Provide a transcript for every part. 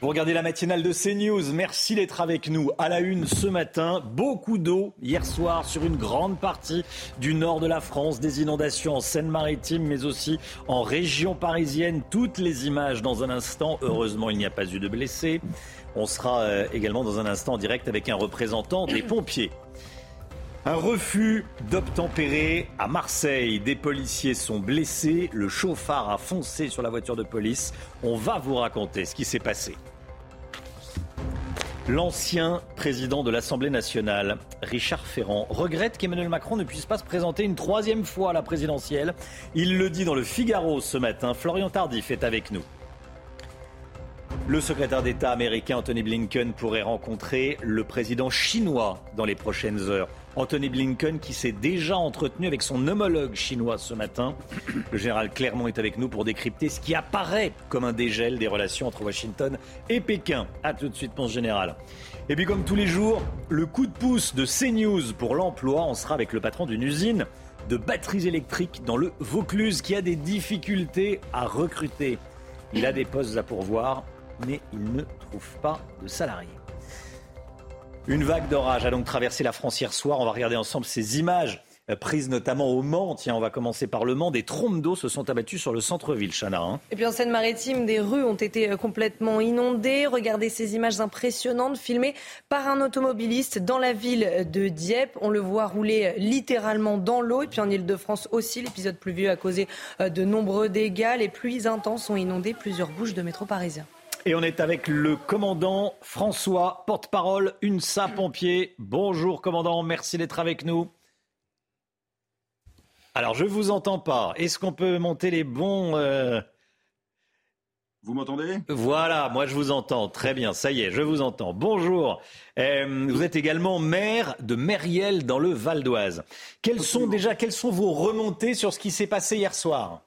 Vous regardez la matinale de CNews. Merci d'être avec nous. À la une ce matin, beaucoup d'eau hier soir sur une grande partie du nord de la France. Des inondations en Seine-Maritime, mais aussi en région parisienne. Toutes les images dans un instant. Heureusement, il n'y a pas eu de blessés. On sera euh, également dans un instant en direct avec un représentant des pompiers. Un refus d'obtempérer à Marseille. Des policiers sont blessés. Le chauffard a foncé sur la voiture de police. On va vous raconter ce qui s'est passé. L'ancien président de l'Assemblée nationale, Richard Ferrand, regrette qu'Emmanuel Macron ne puisse pas se présenter une troisième fois à la présidentielle. Il le dit dans le Figaro ce matin. Florian Tardif est avec nous. Le secrétaire d'État américain Anthony Blinken pourrait rencontrer le président chinois dans les prochaines heures. Anthony Blinken qui s'est déjà entretenu avec son homologue chinois ce matin. Le général Clermont est avec nous pour décrypter ce qui apparaît comme un dégel des relations entre Washington et Pékin. A tout de suite, pense général. Et puis comme tous les jours, le coup de pouce de CNews pour l'emploi, on sera avec le patron d'une usine de batteries électriques dans le Vaucluse qui a des difficultés à recruter. Il a des postes à pourvoir, mais il ne trouve pas de salariés. Une vague d'orage a donc traversé la France hier soir. On va regarder ensemble ces images euh, prises notamment au Mans. Tiens, on va commencer par le Mans. Des trompes d'eau se sont abattues sur le centre-ville, Chana. hein. Et puis en Seine-Maritime, des rues ont été euh, complètement inondées. Regardez ces images impressionnantes filmées par un automobiliste dans la ville de Dieppe. On le voit rouler euh, littéralement dans l'eau. Et puis en Ile-de-France aussi, l'épisode pluvieux a causé de nombreux dégâts. Les pluies intenses ont inondé plusieurs bouches de métro parisien. Et on est avec le commandant François, porte-parole UNSA Pompiers. Bonjour commandant, merci d'être avec nous. Alors je vous entends pas. Est-ce qu'on peut monter les bons euh, Vous m'entendez? Voilà, moi je vous entends. Très bien, ça y est, je vous entends. Bonjour. Euh, vous êtes également maire de Mériel dans le Val d'Oise. Quelles sont déjà quelles sont vos remontées sur ce qui s'est passé hier soir?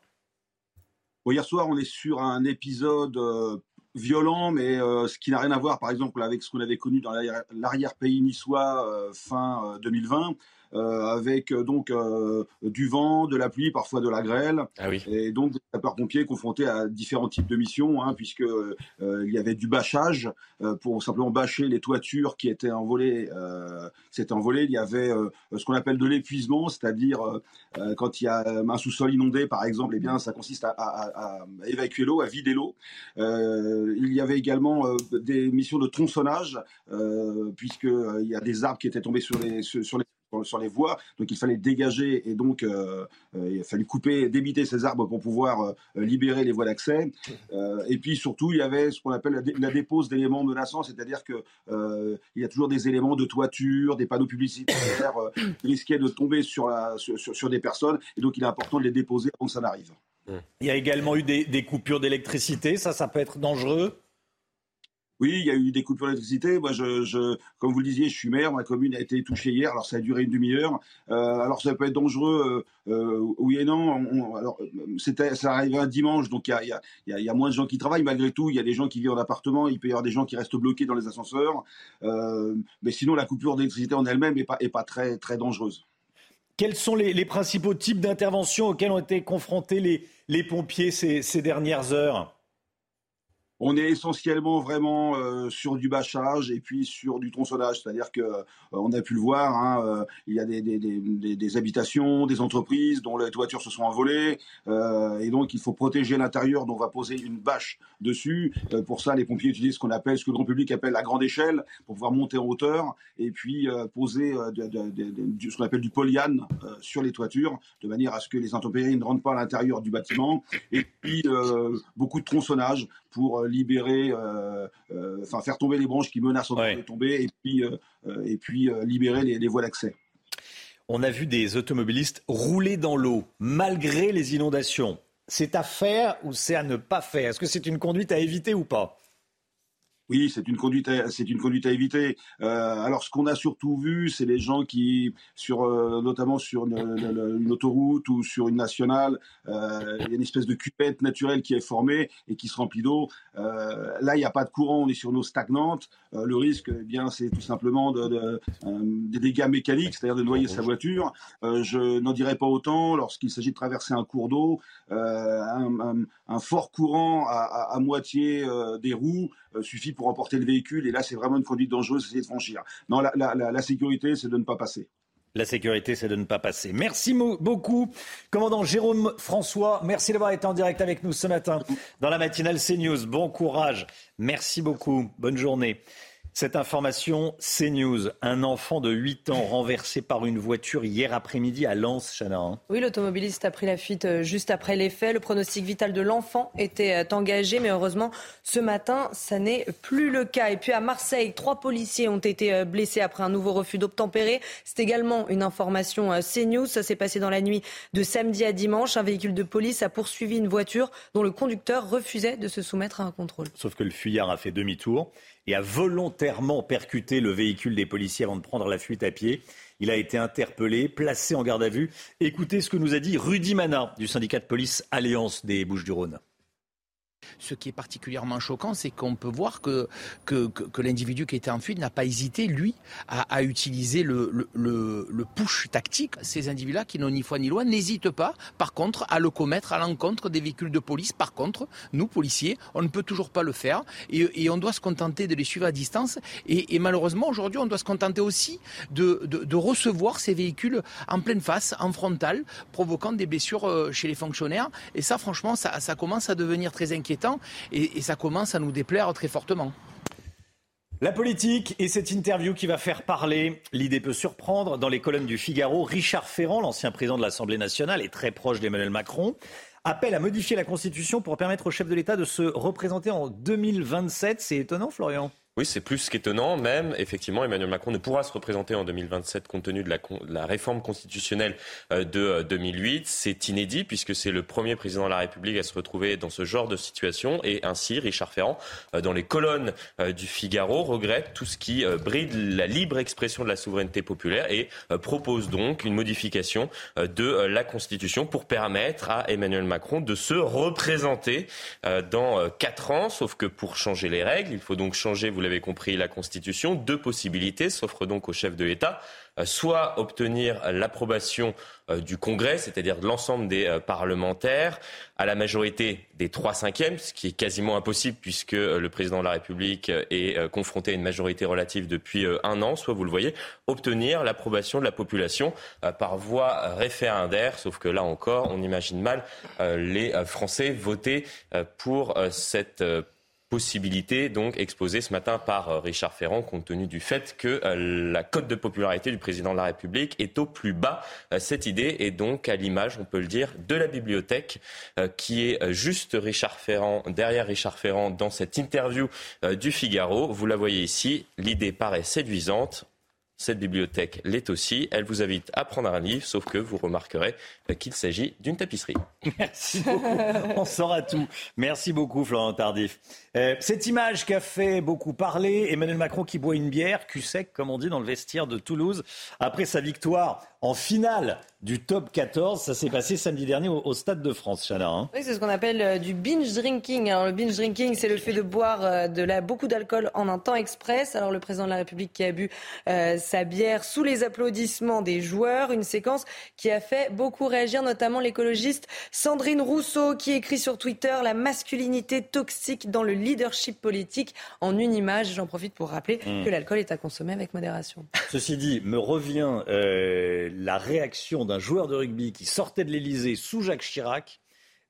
Bon, hier soir, on est sur un épisode euh, violent, mais euh, ce qui n'a rien à voir, par exemple, avec ce qu'on avait connu dans l'arrière- l'arrière-pays niçois euh, fin euh, 2020, euh, avec euh, donc euh, du vent, de la pluie, parfois de la grêle, Ah oui. et donc des sapeurs-pompiers confrontés à différents types de missions, hein, puisque euh, il y avait du bâchage euh, pour simplement bâcher les toitures qui étaient envolées. Euh, s'étaient envolées. Il y avait euh, ce qu'on appelle de l'épuisement, c'est-à-dire euh, euh, quand il y a un sous-sol inondé, par exemple, eh bien, ça consiste à, à- à- à évacuer l'eau, à vider l'eau. Euh, il y avait également euh, des missions de tronçonnage, euh, puisque euh, il y a des arbres qui étaient tombés sur les sur les sur les voies, donc il fallait dégager et donc euh, euh, il a fallu couper, débiter ces arbres pour pouvoir euh, libérer les voies d'accès. Et puis surtout, il y avait ce qu'on appelle la, dé- la dépose d'éléments menaçants, c'est-à-dire que il y a toujours des éléments de toiture, des panneaux publicitaires qui risquaient de tomber sur des personnes, et donc il est important de les déposer avant que ça n'arrive. Il y a également eu des, des coupures d'électricité. Ça, ça peut être dangereux. Oui, il y a eu des coupures d'électricité. Moi, je, comme vous le disiez, je suis maire. Ma commune a été touchée hier. Alors, ça a duré une demi-heure. Euh, alors, ça peut être dangereux, euh, euh, oui et non. On- alors, ça arrivait un dimanche, donc il y a, moins de gens qui travaillent. Malgré tout, il y a des gens qui vivent en appartement. Il peut y avoir des gens qui restent bloqués dans les ascenseurs. Mais sinon, la coupure d'électricité en elle-même n'est pas, très, très dangereuse. Quels sont les, principaux types d'interventions auxquelles ont été confrontés les, pompiers ces dernières heures? On est essentiellement vraiment euh, sur du bâchage et puis sur du tronçonnage, c'est-à-dire que euh, on a pu le voir, hein, euh, il y a des, habitations, des entreprises dont les toitures se sont envolées, et donc il faut protéger l'intérieur, dont on va poser une bâche dessus. Pour ça, les pompiers utilisent ce qu'on appelle, ce que le grand public appelle la grande échelle, pour pouvoir monter en hauteur et puis poser ce qu'on appelle du polyane sur les toitures, de manière à ce que les intempéries ne rentrent pas à l'intérieur du bâtiment. Et puis beaucoup de tronçonnage pour libérer, euh, euh, enfin faire tomber les branches qui menacent Ouais. de tomber, et puis euh, et puis libérer les, les voies d'accès. On a vu des automobilistes rouler dans l'eau malgré les inondations. c'est à faire ou c'est à ne pas faire? Est-ce que c'est une conduite à éviter ou pas? Oui, c'est une conduite, c'est une conduite à éviter. Euh, alors, ce qu'on a surtout vu, c'est les gens qui, sur, euh, notamment sur une, autoroute ou sur une nationale, euh, il y a une espèce de cupette naturelle qui est formée et qui se remplit d'eau. Euh, là, il n'y a pas de courant, on est sur une eau stagnante. Euh, le risque, eh bien, c'est tout simplement de, de, des dégâts mécaniques, c'est-à-dire de noyer sa voiture. je n'en dirais pas autant lorsqu'il s'agit de traverser un cours d'eau, un, un, un, fort courant à, à moitié des roues suffit pour emporter le véhicule. Et là, c'est vraiment une conduite dangereuse, essayer de franchir. Non, la, la sécurité, c'est de ne pas passer. La sécurité, c'est de ne pas passer. Merci beaucoup, commandant Jérôme François. Merci d'avoir été en direct avec nous ce matin dans la matinale CNews. Bon courage. Merci beaucoup. Bonne journée. Cette information, CNews, un enfant de 8 ans renversé par une voiture hier après-midi à Lens, Chana. Hein. Oui, l'automobiliste a pris la fuite euh, juste après les faits. Le pronostic vital de l'enfant était euh, engagé, mais heureusement, ce matin, ça n'est plus le cas. Et puis à Marseille, trois policiers ont été euh, blessés après un nouveau refus d'obtempérer. C'est également une information CNews. Ça s'est passé dans la nuit de samedi à dimanche. Un véhicule de police a poursuivi une voiture dont le conducteur refusait de se soumettre à un contrôle. Sauf que le fuyard a fait demi-tour et a volontairement percuté le véhicule des policiers avant de prendre la fuite à pied. Il a été interpellé, placé en garde à vue. Écoutez ce que nous a dit Rudy Mana du syndicat de police Alliance des Bouches-du-Rhône. Ce qui est particulièrement choquant, c'est qu'on peut voir que, l'individu qui était en fuite n'a pas hésité, lui, à, utiliser le, push tactique. Ces individus-là, qui n'ont ni foi ni loi, n'hésitent pas, par contre, à le commettre à l'encontre des véhicules de police. Par contre, nous, policiers, on ne peut toujours pas le faire et, on doit se contenter de les suivre à distance. Et, malheureusement, aujourd'hui, on doit se contenter aussi de, recevoir ces véhicules en pleine face, en frontal, provoquant des blessures euh, chez les fonctionnaires. Et ça, franchement, ça commence à devenir très inquiétant et, ça commence à nous déplaire très fortement. La politique et cette interview qui va faire parler, l'idée peut surprendre. Dans les colonnes du Figaro, Richard Ferrand, l'ancien président de l'Assemblée nationale et très proche d'Emmanuel Macron, appelle à modifier la Constitution pour permettre au chef de l'État de se représenter en 2027. C'est étonnant, Florian oui, c'est plus qu'étonnant. Même, effectivement, Emmanuel Macron ne pourra se représenter en 2027 compte tenu de la, de la réforme constitutionnelle euh, de 2008. Euh, c'est inédit puisque c'est le premier président de la République à se retrouver dans ce genre de situation. Et ainsi, Richard Ferrand, euh, dans les colonnes du Figaro, regrette tout ce qui bride la libre expression de la souveraineté populaire et propose donc une modification de la Constitution pour permettre à Emmanuel Macron de se représenter dans quatre ans. Sauf que pour changer les règles, il faut donc changer, vous l'avez compris, la Constitution. Deux possibilités s'offrent donc au chef de l'État. Euh, soit obtenir l'approbation euh, du Congrès, c'est-à-dire de l'ensemble des euh, parlementaires, à la majorité des trois cinquièmes, ce qui est quasiment impossible puisque le président de la République est confronté à une majorité relative depuis un an, soit vous le voyez, obtenir l'approbation de la population par voie référendaire, sauf que là encore, on imagine mal les Français voter pour cette possibilité donc exposée ce matin par euh, Richard Ferrand compte tenu du fait que euh, la cote de popularité du président de la République est au plus bas. Euh, cette idée est donc à l'image, on peut le dire, de la bibliothèque qui est juste Richard Ferrand, derrière Richard Ferrand dans cette interview du Figaro. Vous la voyez ici, l'idée paraît séduisante. Cette bibliothèque l'est aussi. Elle vous invite à prendre un livre, sauf que vous remarquerez qu'il s'agit d'une tapisserie. Merci beaucoup. On saura tout. Merci beaucoup, Florent Tardif. Euh, cette image qui a fait beaucoup parler, Emmanuel Macron qui boit une bière, cul sec, comme on dit, dans le vestiaire de Toulouse, après sa victoire en finale du top 14. Ça s'est passé samedi dernier au, Stade de France, Chana. Hein. Oui, c'est ce qu'on appelle euh, du binge drinking. Alors, le binge drinking, c'est le fait de boire euh, de la, beaucoup d'alcool en un temps express. Alors, le président de la République qui a bu sa bière sous les applaudissements des joueurs, une séquence qui a fait beaucoup réagir, notamment l'écologiste Sandrine Rousseau, qui écrit sur Twitter la masculinité toxique dans le leadership politique en une image. J'en profite pour rappeler hmm. que l'alcool est à consommer avec modération. Ceci dit, me revient euh, la réaction d'un joueur de rugby qui sortait de l'Elysée sous Jacques Chirac.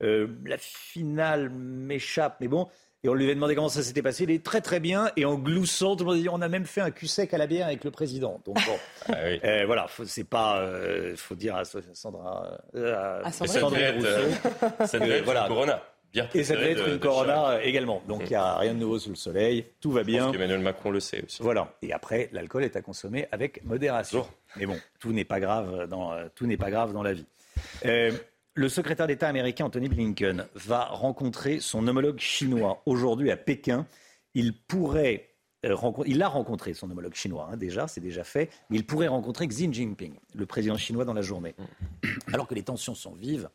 Euh, la finale m'échappe, mais bon. Et on lui avait demandé comment ça s'était passé. Il est très très bien. Et en gloussant, tout le monde a dit on a même fait un cul sec à la bière avec le président. Donc bon, ah euh, voilà, c'est pas, il faut dire à Sandra, à Sandra Rousseau. Ça devait être voilà. Corona. Et ça devait être une Corona également. Donc il n'y a rien de nouveau sous le soleil, tout va bien. Emmanuel Macron le sait aussi. Voilà. Et après, l'alcool est à consommer avec modération. Mais bon, tout n'est pas grave dans tout n'est pas grave dans la vie. Euh, Le secrétaire d'État américain Anthony Blinken va rencontrer son homologue chinois aujourd'hui à Pékin. Il pourrait euh, il a rencontré son homologue chinois hein, déjà, c'est déjà fait, mais il pourrait rencontrer Xi Jinping, le président chinois, dans la journée. Alors que les tensions sont vives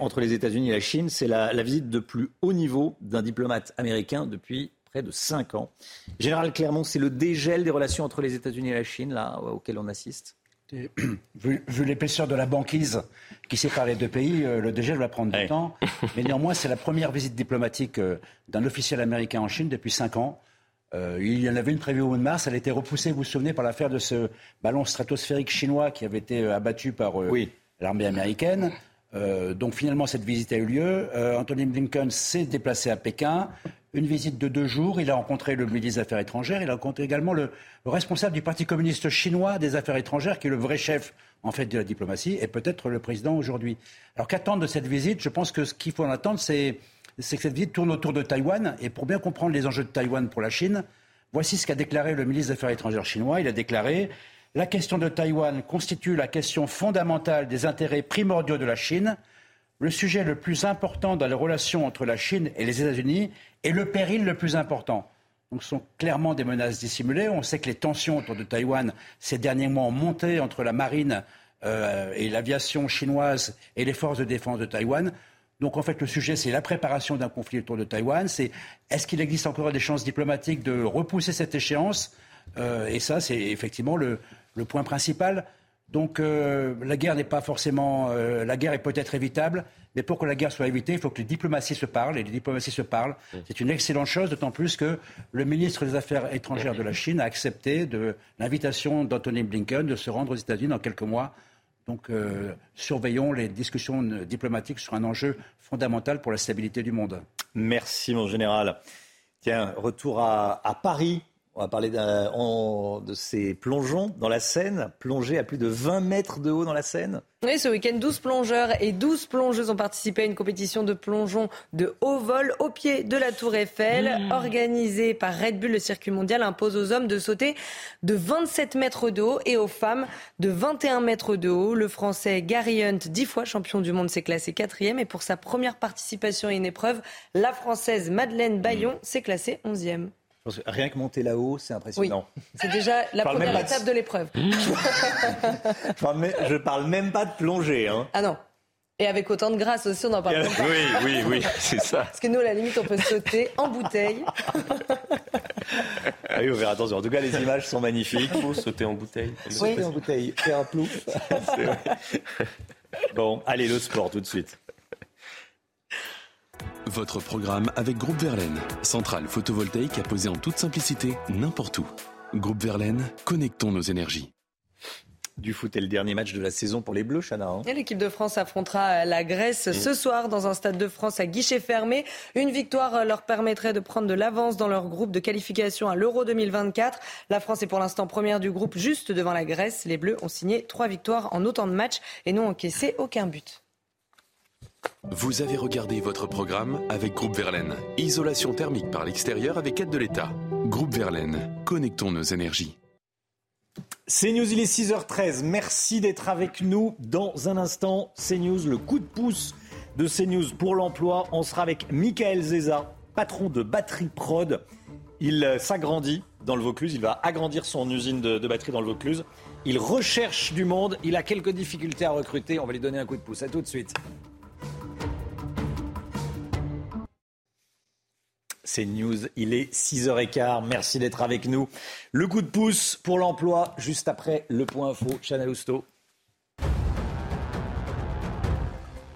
entre les États-Unis et la Chine, c'est la, visite de plus haut niveau d'un diplomate américain depuis près de cinq ans. Général Clermont, c'est le dégel des relations entre les États-Unis et la Chine, là, auquel on assiste? Vu, l'épaisseur de la banquise qui sépare les deux pays, euh, le dégel va prendre du temps. Mais néanmoins, c'est la première visite diplomatique euh, d'un officiel américain en Chine depuis cinq ans. Euh, il y en avait une prévue au mois de mars. Elle a été repoussée, vous vous souvenez, par l'affaire de ce ballon stratosphérique chinois qui avait été abattu par euh, l'armée américaine. Donc finalement, cette visite a eu lieu. Anthony Blinken s'est déplacé à Pékin. Une visite de deux jours. Il a rencontré le ministre des Affaires étrangères. Il a rencontré également le, responsable du Parti communiste chinois des Affaires étrangères, qui est le vrai chef en fait de la diplomatie, et peut-être le président aujourd'hui. Alors qu'attendre de cette visite? Je pense que ce qu'il faut en attendre, c'est que cette visite tourne autour de Taïwan. Et pour bien comprendre les enjeux de Taïwan pour la Chine, voici ce qu'a déclaré le ministre des Affaires étrangères chinois. Il a déclaré La question de Taïwan constitue la question fondamentale des intérêts primordiaux de la Chine, le sujet le plus important dans les relations entre la Chine et les États-Unis et le péril le plus important. Ce sont clairement des menaces dissimulées. On sait que les tensions autour de Taïwan ces derniers mois ont monté entre la marine euh, et l'aviation chinoise et les forces de défense de Taïwan. Donc en fait, le sujet, c'est la préparation d'un conflit autour de Taïwan. C'est est-ce qu'il existe encore des chances diplomatiques de repousser cette échéance? Euh, Et ça, c'est effectivement le, point principal. Donc euh, la guerre n'est pas forcément... Euh, la guerre est peut-être évitable, mais pour que la guerre soit évitée, il faut que les diplomaties se parlent, et les diplomaties se parlent. C'est une excellente chose, d'autant plus que le ministre des Affaires étrangères de la Chine a accepté l'invitation d'Anthony Blinken de se rendre aux États-Unis dans quelques mois donc euh, surveillons les discussions diplomatiques sur un enjeu fondamental pour la stabilité du monde. Merci mon général. Tiens, retour à Paris on va parler de ces plongeons dans la Seine, plongés à plus de 20 mètres de haut dans la Seine. Oui, ce week-end, 12 plongeurs et 12 plongeuses ont participé à une compétition de plongeon de haut vol au pied de la Tour Eiffel. Mmh. Organisée par Red Bull, le circuit mondial impose aux hommes de sauter de 27 mètres de haut et aux femmes de 21 mètres de haut. Le Français Gary Hunt, 10 fois champion du monde, s'est classé quatrième. Et pour sa première participation à une épreuve, la Française Madeleine Bayon s'est classée 11e rien que monter là-haut, c'est impressionnant. c'est déjà la première étape de, l'épreuve. je, ne parle même pas de plongée. Hein. Ah non. Et avec autant de grâce aussi, on en parle. Oui, oui, oui, c'est ça. Parce que nous, à la limite, on peut sauter en bouteille. Ah oui, on verra attention. En tout cas, les images sont magnifiques. Il faut sauter en bouteille. Sauter en bouteille, faire un plouf. bon, allez, le sport tout de suite. Votre programme avec Groupe Verlaine, centrale photovoltaïque à poser en toute simplicité n'importe où. Groupe Verlaine, connectons nos énergies. Du foot est le dernier match de la saison pour les Bleus, Chana. Hein. L'équipe de France affrontera la Grèce ce soir dans un stade de France à guichet fermé. Une victoire leur permettrait de prendre de l'avance dans leur groupe de qualification à l'Euro 2024. La France est pour l'instant première du groupe juste devant la Grèce. Les Bleus ont signé trois victoires en autant de matchs et n'ont encaissé aucun but. Vous avez regardé votre programme avec Groupe Verlaine. Isolation thermique par l'extérieur avec aide de l'État. Groupe Verlaine, connectons nos énergies. C'est il est 6h13. Merci d'être avec nous. Dans un instant, CNews, le coup de pouce de CNews pour l'emploi. On sera avec Michael Zeza, patron de Batterie Prod. Il euh, s'agrandit dans le Vaucluse. Il va agrandir son usine de, de batterie dans le Vaucluse. Il recherche du monde. Il a quelques difficultés à recruter. On va lui donner un coup de pouce. À tout de suite. C'est News, il est 6h15. Merci d'être avec nous. Le coup de pouce pour l'emploi, juste après le point info. Chanel.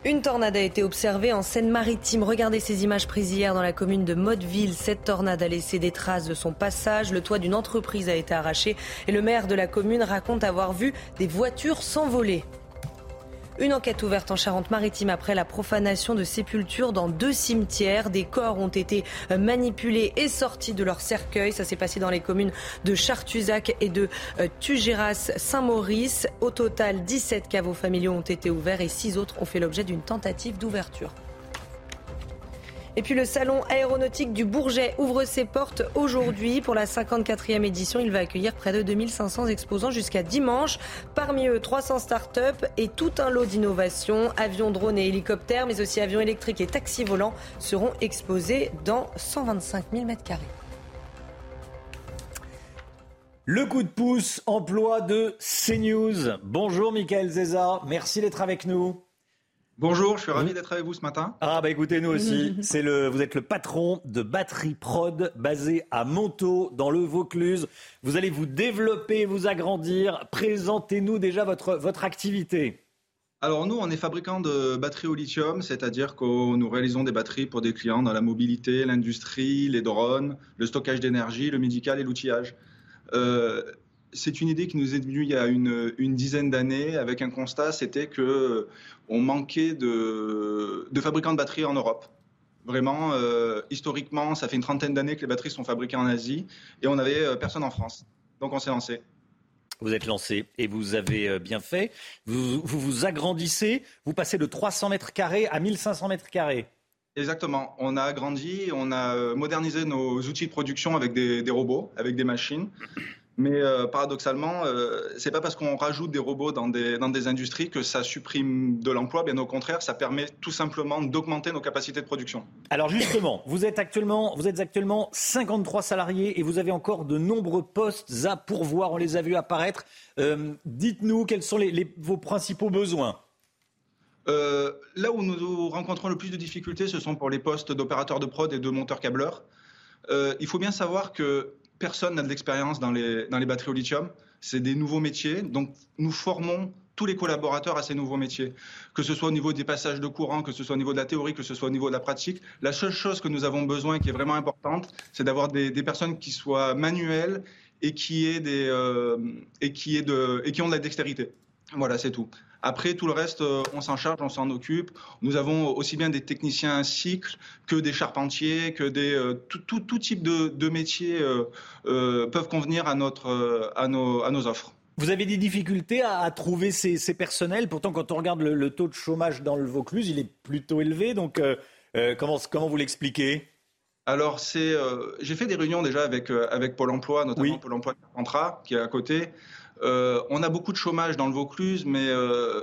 Une tornade a été observée en Seine-Maritime. Regardez ces images prises hier dans la commune de Motteville. Cette tornade a laissé des traces de son passage. Le toit d'une entreprise a été arraché et le maire de la commune raconte avoir vu des voitures s'envoler. Une enquête ouverte en Charente-Maritime après la profanation de sépultures dans deux cimetières. Des corps ont été manipulés et sortis de leur cercueil. Ça s'est passé dans les communes de Chartuzac et de euh, Tugéras-Saint-Maurice. Au total, 17 caveaux familiaux ont été ouverts et 6 autres ont fait l'objet d'une tentative d'ouverture. Et puis le salon aéronautique du Bourget ouvre ses portes aujourd'hui. Pour la 54e édition, il va accueillir près de 2500 exposants jusqu'à dimanche. Parmi eux, 300 start-up et tout un lot d'innovations. Avions, drones et hélicoptères, mais aussi avions électriques et taxis volants seront exposés dans 125 000 m2. Le coup de pouce emploi de CNews. Bonjour Michael Zeza, merci d'être avec nous. Bonjour, je suis ravi d'être avec vous ce matin. Ah bah écoutez, nous aussi. C'est le, vous êtes le patron de Batterie Prod, basé à Montaut, dans le Vaucluse. Vous allez vous développer, vous agrandir. Présentez-nous déjà votre, votre activité. Alors nous, on est fabricant de batteries au lithium, c'est-à-dire que nous réalisons des batteries pour des clients dans la mobilité, l'industrie, les drones, le stockage d'énergie, le médical et l'outillage. Euh, c'est une idée qui nous est venue il y a une, dizaine d'années avec un constat, c'était que on manquait de, fabricants de batteries en Europe. Vraiment, euh, historiquement, ça fait une trentaine d'années que les batteries sont fabriquées en Asie et on n'avait euh, personne en France. Donc on s'est lancé. Vous êtes lancé et vous avez bien fait. Vous, vous, agrandissez, vous passez de 300 mètres carrés à 1500 mètres carrés. Exactement. On a agrandi, on a modernisé nos outils de production avec des robots, avec des machines. Mais euh, paradoxalement, euh, c'est pas parce qu'on rajoute des robots dans des, dans des industries que ça supprime de l'emploi. Bien au contraire, ça permet tout simplement d'augmenter nos capacités de production. Alors justement, vous êtes actuellement, vous êtes actuellement 53 salariés et vous avez encore de nombreux postes à pourvoir. On les a vus apparaître. Euh, dites-nous quels sont les, vos principaux besoins. là où nous rencontrons le plus de difficultés, ce sont pour les postes d'opérateurs de prod et de monteurs câbleurs. il faut bien savoir que personne n'a de l'expérience dans les, dans les batteries au lithium. C'est des nouveaux métiers. Donc, nous formons tous les collaborateurs à ces nouveaux métiers. Que ce soit au niveau des passages de courant, que ce soit au niveau de la théorie, que ce soit au niveau de la pratique. La seule chose que nous avons besoin, qui est vraiment importante, c'est d'avoir des, personnes qui soient manuelles et qui, aient des, euh, et, qui aient de, et qui ont de la dextérité. Voilà, c'est tout. Après, tout le reste, euh, on s'en charge, on s'en occupe. Nous avons aussi bien des techniciens à cycle que des charpentiers, que des euh, tout, tout, type de, de métiers euh, peuvent convenir à notre à nos, à nos offres. Vous avez des difficultés à, trouver ces, ces, personnels? Pourtant, quand on regarde le, taux de chômage dans le Vaucluse, il est plutôt élevé. Donc, comment, comment vous l'expliquez? Alors, c'est, j'ai fait des réunions déjà avec, avec Pôle emploi, notamment Pôle emploi Contrat, qui est à côté. Euh, on a beaucoup de chômage dans le Vaucluse, mais euh,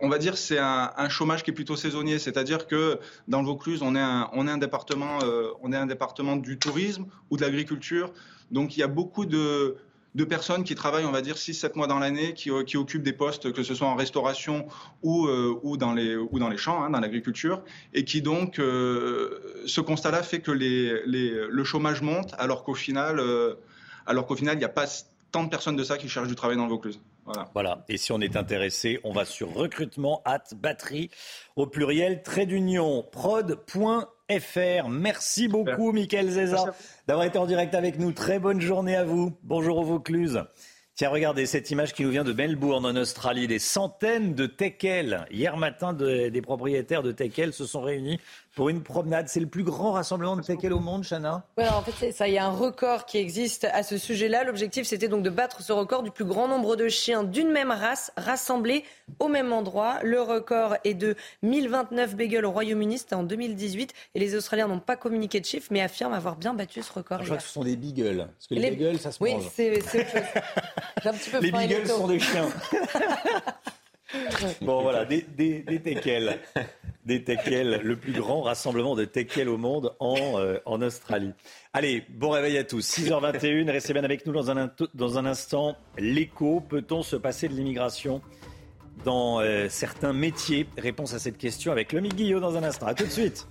on va dire c'est un, chômage qui est plutôt saisonnier. C'est-à-dire que dans le Vaucluse, on est un, on est un département, euh, on est un département du tourisme ou de l'agriculture. Donc il y a beaucoup de, personnes qui travaillent, on va dire, 6-7 mois dans l'année, qui, occupent des postes, que ce soit en restauration ou, ou, dans, les, ou dans les champs, hein, dans l'agriculture, et qui donc, ce constat-là fait que le chômage monte, alors qu'au final, alors qu'au final, il n'y a pas tant de personnes de ça qui cherchent du travail dans le Vaucluse. Voilà. voilà. Et si on est intéressé, on va sur recrutement at batterie au pluriel trait d'union prod.fr. Merci beaucoup, Michael Zeza, d'avoir été en direct avec nous. Très bonne journée à vous. Bonjour au Vaucluse. Tiens, regardez cette image qui nous vient de Melbourne en Australie. Des centaines de teckels. Hier matin, des propriétaires de teckels se sont réunis pour une promenade. C'est le plus grand rassemblement de teckels au monde, Chana Oui, en fait, ça. Il y a un record qui existe à ce sujet-là. L'objectif, c'était donc de battre ce record du plus grand nombre de chiens d'une même race rassemblés au même endroit. Le record est de 1029 bagels au Royaume-Uni. C'était en 2018. Et les Australiens n'ont pas communiqué de chiffres, mais affirment avoir bien battu ce record. je crois que ce sont des beagles. Parce que les, beagles, ça se oui, mange. Oui, c'est un petit peu Les beagles sont des chiens. bon, voilà, des, des, des teckels des teckels, le plus grand rassemblement de teckels au monde en, euh, en Australie. Allez, bon réveil à tous. 6h21, restez bien avec nous dans un, dans un instant. L'écho, peut-on se passer de l'immigration dans euh, certains métiers? Réponse à cette question avec Lomi Guillot dans un instant. A tout de suite.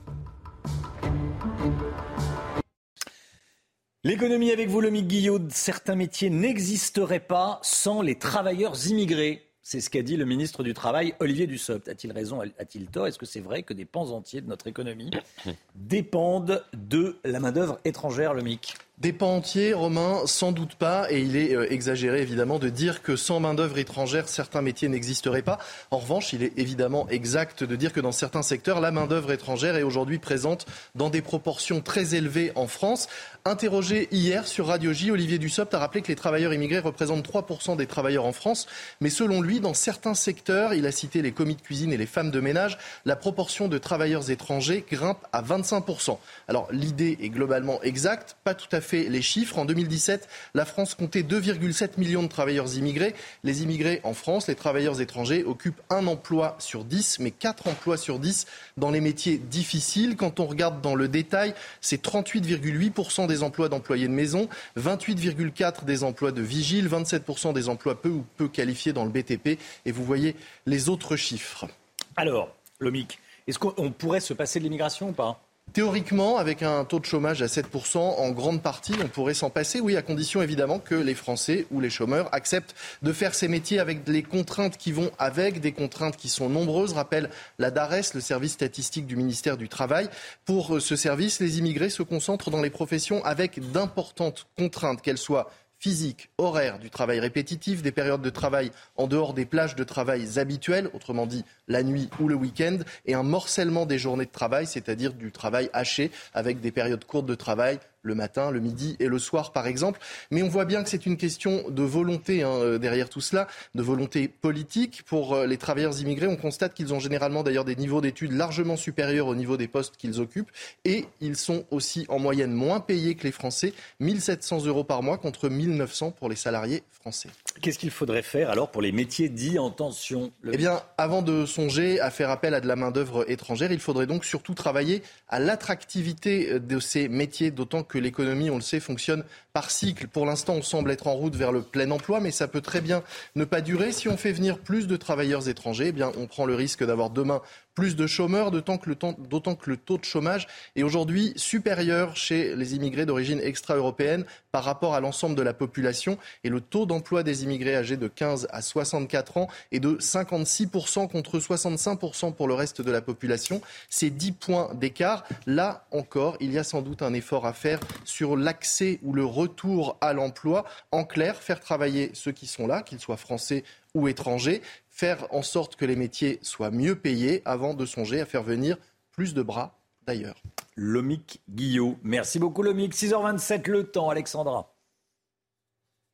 L'économie avec vous, Lomi Guillot. Certains métiers n'existeraient pas sans les travailleurs immigrés. C'est ce qu'a dit le ministre du Travail, Olivier Dussopt. A-t-il raison A-t-il tort? Est-ce que c'est vrai que des pans entiers de notre économie dépendent de la main-d'œuvre étrangère, le MIC Des pans entiers, Romain, sans doute pas, et il est euh, exagéré évidemment de dire que sans main-d'œuvre étrangère, certains métiers n'existeraient pas. En revanche, il est évidemment exact de dire que dans certains secteurs, la main-d'œuvre étrangère est aujourd'hui présente dans des proportions très élevées en France. Interrogé hier sur Radio J, Olivier Dussopt a rappelé que les travailleurs immigrés représentent 3% des travailleurs en France. Mais selon lui, dans certains secteurs, il a cité les commis de cuisine et les femmes de ménage, la proportion de travailleurs étrangers grimpe à 25%. Alors l'idée est globalement exacte, pas tout à fait les chiffres. En 2017, la France comptait 2,7 millions de travailleurs immigrés. Les immigrés en France, les travailleurs étrangers, occupent un emploi sur 10, mais 4 emplois sur 10 dans les métiers difficiles. Quand on regarde dans le détail, c'est 38,8% des emplois d'employés de maison, 28,4% des emplois de vigiles, 27% des emplois peu ou peu qualifiés dans le BTP. Et vous voyez les autres chiffres. Alors, Lomic, est-ce qu'on pourrait se passer de l'immigration ou pas? Théoriquement, avec un taux de chômage à 7%, en grande partie, on pourrait s'en passer, oui, à condition évidemment que les Français ou les chômeurs acceptent de faire ces métiers avec les contraintes qui vont avec, des contraintes qui sont nombreuses. Rappelle la DARES, le service statistique du ministère du Travail. Pour ce service, les immigrés se concentrent dans les professions avec d'importantes contraintes, qu'elles soient physique, horaire, du travail répétitif, des périodes de travail en dehors des plages de travail habituelles, autrement dit la nuit ou le week-end, et un morcellement des journées de travail, c'est-à-dire du travail haché avec des périodes courtes de travail le matin, le midi et le soir, par exemple. Mais on voit bien que c'est une question de volonté hein, euh, derrière tout cela, de volonté politique. Pour euh, les travailleurs immigrés, on constate qu'ils ont généralement d'ailleurs des niveaux d'études largement supérieurs au niveau des postes qu'ils occupent. Et ils sont aussi en moyenne moins payés que les Français, 1700 euros par mois contre 1900 pour les salariés français. Qu'est-ce qu'il faudrait faire alors pour les métiers dits en tension Eh bien, avant de songer à faire appel à de la main-d'œuvre étrangère, il faudrait donc surtout travailler à l'attractivité de ces métiers, d'autant que l'économie, on le sait, fonctionne par cycle. Pour l'instant, on semble être en route vers le plein emploi, mais ça peut très bien ne pas durer. Si on fait venir plus de travailleurs étrangers, eh bien, on prend le risque d'avoir demain plus de chômeurs, d'autant que, le taux de chômage est aujourd'hui supérieur chez les immigrés d'origine extra-européenne par rapport à l'ensemble de la population. Et le taux d'emploi des immigrés âgés de 15 à 64 ans est de 56% contre 65% pour le reste de la population. C'est 10 points d'écart. Là encore, il y a sans doute un effort à faire sur l'accès ou le retour à l'emploi. En clair, faire travailler ceux qui sont là, qu'ils soient français ou étrangers, faire en sorte que les métiers soient mieux payés avant de songer à faire venir plus de bras d'ailleurs. Lomic Guillot. Merci beaucoup Lomic. 6h27 le temps, Alexandra.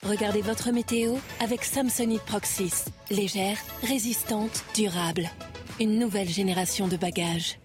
Regardez votre météo avec Samsonite Proxys. Légère, résistante, durable. Une nouvelle génération de bagages.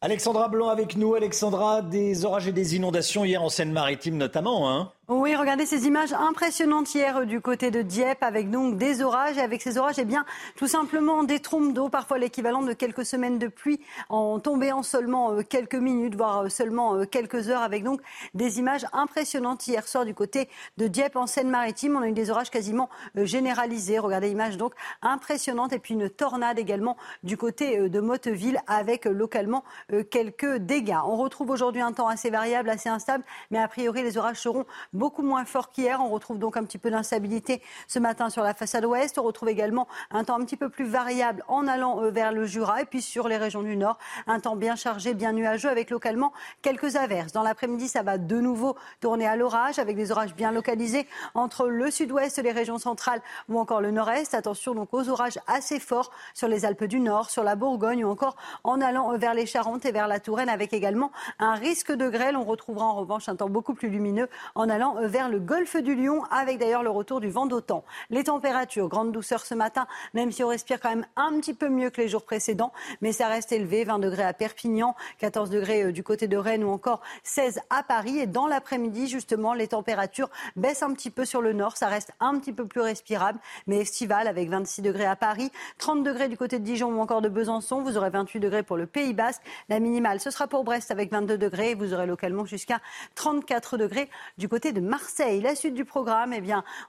Alexandra Blanc avec nous. Alexandra, des orages et des inondations hier en Seine-Maritime notamment. Hein oui, regardez ces images impressionnantes hier euh, du côté de Dieppe avec donc des orages et avec ces orages, eh bien, tout simplement des trompes d'eau, parfois l'équivalent de quelques semaines de pluie en tombé en seulement euh, quelques minutes, voire euh, seulement quelques heures avec donc des images impressionnantes hier soir du côté de Dieppe en Seine-Maritime. On a eu des orages quasiment généralisés. Regardez l'image donc impressionnante et puis une tornade également du côté de Motteville avec localement quelques dégâts. On retrouve aujourd'hui un temps assez variable, assez instable, mais a priori les orages seront beaucoup moins fort qu'hier. On retrouve donc un petit peu d'instabilité ce matin sur la façade ouest. On retrouve également un temps un petit peu plus variable en allant euh, vers le Jura et puis sur les régions du nord, un temps bien chargé, bien nuageux avec localement quelques averses. Dans l'après-midi, ça va de nouveau tourner à l'orage avec des orages bien localisés entre le sud-ouest, les régions centrales ou encore le nord-est. Attention donc aux orages assez forts sur les Alpes du Nord, sur la Bourgogne ou encore en allant vers les Charentes et vers la Touraine avec également un risque de grêle. On retrouvera en revanche un temps beaucoup plus lumineux en allant euh, vers le golfe du Lion, avec d'ailleurs le retour du vent d'automne. Les températures, grande douceur ce matin, même si on respire quand même un petit peu mieux que les jours précédents, mais ça reste élevé, 20 degrés à Perpignan, 14 degrés euh, du côté de Rennes ou encore 16 à Paris. Et dans l'après-midi, justement, les températures baissent un petit peu sur le nord, ça reste un petit peu plus respirable, mais estival avec 26 degrés à Paris, 30 degrés du côté de Dijon ou encore de Besançon, vous aurez 28 degrés pour le Pays Basque. La minimale, ce sera pour Brest avec 22 degrés et vous aurez localement jusqu'à 34 degrés du côté de Marseille. La suite du programme, eh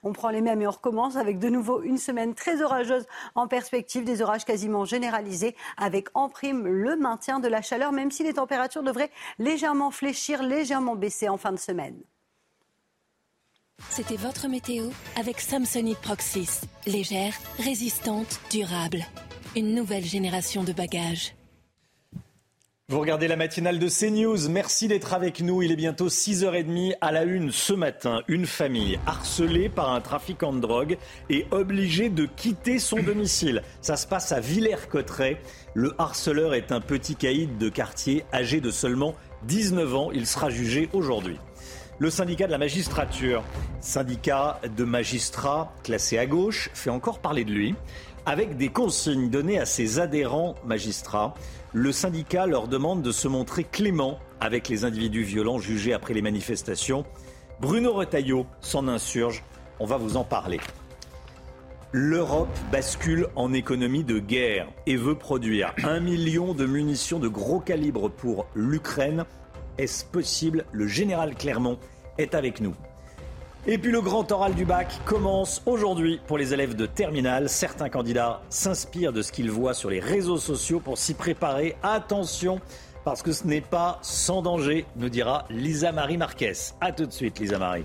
on prend les mêmes et on recommence avec de nouveau une semaine très orageuse en perspective, des orages quasiment généralisés, avec en prime le maintien de la chaleur, même si les températures devraient légèrement fléchir, légèrement baisser en fin de semaine. C'était votre météo avec Samsonite Proxys. Légère, résistante, durable. Une nouvelle génération de bagages. Vous regardez la matinale de CNews. Merci d'être avec nous. Il est bientôt 6h30 à la une ce matin. Une famille harcelée par un trafiquant de drogue et obligée de quitter son domicile. Ça se passe à Villers-Cotterêts. Le harceleur est un petit caïd de quartier âgé de seulement 19 ans. Il sera jugé aujourd'hui. Le syndicat de la magistrature, syndicat de magistrats classé à gauche, fait encore parler de lui avec des consignes données à ses adhérents magistrats le syndicat leur demande de se montrer clément avec les individus violents jugés après les manifestations. Bruno Retailleau s'en insurge. On va vous en parler. L'Europe bascule en économie de guerre et veut produire un million de munitions de gros calibre pour l'Ukraine. Est-ce possible? Le général Clermont est avec nous. Et puis le grand oral du bac commence aujourd'hui pour les élèves de terminale. Certains candidats s'inspirent de ce qu'ils voient sur les réseaux sociaux pour s'y préparer. Attention, parce que ce n'est pas sans danger, nous dira Lisa Marie Marquez. A tout de suite, Lisa Marie.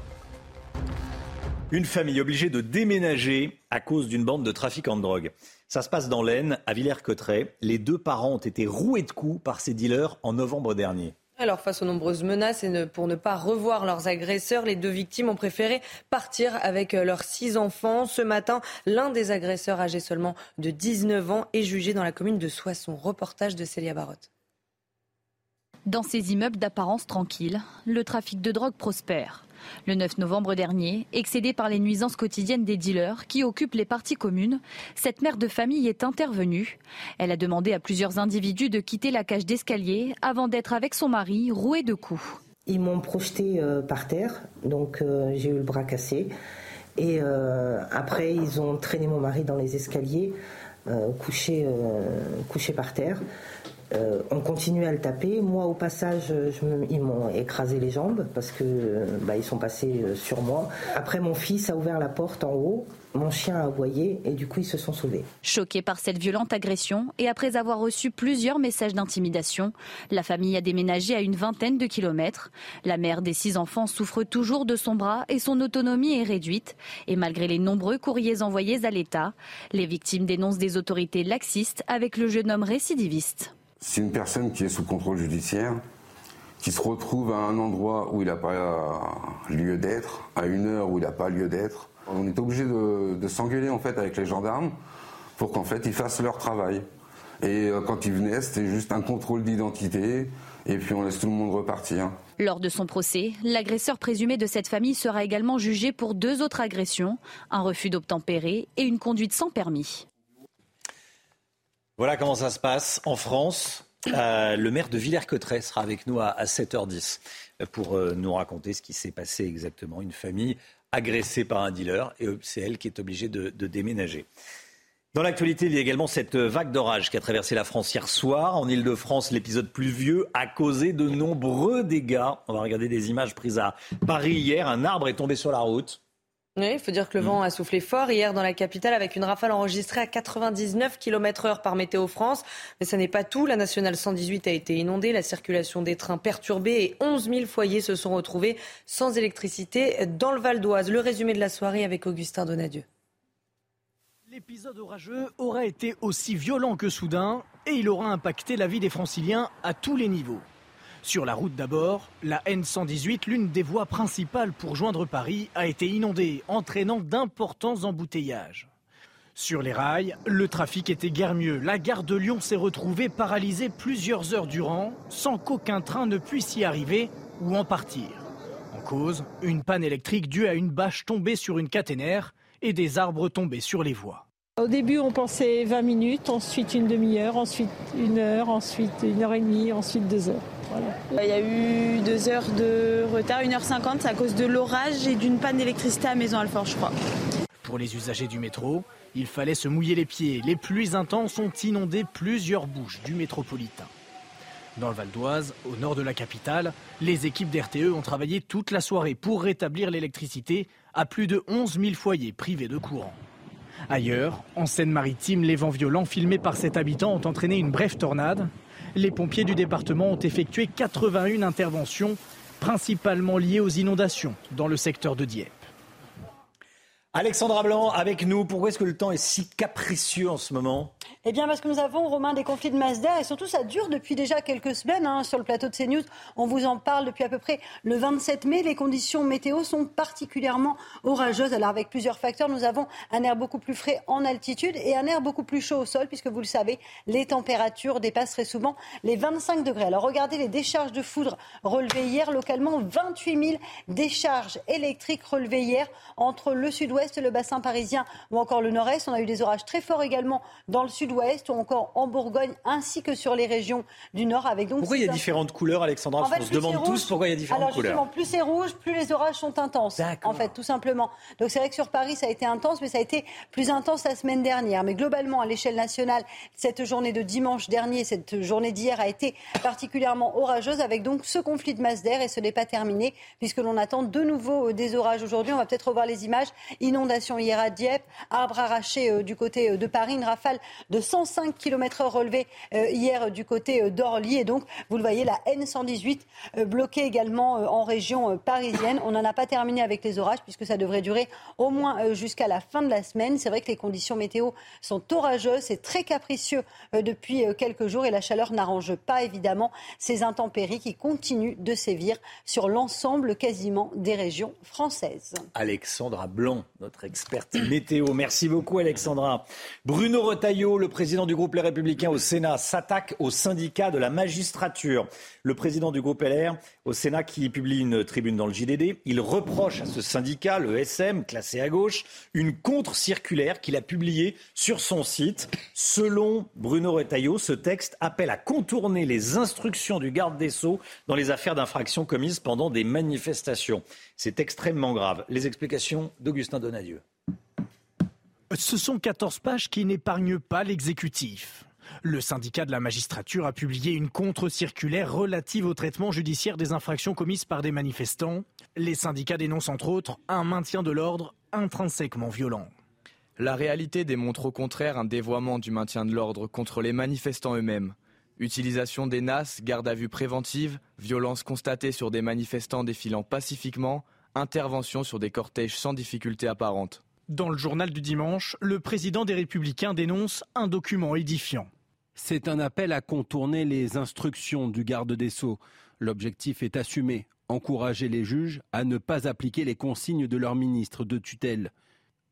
Une famille obligée de déménager à cause d'une bande de trafiquants de drogue. Ça se passe dans l'Aisne, à Villers-Cotterêts. Les deux parents ont été roués de coups par ces dealers en novembre dernier. Alors, face aux nombreuses menaces et pour ne pas revoir leurs agresseurs, les deux victimes ont préféré partir avec euh, leurs six enfants. Ce matin, l'un des agresseurs, âgé seulement de 19 ans, est jugé dans la commune de Soissons. Reportage de Célia Barotte. Dans ces immeubles d'apparence tranquille, le trafic de drogue prospère. Le 9 novembre dernier, excédée par les nuisances quotidiennes des dealers qui occupent les parties communes, cette mère de famille est intervenue. Elle a demandé à plusieurs individus de quitter la cage d'escalier avant d'être avec son mari roué de coups. Ils m'ont projeté euh, par terre, donc euh, j'ai eu le bras cassé. Et euh, après, ils ont traîné mon mari dans les escaliers, couché, couché par terre. Euh, on continuait à le taper. Moi, au passage, ils m'ont écrasé les jambes parce que bah, ils sont passés euh, sur moi. Après, mon fils a ouvert la porte en haut. Mon chien a aboyé et du coup ils se sont sauvés. Choqué par cette violente agression et après avoir reçu plusieurs messages d'intimidation, la famille a déménagé à une vingtaine de kilomètres. La mère des six enfants souffre toujours de son bras et son autonomie est réduite. Et malgré les nombreux courriers envoyés à l'État, les victimes dénoncent des autorités laxistes avec le jeune homme récidiviste. C'est une personne qui est sous contrôle judiciaire, qui se retrouve à un endroit où il n'a pas lieu d'être, à une heure où il n'a pas lieu d'être. On est obligé de, s'engueuler en fait avec les gendarmes pour qu'en fait ils fassent leur travail. Et euh, quand ils venaient, c'était juste un contrôle d'identité et puis on laisse tout le monde repartir. Lors de son procès, l'agresseur présumé de cette famille sera également jugé pour deux autres agressions, un refus d'obtempérer et une conduite sans permis. Voilà comment ça se passe en France. Euh, le maire de Villers-Cotterêts sera avec nous à, 7h10 pour euh, nous raconter ce qui s'est passé exactement. Une famille agressée par un dealer et c'est elle qui est obligée de, de déménager. Dans l'actualité, il y a également cette vague d'orage qui a traversé la France hier soir. En Ile-de-France, l'épisode pluvieux a causé de nombreux dégâts. On va regarder des images prises à Paris hier. Un arbre est tombé sur la route. Oui, il faut dire que le vent a soufflé fort hier dans la capitale avec une rafale enregistrée à 99 km heure par Météo France. Mais ce n'est pas tout. La nationale 118 a été inondée, la circulation des trains perturbée et 11 000 foyers se sont retrouvés sans électricité dans le Val d'Oise. Le résumé de la soirée avec Augustin Donadieu. L'épisode orageux aura été aussi violent que soudain et il aura impacté la vie des franciliens à tous les niveaux. Sur la route d'abord, la N118, l'une des voies principales pour joindre Paris, a été inondée, entraînant d'importants embouteillages. Sur les rails, le trafic était guère mieux. La gare de Lyon s'est retrouvée paralysée plusieurs heures durant, sans qu'aucun train ne puisse y arriver ou en partir. En cause, une panne électrique due à une bâche tombée sur une caténaire et des arbres tombés sur les voies. Au début, on pensait 20 minutes, ensuite une demi-heure, ensuite une heure, ensuite une heure et demie, ensuite deux heures. Il y a eu deux heures de retard, 1h50 à cause de l'orage et d'une panne d'électricité à Maison Alfort, je crois. Pour les usagers du métro, il fallait se mouiller les pieds. Les pluies intenses ont inondé plusieurs bouches du métropolitain. Dans le Val d'Oise, au nord de la capitale, les équipes d'RTE ont travaillé toute la soirée pour rétablir l'électricité à plus de 11 000 foyers privés de courant. Ailleurs, en Seine-Maritime, les vents violents filmés par cet habitant ont entraîné une brève tornade les pompiers du département ont effectué 81 interventions, principalement liées aux inondations dans le secteur de Dieppe. Alexandra Blanc avec nous. Pourquoi est-ce que le temps est si capricieux en ce moment? Eh bien, parce que nous avons, Romain, des conflits de masse d'air et surtout, ça dure depuis déjà quelques semaines hein, sur le plateau de CNews. On vous en parle depuis à peu près le 27 mai. Les conditions météo sont particulièrement orageuses. Alors, avec plusieurs facteurs, nous avons un air beaucoup plus frais en altitude et un air beaucoup plus chaud au sol, puisque vous le savez, les températures dépassent très souvent les 25 degrés. Alors, regardez les décharges de foudre relevées hier localement. 28 000 décharges électriques relevées hier entre le sud-ouest le bassin parisien ou encore le nord-est. On a eu des orages très forts également dans le sud-ouest ou encore en Bourgogne ainsi que sur les régions du nord. Avec donc pourquoi il y a différentes couleurs, Alexandra en fait, On se demande tous pourquoi il y a différentes Alors, couleurs. plus c'est rouge, plus les orages sont intenses. En fait, tout simplement. Donc c'est vrai que sur Paris, ça a été intense, mais ça a été plus intense la semaine dernière. Mais globalement, à l'échelle nationale, cette journée de dimanche dernier, cette journée d'hier a été particulièrement orageuse, avec donc ce conflit de masse d'air. Et ce n'est pas terminé, puisque l'on attend de nouveau euh, des orages aujourd'hui. On va peut-être revoir les images inondation hier à Dieppe, arbre arraché euh, du côté euh, de Paris, une rafale de 105 km/h relevée euh, hier du côté d'Orly. Et donc, vous le voyez, la N118 bloquée également en région parisienne. On n'en a pas terminé avec les orages puisque ça devrait durer au moins jusqu'à la fin de la semaine. C'est vrai que les conditions météo sont orageuses, c'est très capricieux depuis quelques jours et la chaleur n'arrange pas évidemment ces intempéries qui continuent de sévir sur l'ensemble quasiment des régions françaises. Alexandra Blanc, notre experte météo. Merci beaucoup, Alexandra. Bruno Retailleau, le président du groupe Les Républicains au Sénat, s'attaque au syndicat de la magistrature. Le président du groupe LR au Sénat qui publie une tribune dans le JDD, il reproche à ce syndicat, le SM, classé à gauche, une contre-circulaire qu'il a publiée sur son site. Selon Bruno Retailleau, ce texte appelle à contourner les instructions du garde des Sceaux dans les affaires d'infraction commises pendant des manifestations. C'est extrêmement grave. Les explications d'Augustin Donadieu. Ce sont 14 pages qui n'épargnent pas l'exécutif. Le syndicat de la magistrature a publié une contre-circulaire relative au traitement judiciaire des infractions commises par des manifestants. Les syndicats dénoncent entre autres un maintien de l'ordre intrinsèquement violent. La réalité démontre au contraire un dévoiement du maintien de l'ordre contre les manifestants eux-mêmes. Utilisation des NAS, garde à vue préventive, violences constatées sur des manifestants défilant pacifiquement, intervention sur des cortèges sans difficulté apparente. Dans le journal du dimanche, le président des Républicains dénonce un document édifiant. C'est un appel à contourner les instructions du garde des sceaux. L'objectif est assumé, encourager les juges à ne pas appliquer les consignes de leur ministre de tutelle.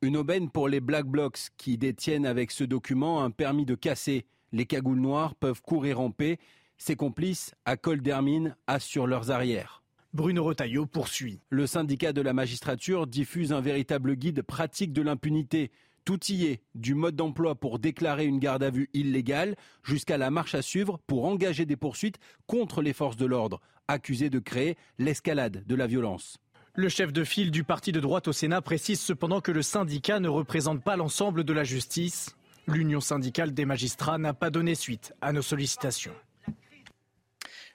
Une aubaine pour les Black Blocs qui détiennent avec ce document un permis de casser. Les cagoules noires peuvent courir en paix. Ses complices, à col d'hermine, assurent leurs arrières. Bruno Retailleau poursuit. Le syndicat de la magistrature diffuse un véritable guide pratique de l'impunité. Tout y est, du mode d'emploi pour déclarer une garde à vue illégale jusqu'à la marche à suivre pour engager des poursuites contre les forces de l'ordre, accusées de créer l'escalade de la violence. Le chef de file du parti de droite au Sénat précise cependant que le syndicat ne représente pas l'ensemble de la justice. L'Union syndicale des magistrats n'a pas donné suite à nos sollicitations.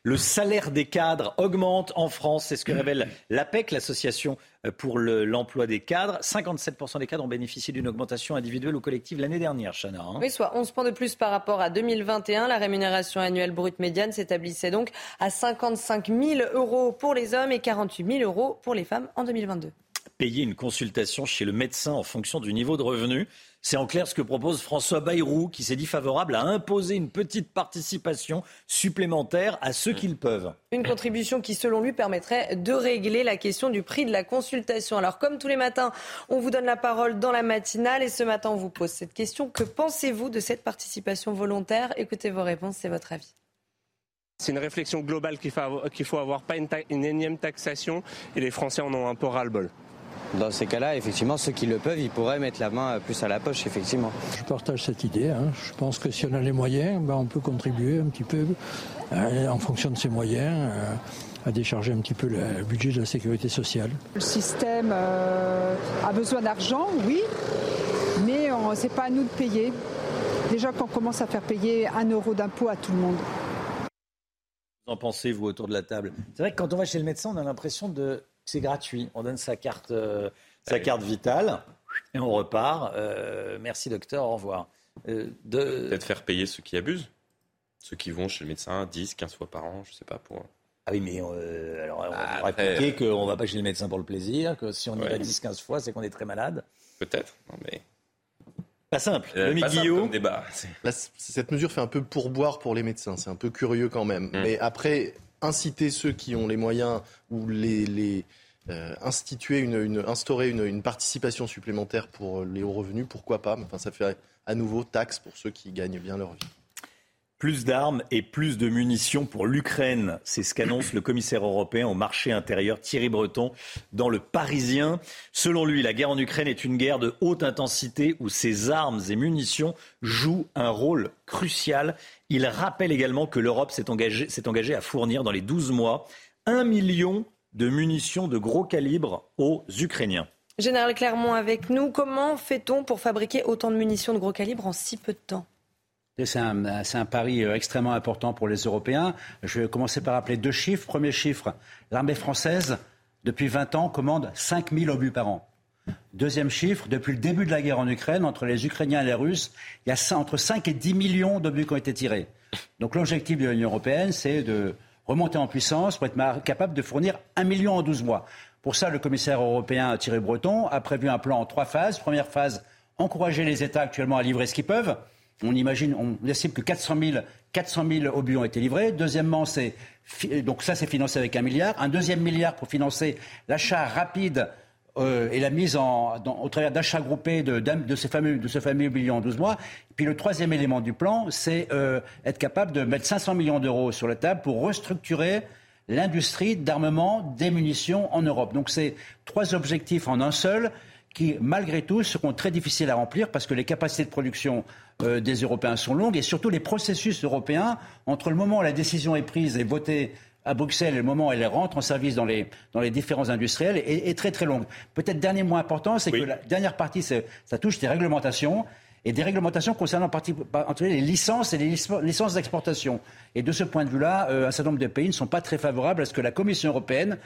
Le salaire des cadres augmente en France, c'est ce que révèle l'APEC, l'association pour l'emploi des cadres. 57% des cadres ont bénéficié d'une augmentation individuelle ou collective l'année dernière, Chana. Hein. Oui, soit 11 points de plus par rapport à 2021. La rémunération annuelle brute médiane s'établissait donc à 55 000 euros pour les hommes et 48 000 euros pour les femmes en 2022 payer une consultation chez le médecin en fonction du niveau de revenu. C'est en clair ce que propose François Bayrou, qui s'est dit favorable à imposer une petite participation supplémentaire à ceux qui le peuvent. Une contribution qui, selon lui, permettrait de régler la question du prix de la consultation. Alors, comme tous les matins, on vous donne la parole dans la matinale et ce matin, on vous pose cette question. Que pensez-vous de cette participation volontaire? Écoutez vos réponses, c'est votre avis. C'est une réflexion globale qu'il faut, avoir, pas une, une énième taxation, et les Français en ont un peu ras-le-bol. Dans ces cas-là, effectivement, ceux qui le peuvent, ils pourraient mettre la main plus à la poche, effectivement. Je partage cette idée. Hein. Je pense que si on a les moyens, ben, on peut contribuer un petit peu, euh, en fonction de ses moyens, euh, à décharger un petit peu le budget de la sécurité sociale. Le système euh, a besoin d'argent, oui, mais ce n'est pas à nous de payer. Déjà qu'on commence à faire payer un euro d'impôt à tout le monde. Qu'en pensez, vous, autour de la table? C'est vrai que quand on va chez le médecin, on a l'impression de c'est gratuit. On donne sa carte, euh, sa carte vitale et on repart. Euh, merci docteur, au revoir. Euh, de... Peut-être faire payer ceux qui abusent, ceux qui vont chez le médecin 10, 15 fois par an, je ne sais pas pour. Ah oui, mais euh, alors, on va répliquer qu'on ne va pas chez le médecin pour le plaisir, que si on y va 10-15 fois, c'est qu'on est très malade. Peut-être, mais... Pas simple. Euh, le pas simple Guillaume. comme débat. Là, cette mesure fait un peu pourboire pour les médecins. C'est un peu curieux quand même. Mm. Mais après, inciter ceux qui ont les moyens ou les, euh, instituer une, instaurer une, participation supplémentaire pour les hauts revenus, pourquoi pas? Enfin, ça fait à nouveau taxe pour ceux qui gagnent bien leur vie. Plus d'armes et plus de munitions pour l'Ukraine. C'est ce qu'annonce le commissaire européen au marché intérieur Thierry Breton dans le Parisien. Selon lui, la guerre en Ukraine est une guerre de haute intensité où ces armes et munitions jouent un rôle crucial. Il rappelle également que l'Europe s'est engagée, à fournir dans les 12 mois un million de munitions de gros calibre aux Ukrainiens. Général Clermont avec nous. Comment fait-on pour fabriquer autant de munitions de gros calibre en si peu de temps? C'est un, pari euh, extrêmement important pour les Européens. Je vais commencer par rappeler deux chiffres. Premier chiffre, l'armée française, depuis 20 ans, commande 5000 obus par an. Deuxième chiffre, depuis le début de la guerre en Ukraine, entre les Ukrainiens et les Russes, il y a entre 5 et 10 millions d'obus qui ont été tirés. Donc l'objectif de l'Union européenne, c'est de remonter en puissance pour être capable de fournir un million en 12 mois. Pour ça, le commissaire européen Thierry Breton a prévu un plan en trois phases. Première phase, encourager les États actuellement à livrer ce qu'ils peuvent. On imagine, on estime que 400 000, 400 000 obus ont été livrés. Deuxièmement, c'est donc ça c'est financé avec un milliard. Un deuxième milliard pour financer l'achat rapide euh, et la mise en, au travers d'achats groupés de, de, ces fameux, de ce fameux million en 12 mois. Puis le troisième élément du plan, c'est euh, être capable de mettre 500 millions d'euros sur la table pour restructurer l'industrie d'armement, des munitions en Europe. Donc c'est trois objectifs en un seul qui, malgré tout, seront très difficiles à remplir parce que les capacités de production euh, des Européens sont longues et surtout les processus européens, entre le moment où la décision est prise et votée à Bruxelles et le moment où elle rentre en service dans les, dans les différents industriels est, est très très longue. Peut-être dernier mot important, c'est que la dernière partie, ça touche des réglementations et des réglementations concernant en particulier les licences et les lic- licences d'exportation. Et de ce point de vue-là, euh, un certain nombre de pays ne sont pas très favorables à ce que la Commission européenne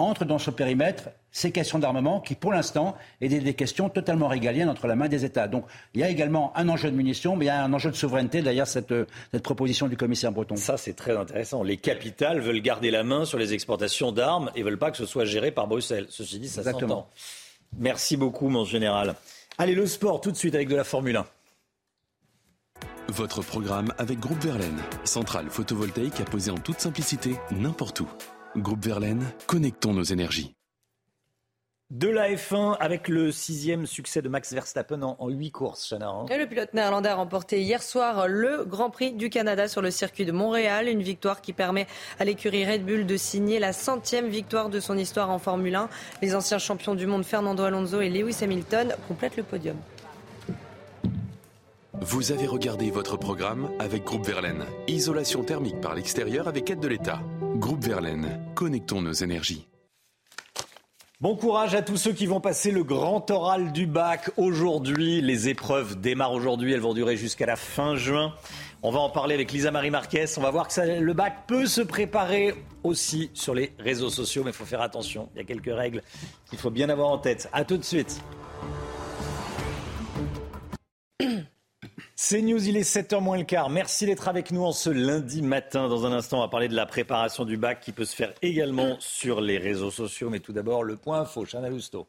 entre dans ce périmètre ces questions d'armement qui, pour l'instant, est des, questions totalement régaliennes entre la main des États. Donc, il y a également un enjeu de munitions, mais il y a un enjeu de souveraineté derrière cette, cette proposition du commissaire Breton. Ça, c'est très intéressant. Les capitales veulent garder la main sur les exportations d'armes et veulent pas que ce soit géré par Bruxelles. Ceci dit, ça Exactement. s'entend. Merci beaucoup, mon général. Allez, le sport tout de suite avec de la Formule 1. Votre programme avec Groupe Verlaine, centrale photovoltaïque à poser en toute simplicité n'importe où. Groupe Verlaine, connectons nos énergies. De la F1 avec le sixième succès de Max Verstappen en, en huit courses, Chana. hein. Et le pilote néerlandais a remporté hier soir le Grand Prix du Canada sur le circuit de Montréal, une victoire qui permet à l'écurie Red Bull de signer la centième victoire de son histoire en Formule 1. Les anciens champions du monde Fernando Alonso et Lewis Hamilton complètent le podium. Vous avez regardé votre programme avec Groupe Verlaine. Isolation thermique par l'extérieur avec aide de l'État. Groupe Verlaine, connectons nos énergies. Bon courage à tous ceux qui vont passer le grand oral du bac aujourd'hui. Les épreuves démarrent aujourd'hui, elles vont durer jusqu'à la fin juin. On va en parler avec Lisa Marie Marquez. On va voir que le bac peut se préparer aussi sur les réseaux sociaux, mais il faut faire attention. Il y a quelques règles qu'il faut bien avoir en tête. À tout de suite. C'est News, il est 7h moins le quart. Merci d'être avec nous en ce lundi matin. Dans un instant, on va parler de la préparation du bac qui peut se faire également sur les réseaux sociaux. Mais tout d'abord, le point info, Chana Lousteau.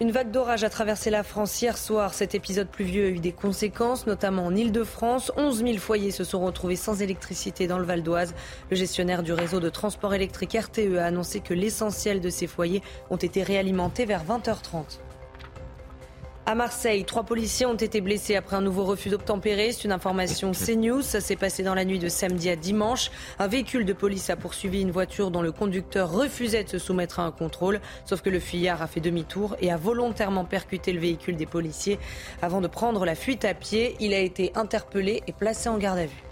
Une vague d'orage a traversé la France hier soir. Cet épisode pluvieux a eu des conséquences, notamment en Ile-de-France. 11 000 foyers se sont retrouvés sans électricité dans le Val d'Oise. Le gestionnaire du réseau de transport électrique RTE a annoncé que l'essentiel de ces foyers ont été réalimentés vers 20h30. À Marseille, trois policiers ont été blessés après un nouveau refus d'obtempérer. C'est une information CNews. Ça s'est passé dans la nuit de samedi à dimanche. Un véhicule de police a poursuivi une voiture dont le conducteur refusait de se soumettre à un contrôle. Sauf que le fuyard a fait demi-tour et a volontairement percuté le véhicule des policiers. Avant de prendre la fuite à pied, il a été interpellé et placé en garde à vue.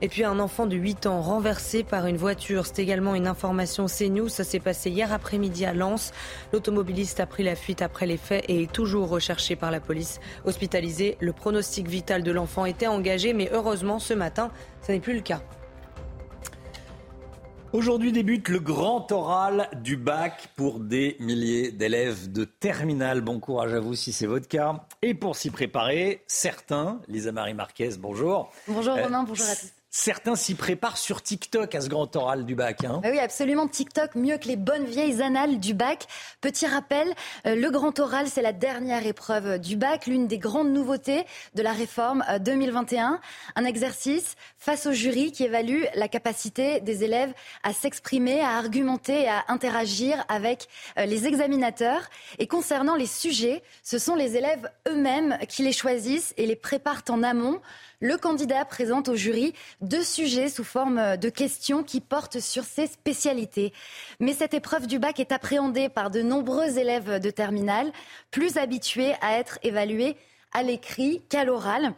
Et puis un enfant de 8 ans renversé par une voiture. C'est également une information CNews. Ça s'est passé hier après-midi à Lens. L'automobiliste a pris la fuite après les faits et est toujours recherché par la police. Hospitalisé, le pronostic vital de l'enfant était engagé, mais heureusement ce matin, ce n'est plus le cas. Aujourd'hui débute le grand oral du bac pour des milliers d'élèves de terminale. Bon courage à vous si c'est votre cas. Et pour s'y préparer, certains, Lisa Marie Marquez, bonjour. Bonjour Euh, Romain, bonjour à tous. Certains s'y préparent sur TikTok à ce grand oral du bac. Hein. Ah oui, absolument. TikTok, mieux que les bonnes vieilles annales du bac. Petit rappel, euh, le grand oral, c'est la dernière épreuve du bac, l'une des grandes nouveautés de la réforme 2021. Euh, Un exercice face au jury qui évalue la capacité des élèves à s'exprimer, à argumenter et à interagir avec euh, les examinateurs. Et concernant les sujets, ce sont les élèves eux-mêmes qui les choisissent et les préparent en amont. Le candidat présente au jury deux sujets sous forme de questions qui portent sur ses spécialités. Mais cette épreuve du bac est appréhendée par de nombreux élèves de terminale, plus habitués à être évalués à l'écrit qu'à l'oral.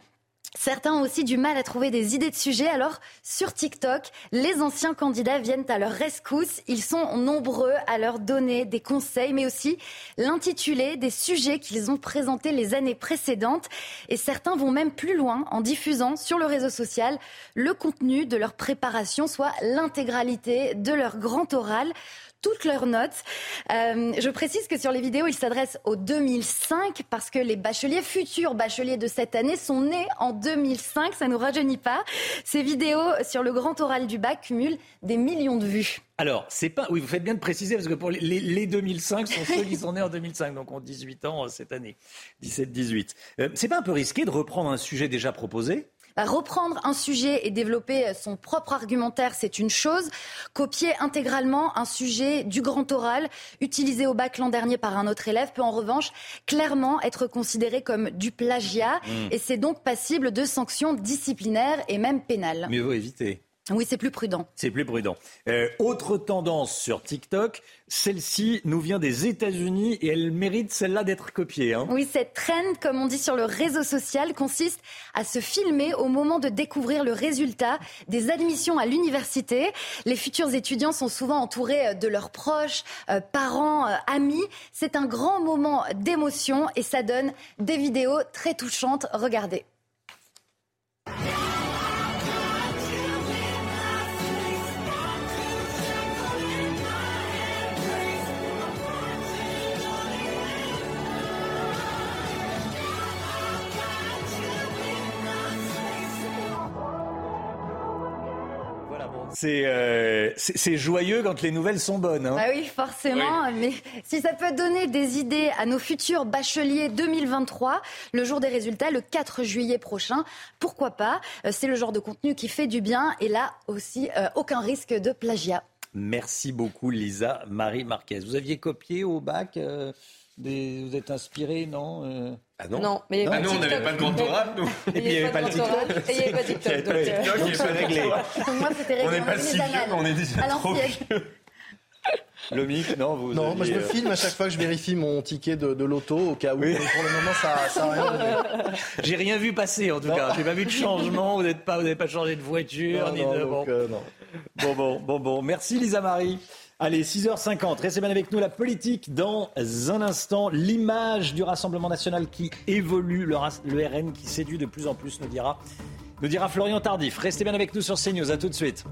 Certains ont aussi du mal à trouver des idées de sujets. Alors, sur TikTok, les anciens candidats viennent à leur rescousse. Ils sont nombreux à leur donner des conseils, mais aussi l'intitulé des sujets qu'ils ont présentés les années précédentes. Et certains vont même plus loin en diffusant sur le réseau social le contenu de leur préparation, soit l'intégralité de leur grand oral toutes leurs notes. Euh, je précise que sur les vidéos, ils s'adressent au 2005 parce que les bacheliers, futurs bacheliers de cette année, sont nés en 2005. Ça ne nous rajeunit pas. Ces vidéos sur le grand oral du bac cumulent des millions de vues. Alors, c'est pas. Oui, vous faites bien de préciser parce que pour les, les 2005 sont ceux qui sont nés en 2005, donc ont 18 ans euh, cette année, 17-18. Euh, c'est pas un peu risqué de reprendre un sujet déjà proposé? Reprendre un sujet et développer son propre argumentaire, c'est une chose. Copier intégralement un sujet du grand oral utilisé au bac l'an dernier par un autre élève peut en revanche clairement être considéré comme du plagiat mmh. et c'est donc passible de sanctions disciplinaires et même pénales. Mieux vaut éviter. Oui, c'est plus prudent. C'est plus prudent. Euh, autre tendance sur TikTok, celle-ci nous vient des États-Unis et elle mérite celle-là d'être copiée. Hein. Oui, cette trend, comme on dit sur le réseau social, consiste à se filmer au moment de découvrir le résultat des admissions à l'université. Les futurs étudiants sont souvent entourés de leurs proches, euh, parents, euh, amis. C'est un grand moment d'émotion et ça donne des vidéos très touchantes. Regardez. Euh, c'est joyeux quand les nouvelles sont bonnes. Hein. Ah oui, forcément. Mais si ça peut donner des idées à nos futurs bacheliers 2023, le jour des résultats, le 4 juillet prochain, pourquoi pas euh, C'est le genre de contenu qui fait du bien et là aussi, euh, aucun risque de plagiat. Merci beaucoup, Lisa Marie Marquez. Vous aviez copié au bac Vous êtes inspiré, non ah non, non mais ah non, on n'avait pas de grand oral, nous. Et puis il n'y avait pas le TikTok. Et il n'y avait pas TikTok. Donc, TikTok, donc c'est réglé. Moi, c'était réglé. On n'est pas si vieux, mais on est déjà trop vieux. Lomique, non, vous. Non, moi je me euh, filme à chaque fois que je vérifie mon ticket de, de l'auto au cas où. Oui. Pour le moment, ça, ça rien. J'ai rien vu passer en tout non. cas. J'ai pas vu de changement. Vous n'êtes pas, vous n'avez pas changé de voiture non, ni non, de. Donc, euh, non. Bon, bon, bon, bon. Merci Lisa Marie. Allez, 6h50, restez bien avec nous. La politique dans un instant. L'image du Rassemblement national qui évolue, le, le, RN qui séduit de plus en plus, nous dira, nous dira Florian Tardif. Restez bien avec nous sur CNews. À tout de suite.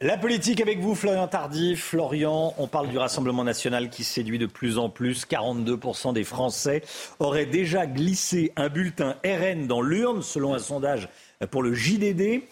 La politique avec vous, Florian Tardif. Florian, on parle du Rassemblement national qui séduit de plus en plus. 42% des Français auraient déjà glissé un bulletin RN dans l'urne, selon un sondage pour le JDD.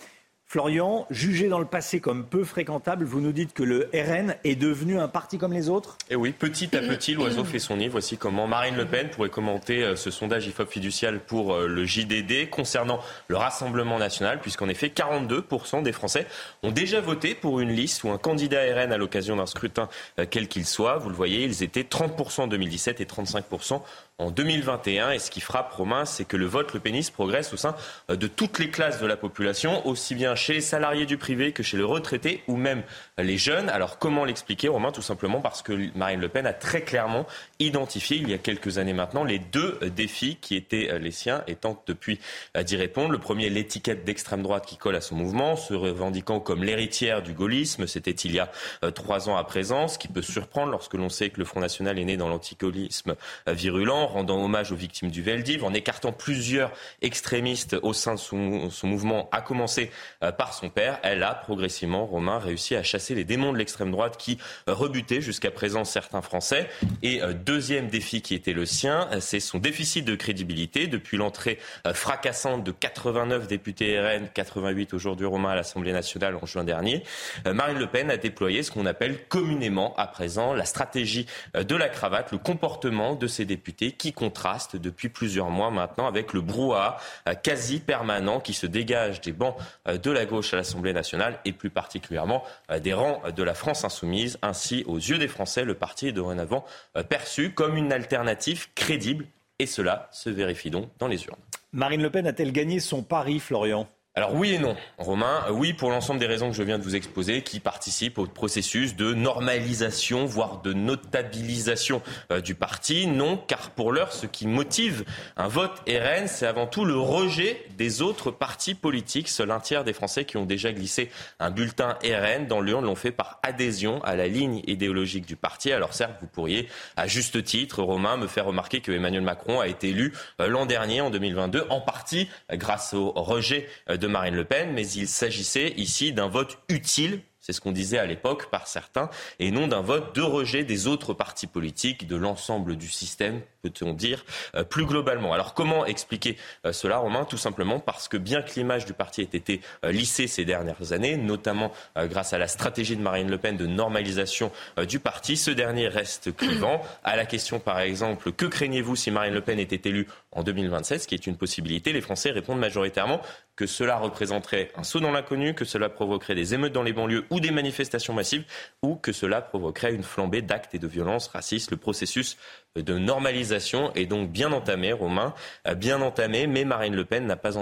Florian, jugé dans le passé comme peu fréquentable, vous nous dites que le RN est devenu un parti comme les autres? Et oui, petit à petit, l'oiseau fait son nid. Voici comment Marine Le Pen pourrait commenter euh, ce sondage IFOP fiducial pour euh, le JDD concernant le Rassemblement national, puisqu'en effet, 42% des Français ont déjà voté pour une liste ou un candidat RN à l'occasion d'un scrutin euh, quel qu'il soit. Vous le voyez, ils étaient 30% en 2017 et 35% en 2021. Et ce qui frappe Romain, c'est que le vote Le Pénis progresse au sein de toutes les classes de la population, aussi bien chez les salariés du privé que chez les retraités ou même les jeunes. Alors comment l'expliquer, Romain? Tout simplement parce que Marine Le Pen a très clairement identifié, il y a quelques années maintenant, les deux défis qui étaient les siens et tente depuis d'y répondre. Le premier, l'étiquette d'extrême droite qui colle à son mouvement, se revendiquant comme l'héritière du gaullisme. C'était il y a trois ans à présent, ce qui peut surprendre lorsque l'on sait que le Front National est né dans l'antigaullisme virulent en rendant hommage aux victimes du Veldiv, en écartant plusieurs extrémistes au sein de son, mouvement, à commencer euh, par son père. Elle a progressivement, Romain, réussi à chasser les démons de l'extrême droite qui euh, rebutaient jusqu'à présent certains Français. Et deuxième défi qui était le sien, c'est son déficit de crédibilité depuis l'entrée fracassante de 89 députés RN, 88 aujourd'hui Romain à l'Assemblée nationale en juin dernier. Marine Le Pen a déployé ce qu'on appelle communément à présent la stratégie de la cravate, le comportement de ces députés qui contraste depuis plusieurs mois maintenant avec le brouhaha quasi permanent qui se dégage des bancs de la gauche à l'Assemblée nationale et plus particulièrement des rangs de la France insoumise. Ainsi, aux yeux des Français, le parti est dorénavant perçu comme une alternative crédible et cela se vérifie donc dans les urnes. Marine Le Pen a-t-elle gagné son pari, Florian? Alors oui et non, Romain. Oui pour l'ensemble des raisons que je viens de vous exposer, qui participent au processus de normalisation, voire de notabilisation euh, du parti. Non, car pour l'heure, ce qui motive un vote RN, c'est avant tout le rejet des autres partis politiques. Seul un tiers des Français qui ont déjà glissé un bulletin RN dans l'urne l'ont fait par adhésion à la ligne idéologique du parti. Alors certes, vous pourriez, à juste titre, Romain, me faire remarquer que Emmanuel Macron a été élu euh, l'an dernier, en 2022, en partie grâce au rejet euh, de de Marine Le Pen, mais il s'agissait ici d'un vote utile c'est ce qu'on disait à l'époque par certains, et non d'un vote de rejet des autres partis politiques, de l'ensemble du système, peut-on dire, euh, plus globalement. Alors comment expliquer euh, cela, Romain? Tout simplement parce que bien que l'image du parti ait été euh, lissée ces dernières années, notamment grâce à la stratégie de Marine Le Pen de normalisation du parti, ce dernier reste clivant. À la question, par exemple, que craignez-vous si Marine Le Pen était élue en 2027, ce qui est une possibilité, les Français répondent majoritairement que cela représenterait un saut dans l'inconnu, que cela provoquerait des émeutes dans les banlieues ou des manifestations massives, ou que cela provoquerait une flambée d'actes et de violences racistes. Le processus de normalisation est donc bien entamé, Romain, euh, bien entamé, mais Marine Le Pen n'a pas,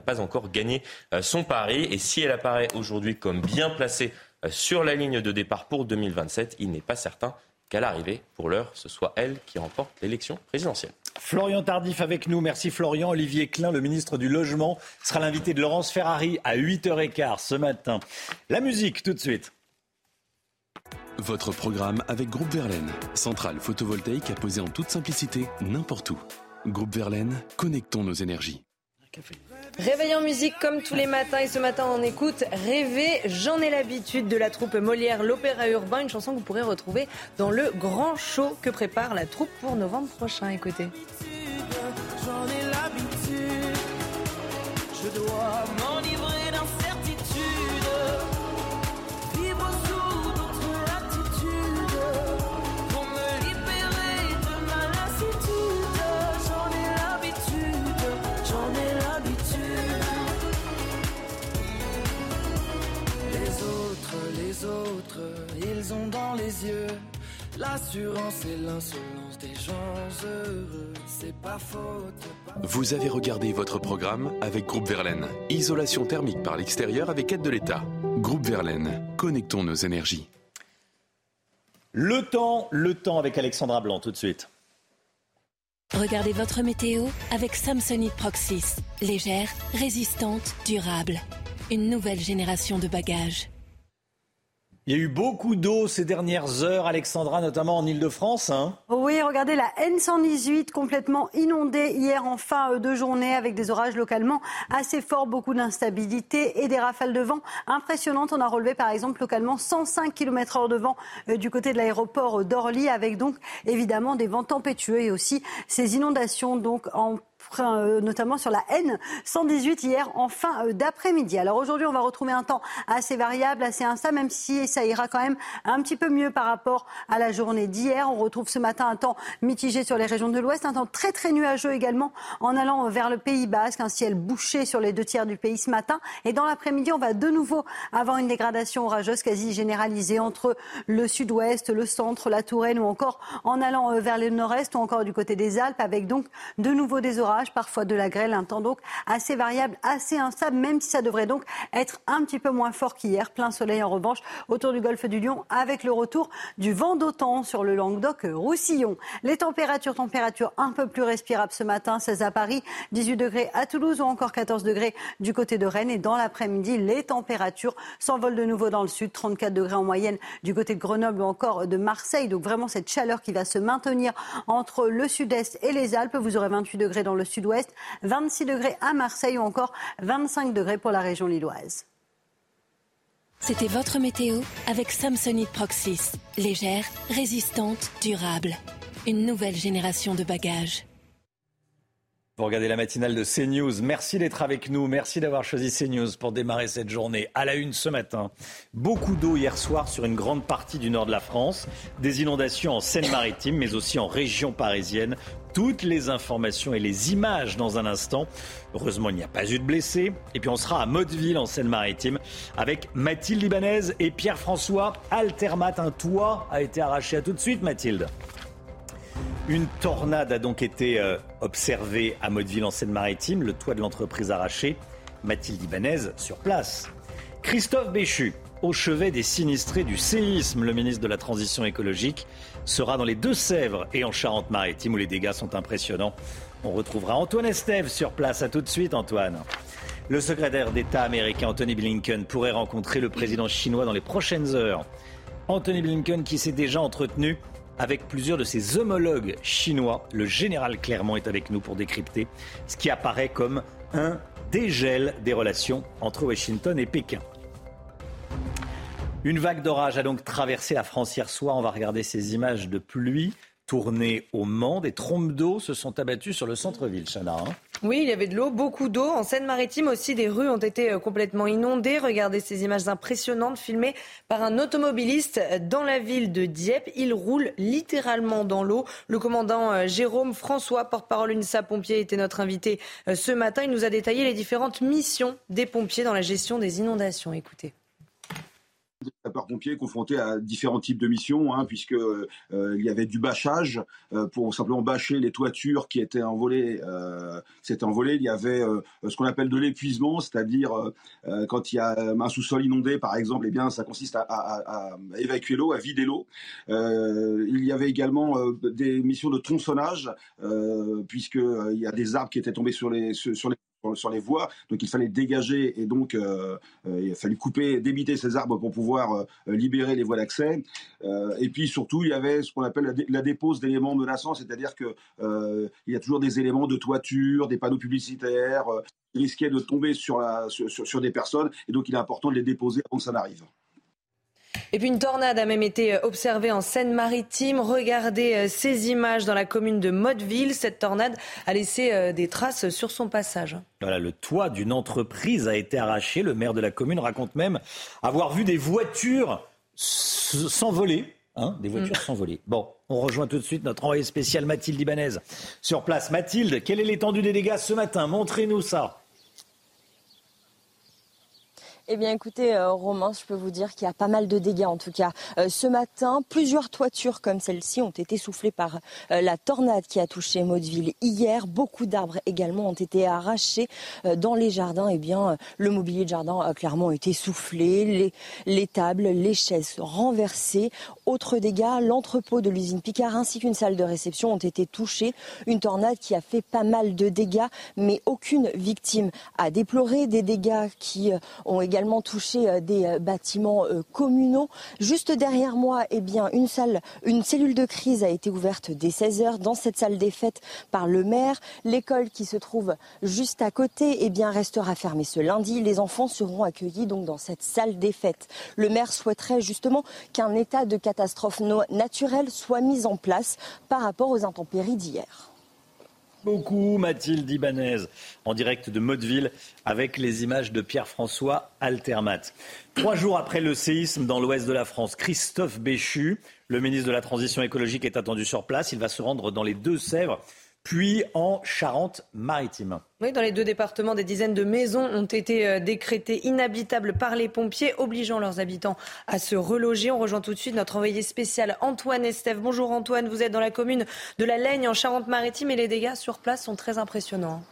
pas, encore gagné euh, son pari. Et si elle apparaît aujourd'hui comme bien placée euh, sur la ligne de départ pour 2027, il n'est pas certain qu'à l'arrivée, pour l'heure, ce soit elle qui remporte l'élection présidentielle. Florian Tardif avec nous. Merci Florian. Olivier Klein, le ministre du Logement, sera l'invité de Laurence Ferrari à 8h15 ce matin. La musique tout de suite. Votre programme avec Groupe Verlaine, centrale photovoltaïque à poser en toute simplicité n'importe où. Groupe Verlaine, connectons nos énergies. Réveil en musique comme tous les matins et ce matin on écoute Rêver, j'en ai l'habitude de la troupe Molière, l'opéra urbain, une chanson que vous pourrez retrouver dans le grand show que prépare la troupe pour novembre prochain. Écoutez. Ils ont dans les yeux l'assurance et l'insolence des gens heureux. C'est pas faute. Vous avez regardé votre programme avec Groupe Verlaine. Isolation thermique par l'extérieur avec aide de l'État. Groupe Verlaine, connectons nos énergies. Le temps, le temps avec Alexandra Blanc tout de suite. Regardez votre météo avec Samsonite Proxys. Légère, résistante, durable. Une nouvelle génération de bagages. Il y a eu beaucoup d'eau ces dernières heures, Alexandra, notamment en Ile-de-France. Hein. oui, regardez la N118 complètement inondée hier en fin de journée avec des orages localement assez forts, beaucoup d'instabilité et des rafales de vent impressionnantes. On a relevé par exemple localement 105 km/h de vent euh, du côté de l'aéroport d'Orly avec donc évidemment des vents tempétueux et aussi ces inondations donc en notamment sur la N 118 hier en fin euh, d'après-midi. Alors aujourd'hui, on va retrouver un temps assez variable, assez instable, même si ça ira quand même un petit peu mieux par rapport à la journée d'hier. On retrouve ce matin un temps mitigé sur les régions de l'Ouest, un temps très très nuageux également en allant vers le Pays Basque, un ciel bouché sur les deux tiers du pays ce matin. Et dans l'après-midi, on va de nouveau avoir une dégradation orageuse quasi généralisée entre le sud-ouest, le centre, la Touraine ou encore en allant euh, vers le nord-est ou encore du côté des Alpes avec donc de nouveau des orages parfois de la grêle, un temps donc assez variable, assez instable, même si ça devrait donc être un petit peu moins fort qu'hier. Plein soleil en revanche autour du golfe du Lion avec le retour du vent d'automne sur le Languedoc-Roussillon. Les températures, températures un peu plus respirables ce matin, 16 à Paris, 18 degrés à Toulouse ou encore 14 degrés du côté de Rennes. Et dans l'après-midi, les températures s'envolent de nouveau dans le sud, 34 degrés en moyenne du côté de Grenoble ou encore de Marseille. Donc vraiment cette chaleur qui va se maintenir entre le sud-est et les Alpes. Vous aurez 28 degrés dans le sud-ouest, 26 degrés à Marseille ou encore 25 degrés pour la région lilloise. C'était votre météo avec Samsonite Proxys. Légère, résistante, durable. Une nouvelle génération de bagages. Vous regardez la matinale de CNews. Merci d'être avec nous. Merci d'avoir choisi CNews pour démarrer cette journée. À la une ce matin, beaucoup d'eau hier soir sur une grande partie du nord de la France. Des inondations en Seine-Maritime, mais aussi en région parisienne. Toutes les informations et les images dans un instant. Heureusement, il n'y a pas eu de blessés. Et puis on sera à Motteville en Seine-Maritime avec Mathilde Libanez et Pierre-François Altermat. Un toit a été arraché. À tout de suite, Mathilde. Une tornade a donc été euh, observée à Motteville en Seine-Maritime, le toit de l'entreprise arraché. Mathilde Ibanez sur place. Christophe Béchu, au chevet des sinistrés du séisme, le ministre de la Transition écologique, sera dans les Deux-Sèvres et en Charente-Maritime où les dégâts sont impressionnants. On retrouvera Antoine Estève sur place. À tout de suite, Antoine. Le secrétaire d'État américain Anthony Blinken pourrait rencontrer le président chinois dans les prochaines heures. Anthony Blinken qui s'est déjà entretenu avec plusieurs de ses homologues chinois. Le général Clermont est avec nous pour décrypter ce qui apparaît comme un dégel des relations entre Washington et Pékin. Une vague d'orage a donc traversé la France hier soir. On va regarder ces images de pluie tournées au Mans. Des trompes d'eau se sont abattues sur le centre-ville, Chana. Hein. Oui, il y avait de l'eau, beaucoup d'eau. En Seine-Maritime aussi, des rues ont été euh, complètement inondées. Regardez ces images impressionnantes filmées par un automobiliste dans la ville de Dieppe. Il roule littéralement dans l'eau. Le commandant euh, Jérôme François, porte-parole UNSA Pompiers, était notre invité euh, ce matin. Il nous a détaillé les différentes missions des pompiers dans la gestion des inondations. Écoutez sapeurs-pompiers confrontés à différents types de missions, hein, puisque euh, il y avait du bâchage euh, pour simplement bâcher les toitures qui étaient envolées. Euh, envolé. Il y avait ce qu'on appelle de l'épuisement, c'est-à-dire quand il y a un sous-sol inondé, par exemple, eh bien ça consiste à évacuer l'eau, à vider l'eau. il y avait également des missions de tronçonnage, puisque il y a des arbres qui étaient tombés sur les sur les sur les voies. Donc il fallait dégager et donc euh, euh, il a fallu couper, débiter ces arbres pour pouvoir euh, libérer les voies d'accès. et puis surtout, il y avait ce qu'on appelle la, dépose d'éléments menaçants, c'est-à-dire que il y a toujours des éléments de toiture, des panneaux publicitaires qui risquaient de tomber sur, sur, sur des personnes. Et donc il est important de les déposer avant que ça n'arrive. Et puis une tornade a même été observée en Seine-Maritime. Regardez euh, ces images dans la commune de Motteville. Cette tornade a laissé euh, des traces sur son passage. Voilà, le toit d'une entreprise a été arraché. Le maire de la commune raconte même avoir vu des voitures s'envoler. Hein, des voitures mm. s'envoler. Bon, on rejoint tout de suite notre envoyé spécial Mathilde Ibanez sur place. Mathilde, quelle est l'étendue des dégâts ce matin? Montrez-nous ça. Eh bien, écoutez, euh, Romain, je peux vous dire qu'il y a pas mal de dégâts en tout cas. Euh, ce matin, plusieurs toitures comme celle-ci ont été soufflées par euh, la tornade qui a touché Maudeville hier. Beaucoup d'arbres également ont été arrachés dans les jardins. Eh bien, le mobilier de jardin a clairement été soufflé, les, les tables, les chaises renversées. Autre dégâts, l'entrepôt de l'usine Picard ainsi qu'une salle de réception ont été touchés. Une tornade qui a fait pas mal de dégâts, mais aucune victime a déploré. Des dégâts qui ont également également touché euh, des euh, bâtiments euh, communaux. Juste derrière moi, eh bien, une salle, une cellule de crise a été ouverte dès 16 heures dans cette salle des fêtes par le maire. L'école qui se trouve juste à côté, eh bien, restera fermée ce lundi. Les enfants seront accueillis donc dans cette salle des fêtes. Le maire souhaiterait justement qu'un état de catastrophe naturelle soit mis en place par rapport aux intempéries d'hier beaucoup Mathilde Ibanez en direct de Motteville avec les images de Pierre-François Altermat. Trois jours après le séisme dans l'ouest de la France, Christophe Béchu, le ministre de la Transition écologique, est attendu sur place. Il va se rendre dans les Deux-Sèvres. Puis en Charente-Maritime. Oui, dans les deux départements, des dizaines de maisons ont été euh, décrétées inhabitables par les pompiers, obligeant leurs habitants à se reloger. On rejoint tout de suite notre envoyé spécial Antoine Estève. Bonjour Antoine, vous êtes dans la commune de la Laigne en Charente-Maritime et les dégâts sur place sont très impressionnants.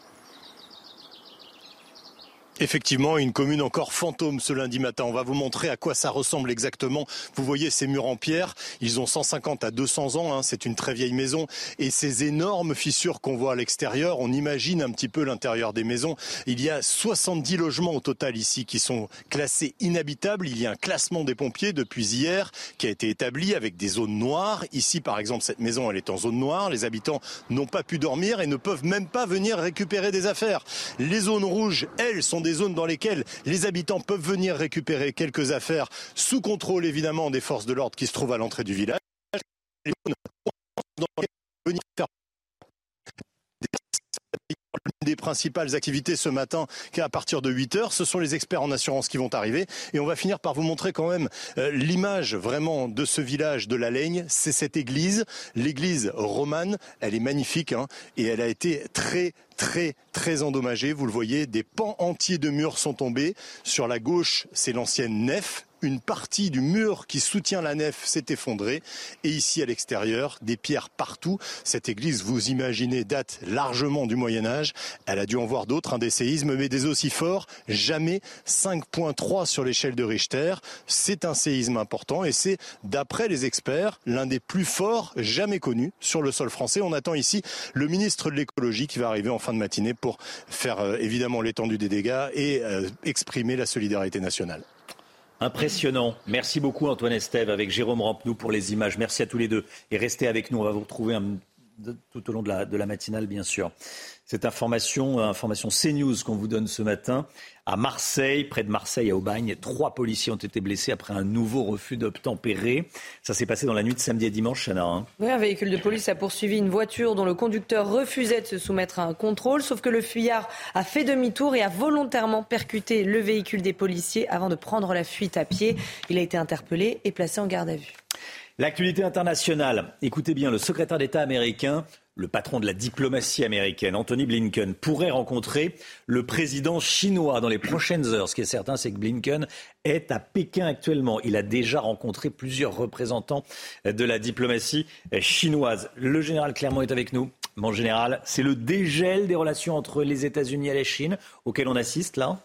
Effectivement, une commune encore fantôme ce lundi matin. On va vous montrer à quoi ça ressemble exactement. Vous voyez ces murs en pierre, ils ont 150 à 200 ans, hein. c'est une très vieille maison. Et ces énormes fissures qu'on voit à l'extérieur, on imagine un petit peu l'intérieur des maisons. Il y a 70 logements au total ici qui sont classés inhabitables. Il y a un classement des pompiers depuis hier qui a été établi avec des zones noires. Ici, par exemple, cette maison, elle est en zone noire. Les habitants n'ont pas pu dormir et ne peuvent même pas venir récupérer des affaires. Les zones rouges, elles, sont des zones dans lesquelles les habitants peuvent venir récupérer quelques affaires sous contrôle évidemment des forces de l'ordre qui se trouvent à l'entrée du village. Des principales activités ce matin, qu'à partir de 8 heures, ce sont les experts en assurance qui vont arriver. Et on va finir par vous montrer quand même euh, l'image vraiment de ce village de la Laigne. C'est cette église, l'église romane. Elle est magnifique hein, et elle a été très très très endommagée. Vous le voyez, des pans entiers de murs sont tombés. Sur la gauche, c'est l'ancienne nef une partie du mur qui soutient la nef s'est effondrée et ici à l'extérieur, des pierres partout. Cette église, vous imaginez, date largement du Moyen Âge. Elle a dû en voir d'autres, un des séismes, mais des aussi forts. Jamais 5.3 sur l'échelle de Richter. C'est un séisme important et c'est, d'après les experts, l'un des plus forts jamais connus sur le sol français. On attend ici le ministre de l'écologie qui va arriver en fin de matinée pour faire euh, évidemment l'étendue des dégâts et euh, exprimer la solidarité nationale. Impressionnant. Merci beaucoup Antoine Estève avec Jérôme Rampenou pour les images. Merci à tous les deux. Et restez avec nous, on va vous retrouver tout au long de la, de la matinale bien sûr. Cette information, information CNews qu'on vous donne ce matin, à Marseille, près de Marseille, à Aubagne, trois policiers ont été blessés après un nouveau refus d'obtempérer. Ça s'est passé dans la nuit de samedi à dimanche, Chana. Hein. Oui, un véhicule de police a poursuivi une voiture dont le conducteur refusait de se soumettre à un contrôle, sauf que le fuyard a fait demi-tour et a volontairement percuté le véhicule des policiers avant de prendre la fuite à pied. Il a été interpellé et placé en garde à vue. L'actualité internationale. Écoutez bien, le secrétaire d'État américain le patron de la diplomatie américaine, Anthony Blinken, pourrait rencontrer le président chinois dans les prochaines heures. Ce qui est certain, c'est que Blinken est à Pékin actuellement. Il a déjà rencontré plusieurs représentants de la diplomatie chinoise. Le général Clermont est avec nous. Mon général, c'est le dégel des relations entre les États-Unis et la Chine auquel on assiste là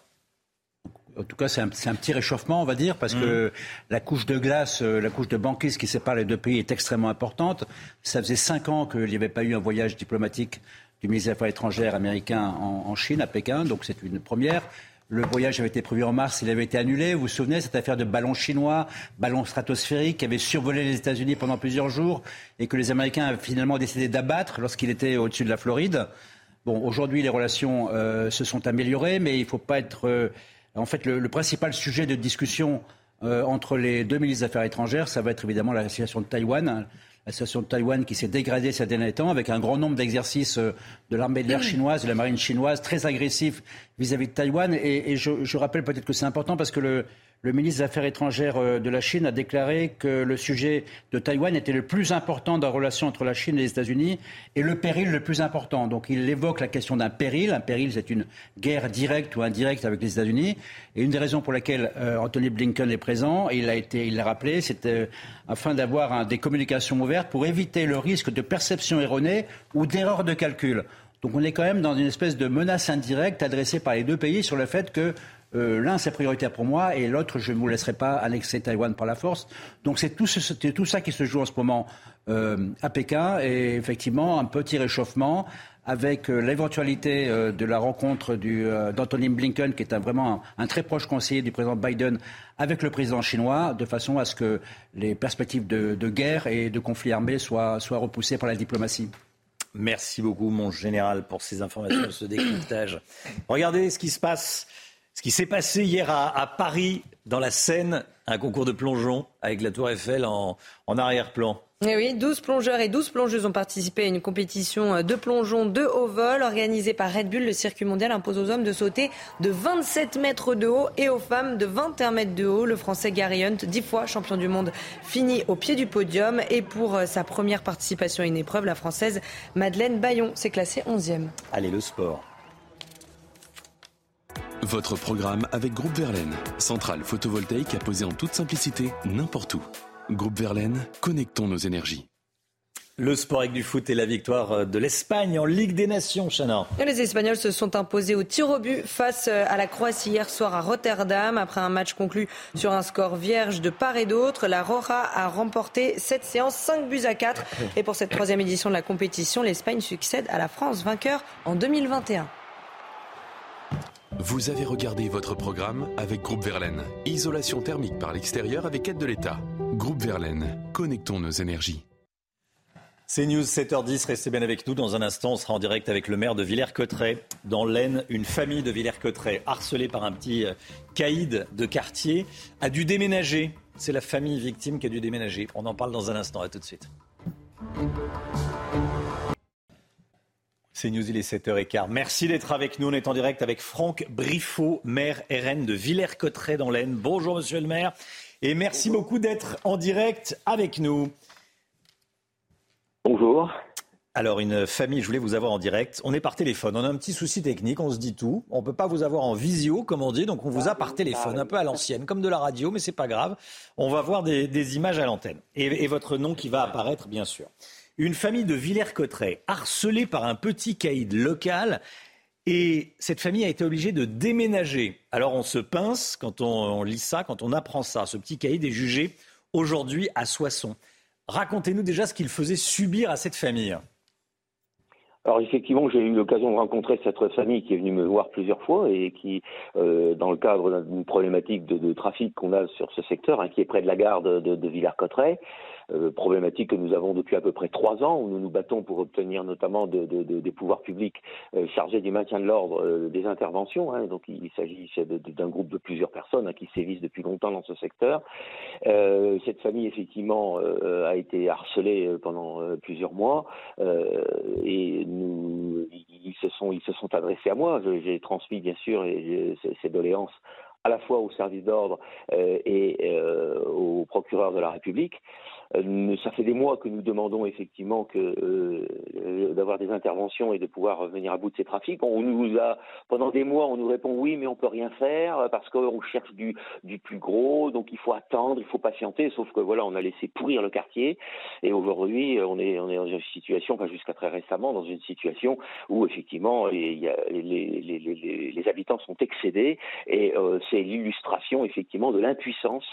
en tout cas, c'est un, petit réchauffement, on va dire, parce que mm. la couche de glace, euh, la couche de banquise qui sépare les deux pays est extrêmement importante. Ça faisait cinq ans qu'il n'y avait pas eu un voyage diplomatique du ministre des Affaires étrangères américain en, Chine, à Pékin, donc c'est une première. Le voyage avait été prévu en mars, il avait été annulé. Vous vous souvenez, cette affaire de ballon chinois, ballon stratosphérique, qui avait survolé les États-Unis pendant plusieurs jours et que les Américains avaient finalement décidé d'abattre lorsqu'il était au-dessus de la Floride. Bon, aujourd'hui, les relations euh, se sont améliorées, mais il ne faut pas être... Euh, en fait, le, principal sujet de discussion euh, entre les deux ministres des Affaires étrangères, ça va être évidemment la situation de Taïwan. Hein. la situation de Taïwan qui s'est dégradée ces derniers temps avec un grand nombre d'exercices euh, de l'armée de l'air chinoise, de la marine chinoise, très agressifs vis-à-vis de Taïwan. Et, je, je rappelle peut-être que c'est important parce que le, le ministre des Affaires étrangères euh, de la Chine a déclaré que le sujet de Taïwan était le plus important dans la relation entre la Chine et les États-Unis et le péril le plus important. Donc il évoque la question d'un péril. Un péril, c'est une guerre directe ou indirecte avec les États-Unis. Et une des raisons pour lesquelles euh, Anthony Blinken est présent, et il l'a été, il l'a rappelé, c'était euh, afin d'avoir des communications ouvertes pour éviter le risque de perception erronée ou d'erreur de calcul. Donc on est quand même dans une espèce de menace indirecte adressée par les deux pays sur le fait que euh, l'un, c'est prioritaire pour moi, et l'autre, je ne vous laisserai pas annexer Taïwan par la force. Donc c'est tout, ça qui se joue en ce moment euh, à Pékin, et effectivement, un petit réchauffement avec euh, l'éventualité de la rencontre d'Anthony Blinken, qui est vraiment un, très proche conseiller du président Biden, avec le président chinois, de façon à ce que les perspectives de, guerre et de conflit armé soient, soient repoussées par la diplomatie. Merci beaucoup, mon général, pour ces informations, ce décryptage. Regardez ce qui se passe ce qui s'est passé hier à, Paris, dans la Seine, un concours de plongeon avec la Tour Eiffel en, arrière-plan. Et eh oui, 12 plongeurs et 12 plongeuses ont participé à une compétition de plongeon de haut vol organisée par Red Bull. Le circuit mondial impose aux hommes de sauter de 27 mètres de haut et aux femmes de 21 mètres de haut. Le français Gary Hunt, 10 fois champion du monde, finit au pied du podium. Et pour euh, sa première participation à une épreuve, la française Madeleine Bayon s'est classée 11e. Allez, le sport. Votre programme avec Groupe Verlaine, centrale photovoltaïque à poser en toute simplicité n'importe où. Groupe Verlaine, connectons nos énergies. Le sport avec du foot et la victoire de l'Espagne en Ligue des Nations, Chana. Les Espagnols se sont imposés au tir au but face à la Croatie hier soir à Rotterdam. Après un match conclu sur un score vierge de part et d'autre, la Roja a remporté cette séance 5 buts à 4. Et pour cette troisième édition de la compétition, l'Espagne succède à la France, vainqueur en 2021. Vous avez regardé votre programme avec Groupe Verlaine. Isolation thermique par l'extérieur avec aide de l'État. Groupe Verlaine, connectons nos énergies. C'est News 7h10, restez bien avec nous. Dans un instant, on sera en direct avec le maire de Villers-Cotterêts. Dans l'Aisne, une famille de Villers-Cotterêts, harcelée par un petit euh, caïd de quartier, a dû déménager. C'est la famille victime qui a dû déménager. On en parle dans un instant. À tout de suite. C'est News, il est 7h15. Merci d'être avec nous. On est en direct avec Franck Briffaut, maire RN de Villers-Cotterêts dans l'Aisne. Bonjour, monsieur le maire. Et merci beaucoup d'être en direct avec nous. Bonjour. Alors, une famille, je voulais vous avoir en direct. On est par téléphone. On a un petit souci technique, on se dit tout. On ne peut pas vous avoir en visio, comme on dit, donc on vous a par téléphone, un peu à l'ancienne, comme de la radio, mais c'est pas grave. On va voir des, images à l'antenne. et votre nom qui va apparaître, bien sûr. Une famille de Villers-Cotterêts harcelée par un petit caïd local. Et cette famille a été obligée de déménager. Alors on se pince quand on, lit ça, quand on apprend ça. Ce petit caïd est jugé aujourd'hui à Soissons. Racontez-nous déjà ce qu'il faisait subir à cette famille. Alors effectivement, j'ai eu l'occasion de rencontrer cette famille qui est venue me voir plusieurs fois et qui, euh, dans le cadre d'une problématique de, trafic qu'on a sur ce secteur, hein, qui est près de la gare de, de Villers-Cotterêts, euh, problématique que nous avons depuis à peu près trois ans, où nous nous battons pour obtenir notamment de, de, de, des pouvoirs publics euh, chargés du maintien de l'ordre euh, des interventions. Hein, donc il, s'agit d'un groupe de plusieurs personnes hein, qui sévissent depuis longtemps dans ce secteur. cette famille effectivement a été harcelée pendant plusieurs mois et nous, ils se sont ils se sont adressés à moi. J'ai transmis bien sûr ces doléances à la fois au service d'ordre et au procureur de la République. Euh, ça fait des mois que nous demandons effectivement que euh, d'avoir des interventions et de pouvoir venir à bout de ces trafics. On nous a pendant des mois, on nous répond oui, mais on peut rien faire parce qu'on cherche du, plus gros, donc il faut attendre, il faut patienter. Sauf que voilà, on a laissé pourrir le quartier et aujourd'hui, on est on dans une situation, enfin jusqu'à très récemment, dans une situation où effectivement les, habitants sont excédés et euh, c'est l'illustration effectivement de l'impuissance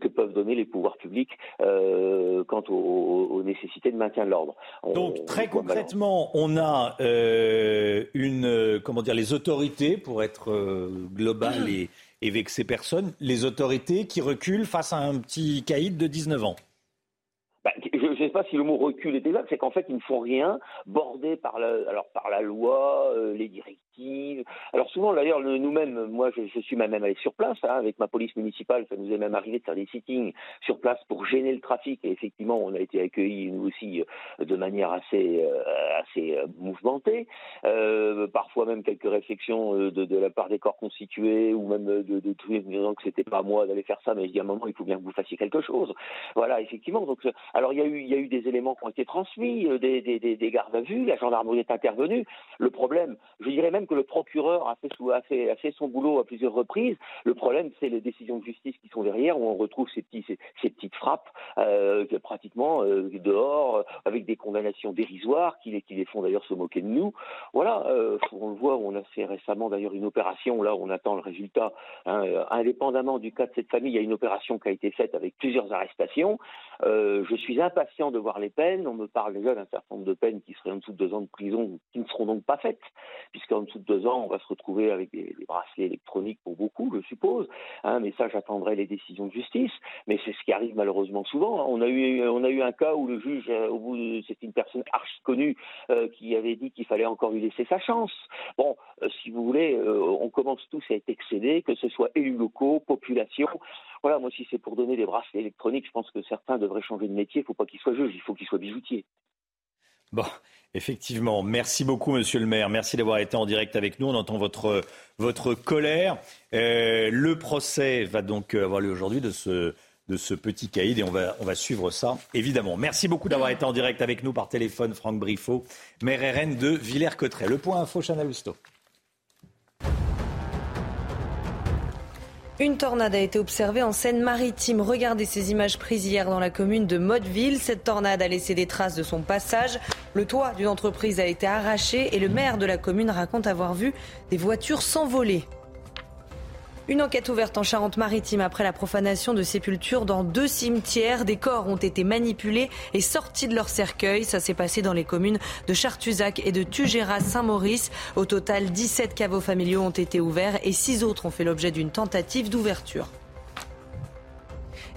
que peuvent donner les pouvoirs publics. Euh, euh, quant aux, nécessités de maintien de l'ordre. Donc très concrètement, on a euh, une, euh, comment dire, les autorités, pour être global et, et avec ces personnes, les autorités qui reculent face à un petit caïd de 19 ans. Bah, je ne sais si le mot recul est exact, c'est qu'en fait, ils ne font rien, bordés par la, alors, par la loi, les directives alors souvent, d'ailleurs, nous-mêmes, moi, je, suis même allé sur place hein, avec ma police municipale. Ça nous est même arrivé de faire des sittings sur place pour gêner le trafic. Et effectivement, on a été accueillis nous aussi euh, de manière assez, euh, assez euh, mouvementée. parfois même quelques réflexions de, la part des corps constitués ou même de, de, de disant que c'était pas à moi d'aller faire ça, mais je dis à un moment, il faut bien que vous fassiez quelque chose. Voilà, effectivement. Donc, alors il y a eu, il y a eu des éléments qui ont été transmis, des, des, des gardes à vue, la gendarmerie est intervenue. Le problème, je dirais même que le procureur a fait, son boulot à plusieurs reprises. Le problème, c'est les décisions de justice qui sont derrière, où on retrouve ces, petites frappes euh, pratiquement euh, dehors, euh, avec des condamnations dérisoires qui les font d'ailleurs se moquer de nous. Voilà, on le voit, on a fait récemment d'ailleurs une opération, là on attend le résultat. Hein, indépendamment du cas de cette famille, il y a une opération qui a été faite avec plusieurs arrestations. je suis impatient de voir les peines. On me parle déjà d'un certain nombre de peines qui seraient en dessous de deux ans de prison, qui ne seront donc pas faites, puisqu'en dessous de deux ans, on va se retrouver avec des, bracelets électroniques pour beaucoup, je suppose. Hein, mais ça, j'attendrai les décisions de justice. Mais c'est ce qui arrive malheureusement souvent. On a eu, on a eu un cas où le juge, euh, c'est une personne archi connue euh, qui avait dit qu'il fallait encore lui laisser sa chance. Bon, euh, si vous voulez, on commence tous à être excédés, que ce soit élus locaux, population. Voilà, moi, si c'est pour donner des bracelets électroniques, je pense que certains devraient changer de métier. Il ne faut pas qu'ils soient juges, il faut qu'ils soient bijoutiers. Bon, effectivement. Merci beaucoup, monsieur le maire. Merci d'avoir été en direct avec nous. On entend votre, votre colère. Euh, le procès va donc avoir lieu aujourd'hui de ce, de ce petit caïd et on va, on va suivre ça, évidemment. Merci beaucoup d'avoir été en direct avec nous par téléphone, Franck Briffaut, maire RN de Villers-Cotterêts. Le point info, Lousteau. Une tornade a été observée en Seine-Maritime. Regardez ces images prises hier dans la commune de Motteville. Cette tornade a laissé des traces de son passage. Le toit d'une entreprise a été arraché et le maire de la commune raconte avoir vu des voitures s'envoler. Une enquête ouverte en Charente-Maritime après la profanation de sépultures dans deux cimetières. Des corps ont été manipulés et sortis de leur cercueil. Ça s'est passé dans les communes de Chartuzac et de Tugéras-Saint-Maurice. Au total, 17 caveaux familiaux ont été ouverts et 6 autres ont fait l'objet d'une tentative d'ouverture.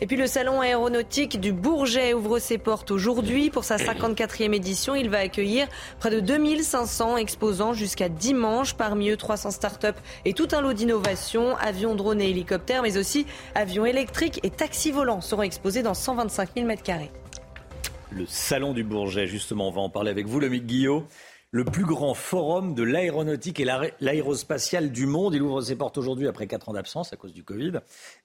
Et puis le salon aéronautique du Bourget ouvre ses portes aujourd'hui. Pour sa 54e édition, il va accueillir près de 2500 exposants jusqu'à dimanche. Parmi eux, 300 startups et tout un lot d'innovations. Avions, drones et hélicoptères, mais aussi avions électriques et taxis volants seront exposés dans 125 000 m2. Le salon du Bourget, justement, on va en parler avec vous, le Guillot le plus grand forum de l'aéronautique et l'aérospatiale du monde. Il ouvre ses portes aujourd'hui après quatre ans d'absence à cause du Covid.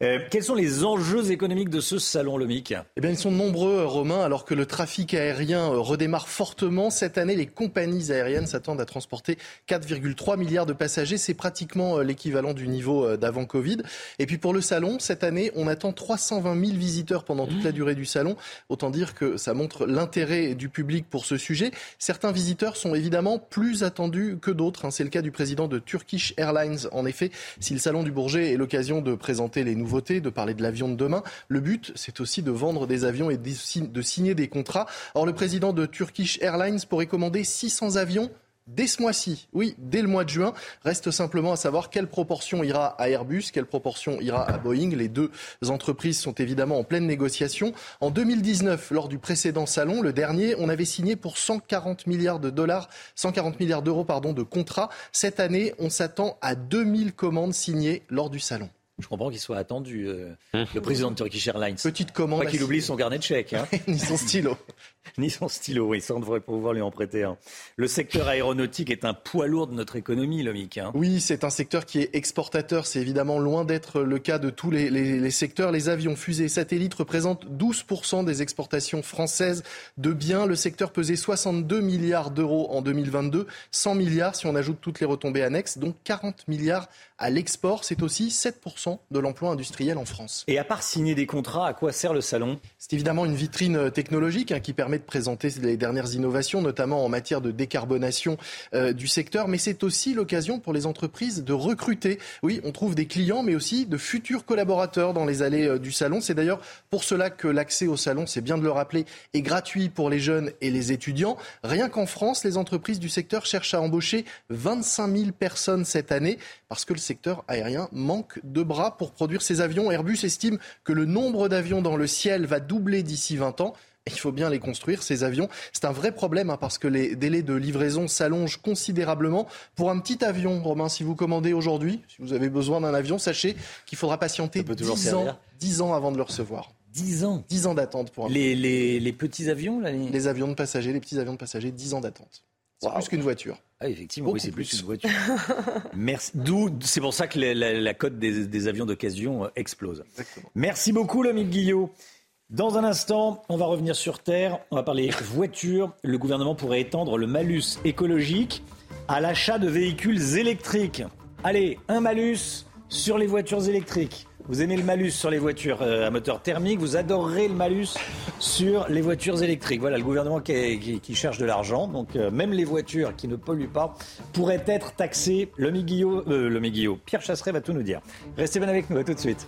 Euh, quels sont les enjeux économiques de ce salon, Lomic Eh bien, ils sont nombreux, Romain. Alors que le trafic aérien euh, redémarre fortement cette année, les compagnies aériennes s'attendent à transporter 4,3 milliards de passagers. C'est pratiquement euh, l'équivalent du niveau d'avant Covid. Et puis pour le salon, cette année, on attend 320 000 visiteurs pendant toute la durée du salon. Autant dire que ça montre l'intérêt du public pour ce sujet. Certains visiteurs sont évidemment plus attendu que d'autres. Hein. C'est le cas du président de Turkish Airlines. En effet, si le Salon du Bourget est l'occasion de présenter les nouveautés, de parler de l'avion de demain, le but, c'est aussi de vendre des avions et de signer des contrats. Or, le président de Turkish Airlines pourrait commander 600 avions dès ce mois-ci, oui, dès le mois de juin. Reste simplement à savoir quelle proportion ira à Airbus, quelle proportion ira à Boeing. Les deux entreprises sont évidemment en pleine négociation. En 2019, lors du précédent salon, le dernier, on avait signé pour 140 milliards de dollars, 140 milliards d'euros, pardon, de contrats. Cette année, on s'attend à 2000 commandes signées lors du salon. Je comprends qu'il soit attendu, euh, hum. le président de Turkish Airlines. Petite commande. Pas qu'il oublie son carnet de chèques. Hein. Ni son stylo. Ni son stylo, oui, ça on devrait pouvoir lui en prêter un. Le secteur aéronautique est un poids lourd de notre économie, Lomic. Hein. Oui, c'est un secteur qui est exportateur. C'est évidemment loin d'être le cas de tous les, les, secteurs. Les avions, fusées, satellites représentent 12% des exportations françaises de biens. Le secteur pesait 62 milliards d'euros en 2022, 100 milliards si on ajoute toutes les retombées annexes, donc 40 milliards à l'export. C'est aussi 7% de l'emploi industriel en France. Et à part signer des contrats, à quoi sert le salon? C'est évidemment une vitrine technologique hein, qui permet de présenter les dernières innovations, notamment en matière de décarbonation euh, du secteur. Mais c'est aussi l'occasion pour les entreprises de recruter. Oui, on trouve des clients, mais aussi de futurs collaborateurs dans les allées euh, du salon. C'est d'ailleurs pour cela que l'accès au salon, c'est bien de le rappeler, est gratuit pour les jeunes et les étudiants. Rien qu'en France, les entreprises du secteur cherchent à embaucher 25 000 personnes cette année parce que le secteur aérien manque de bras pour produire ses avions. Airbus estime que le nombre d'avions dans le ciel va doubler d'ici 20 ans. Il faut bien les construire, ces avions. C'est un vrai problème hein, parce que les délais de livraison s'allongent considérablement. Pour un petit avion, Romain, si vous commandez aujourd'hui, si vous avez besoin d'un avion, sachez qu'il faudra patienter 10 ans, 10 ans avant de le recevoir. 10 ans 10 ans d'attente pour un les, les, les, petits avions là, les... avions de passagers, les petits avions de passagers, 10 ans d'attente. C'est plus qu'une voiture. Ah, effectivement, oui, c'est plus qu'une voiture. Merci. D'où, c'est pour ça que la, cote des, avions d'occasion euh, explose. Merci beaucoup, l'ami Guillot. Dans un instant, on va revenir sur Terre. On va parler voitures. Le gouvernement pourrait étendre le malus écologique à l'achat de véhicules électriques. Allez, un malus sur les voitures électriques. Vous aimez le malus sur les voitures euh, à moteur thermique, vous adorerez le malus sur les voitures électriques. Voilà, le gouvernement qui, cherche de l'argent, donc euh, même les voitures qui ne polluent pas pourraient être taxées. Le Guillot, euh, le Pierre Chasseret va tout nous dire. Restez bien avec nous, à tout de suite.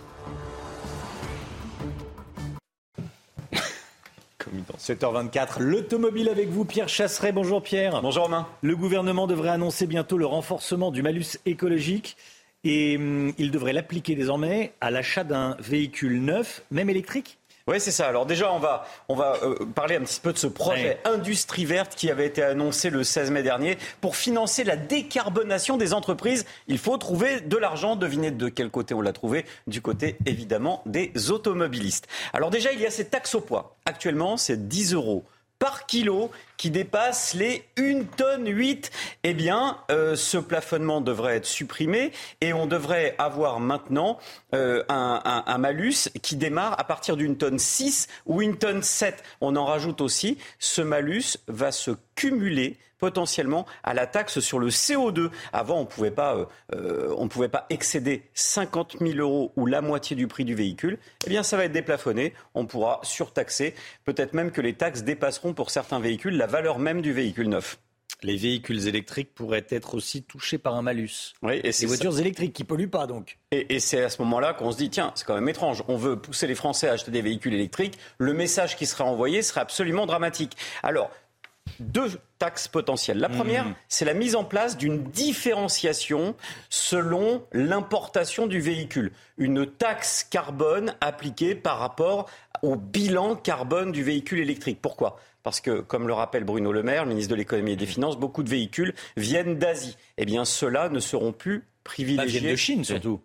7h24, l'automobile avec vous, Pierre Chasseret. Bonjour Pierre. Bonjour Romain. Le gouvernement devrait annoncer bientôt le renforcement du malus écologique et hum, il devrait l'appliquer désormais à l'achat d'un véhicule neuf, même électrique Oui, c'est ça. Alors déjà, on va, on va euh, parler un petit peu de ce projet Industrie verte qui avait été annoncé le 16 mai dernier. Pour financer la décarbonation des entreprises, il faut trouver de l'argent. Devinez de quel côté on l'a trouvé Du côté, évidemment, des automobilistes. Alors déjà, il y a ces taxes au poids. Actuellement, c'est 10 euros par kilo qui dépasse les 1 tonne 8, eh bien, euh, ce plafonnement devrait être supprimé et on devrait avoir maintenant euh, un, malus qui démarre à partir d'une tonne 6 ou une tonne 7. On en rajoute aussi. Ce malus va se cumuler potentiellement à la taxe sur le CO2. Avant, on pouvait pas, euh, euh, on pouvait pas excéder 50 000 euros ou la moitié du prix du véhicule. Eh bien, ça va être déplafonné. On pourra surtaxer. Peut-être même que les taxes dépasseront pour certains véhicules la valeur même du véhicule neuf. Les véhicules électriques pourraient être aussi touchés par un malus. Oui, et c'est voitures électriques qui polluent pas donc. Et, et c'est à ce moment-là qu'on se dit tiens, c'est quand même étrange. On veut pousser les Français à acheter des véhicules électriques. Le message qui sera envoyé sera absolument dramatique. Alors, deux taxes potentielles. La première, mmh. c'est la mise en place d'une différenciation selon l'importation du véhicule. Une taxe carbone appliquée par rapport au bilan carbone du véhicule électrique. Pourquoi? Parce que, comme le rappelle Bruno Le Maire, le ministre de l'économie et des finances, beaucoup de véhicules viennent d'Asie. Eh bien, ceux-là ne seront plus privilégiés. Viennent de Chine surtout.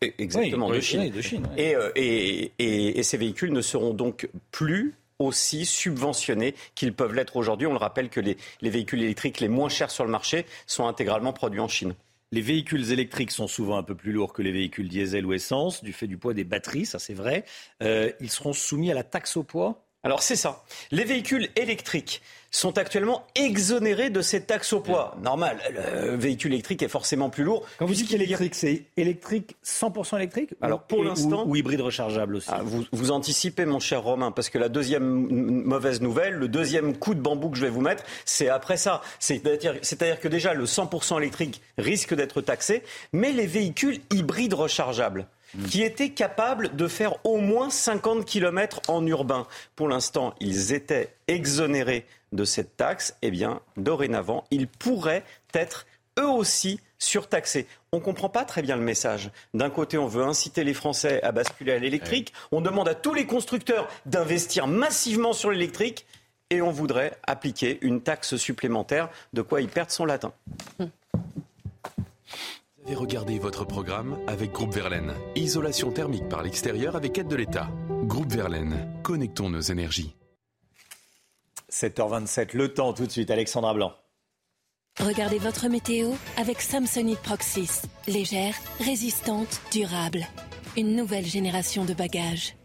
Exactement, de Chine. de Chine euh, et, et, et, ces véhicules ne seront donc plus aussi subventionnés qu'ils peuvent l'être aujourd'hui. On le rappelle que les, véhicules électriques les moins chers sur le marché sont intégralement produits en Chine. Les véhicules électriques sont souvent un peu plus lourds que les véhicules diesel ou essence, du fait du poids des batteries, ça c'est vrai. Euh, ils seront soumis à la taxe au poids? Alors c'est ça. Les véhicules électriques sont actuellement exonérés de cette taxe au poids. Normal, le véhicule électrique est forcément plus lourd. Quand vous dites électrique, c'est électrique 100% électrique Alors pour l'instant, ou, hybride rechargeable aussi. Ah, vous, vous, anticipez, mon cher Romain, parce que la deuxième mauvaise nouvelle, le deuxième coup de bambou que je vais vous mettre, c'est après ça. C'est-à-dire que déjà le 100% électrique risque d'être taxé, mais les véhicules hybrides rechargeables qui étaient capables de faire au moins 50 km en urbain. Pour l'instant, ils étaient exonérés de cette taxe. Eh bien, dorénavant, ils pourraient être eux aussi surtaxés. On ne comprend pas très bien le message. D'un côté, on veut inciter les Français à basculer à l'électrique. On demande à tous les constructeurs d'investir massivement sur l'électrique. Et on voudrait appliquer une taxe supplémentaire, de quoi ils perdent son latin. Hum. Et regardez votre programme avec Groupe Verlaine. Isolation thermique par l'extérieur avec aide de l'État. Groupe Verlaine, connectons nos énergies. 7h27, le temps tout de suite, Alexandra Blanc. Regardez votre météo avec Samsonite Proxys. Légère, résistante, durable. Une nouvelle génération de bagages.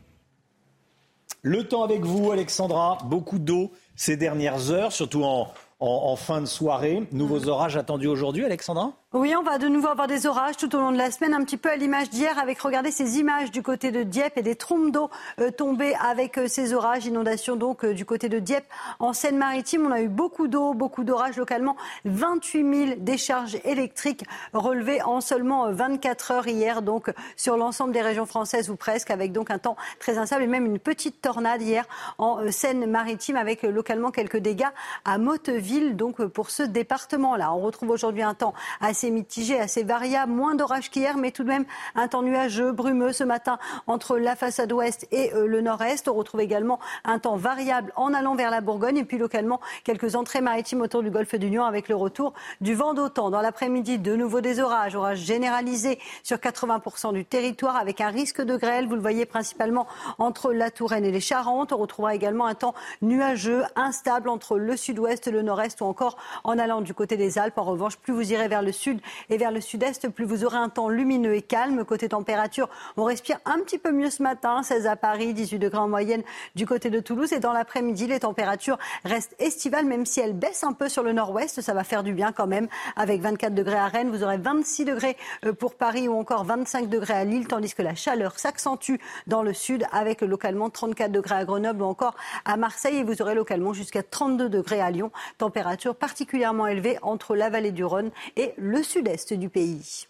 Le temps avec vous, Alexandra. Beaucoup d'eau ces dernières heures, surtout en, en fin de soirée. Nouveaux orages attendus aujourd'hui, Alexandra? Oui, on va de nouveau avoir des orages tout au long de la semaine, un petit peu à l'image d'hier, avec, regardez ces images du côté de Dieppe et des trompes d'eau euh, tombées avec euh, ces orages, inondations donc euh, du côté de Dieppe. En Seine-Maritime, on a eu beaucoup d'eau, beaucoup d'orages localement, 28 000 décharges électriques relevées en seulement 24 heures hier, donc sur l'ensemble des régions françaises ou presque, avec donc un temps très instable et même une petite tornade hier en Seine-Maritime, avec localement quelques dégâts à Motteville, donc pour ce département-là. On retrouve aujourd'hui un temps assez assez mitigé, assez variable, moins d'orage qu'hier, mais tout de même un temps nuageux, brumeux ce matin entre la façade ouest et euh, le nord-est. On retrouve également un temps variable en allant vers la Bourgogne et puis localement quelques entrées maritimes autour du golfe du Lion avec le retour du vent d'autant. Dans l'après-midi, de nouveau des orages, orages généralisés sur 80% du territoire avec un risque de grêle. Vous le voyez principalement entre la Touraine et les Charentes. On retrouvera également un temps nuageux, instable entre le sud-ouest, le nord-est ou encore en allant du côté des Alpes. En revanche, plus vous irez vers le sud, et vers le sud-est, plus vous aurez un temps lumineux et calme. Côté température, on respire un petit peu mieux ce matin, 16 à Paris, 18 degrés en moyenne du côté de Toulouse. Et dans l'après-midi, les températures restent estivales, même si elles baissent un peu sur le nord-ouest. Ça va faire du bien quand même. Avec 24 degrés à Rennes, vous aurez 26 degrés euh, pour Paris ou encore 25 degrés à Lille, tandis que la chaleur s'accentue dans le sud avec localement 34 degrés à Grenoble ou encore à Marseille. Et vous aurez localement jusqu'à 32 degrés à Lyon. Température particulièrement élevée entre la vallée du Rhône et le sud-est du pays.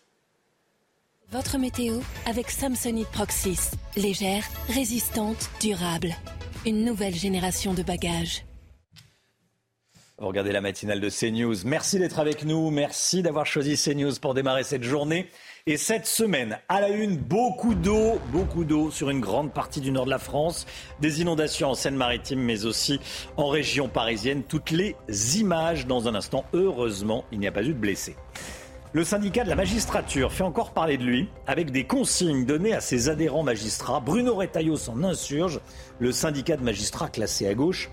Votre météo avec Samsonite Proxys. Légère, résistante, durable. Une nouvelle génération de bagages. regardez la matinale de CNews. Merci d'être avec nous. Merci d'avoir choisi CNews pour démarrer cette journée. Et cette semaine, à la une, beaucoup d'eau, beaucoup d'eau sur une grande partie du nord de la France. Des inondations en Seine-Maritime, mais aussi en région parisienne. Toutes les images dans un instant. Heureusement, il n'y a pas eu de blessés. Le syndicat de la magistrature fait encore parler de lui avec des consignes données à ses adhérents magistrats. Bruno Retailleau s'en insurge. Le syndicat de magistrats classé à gauche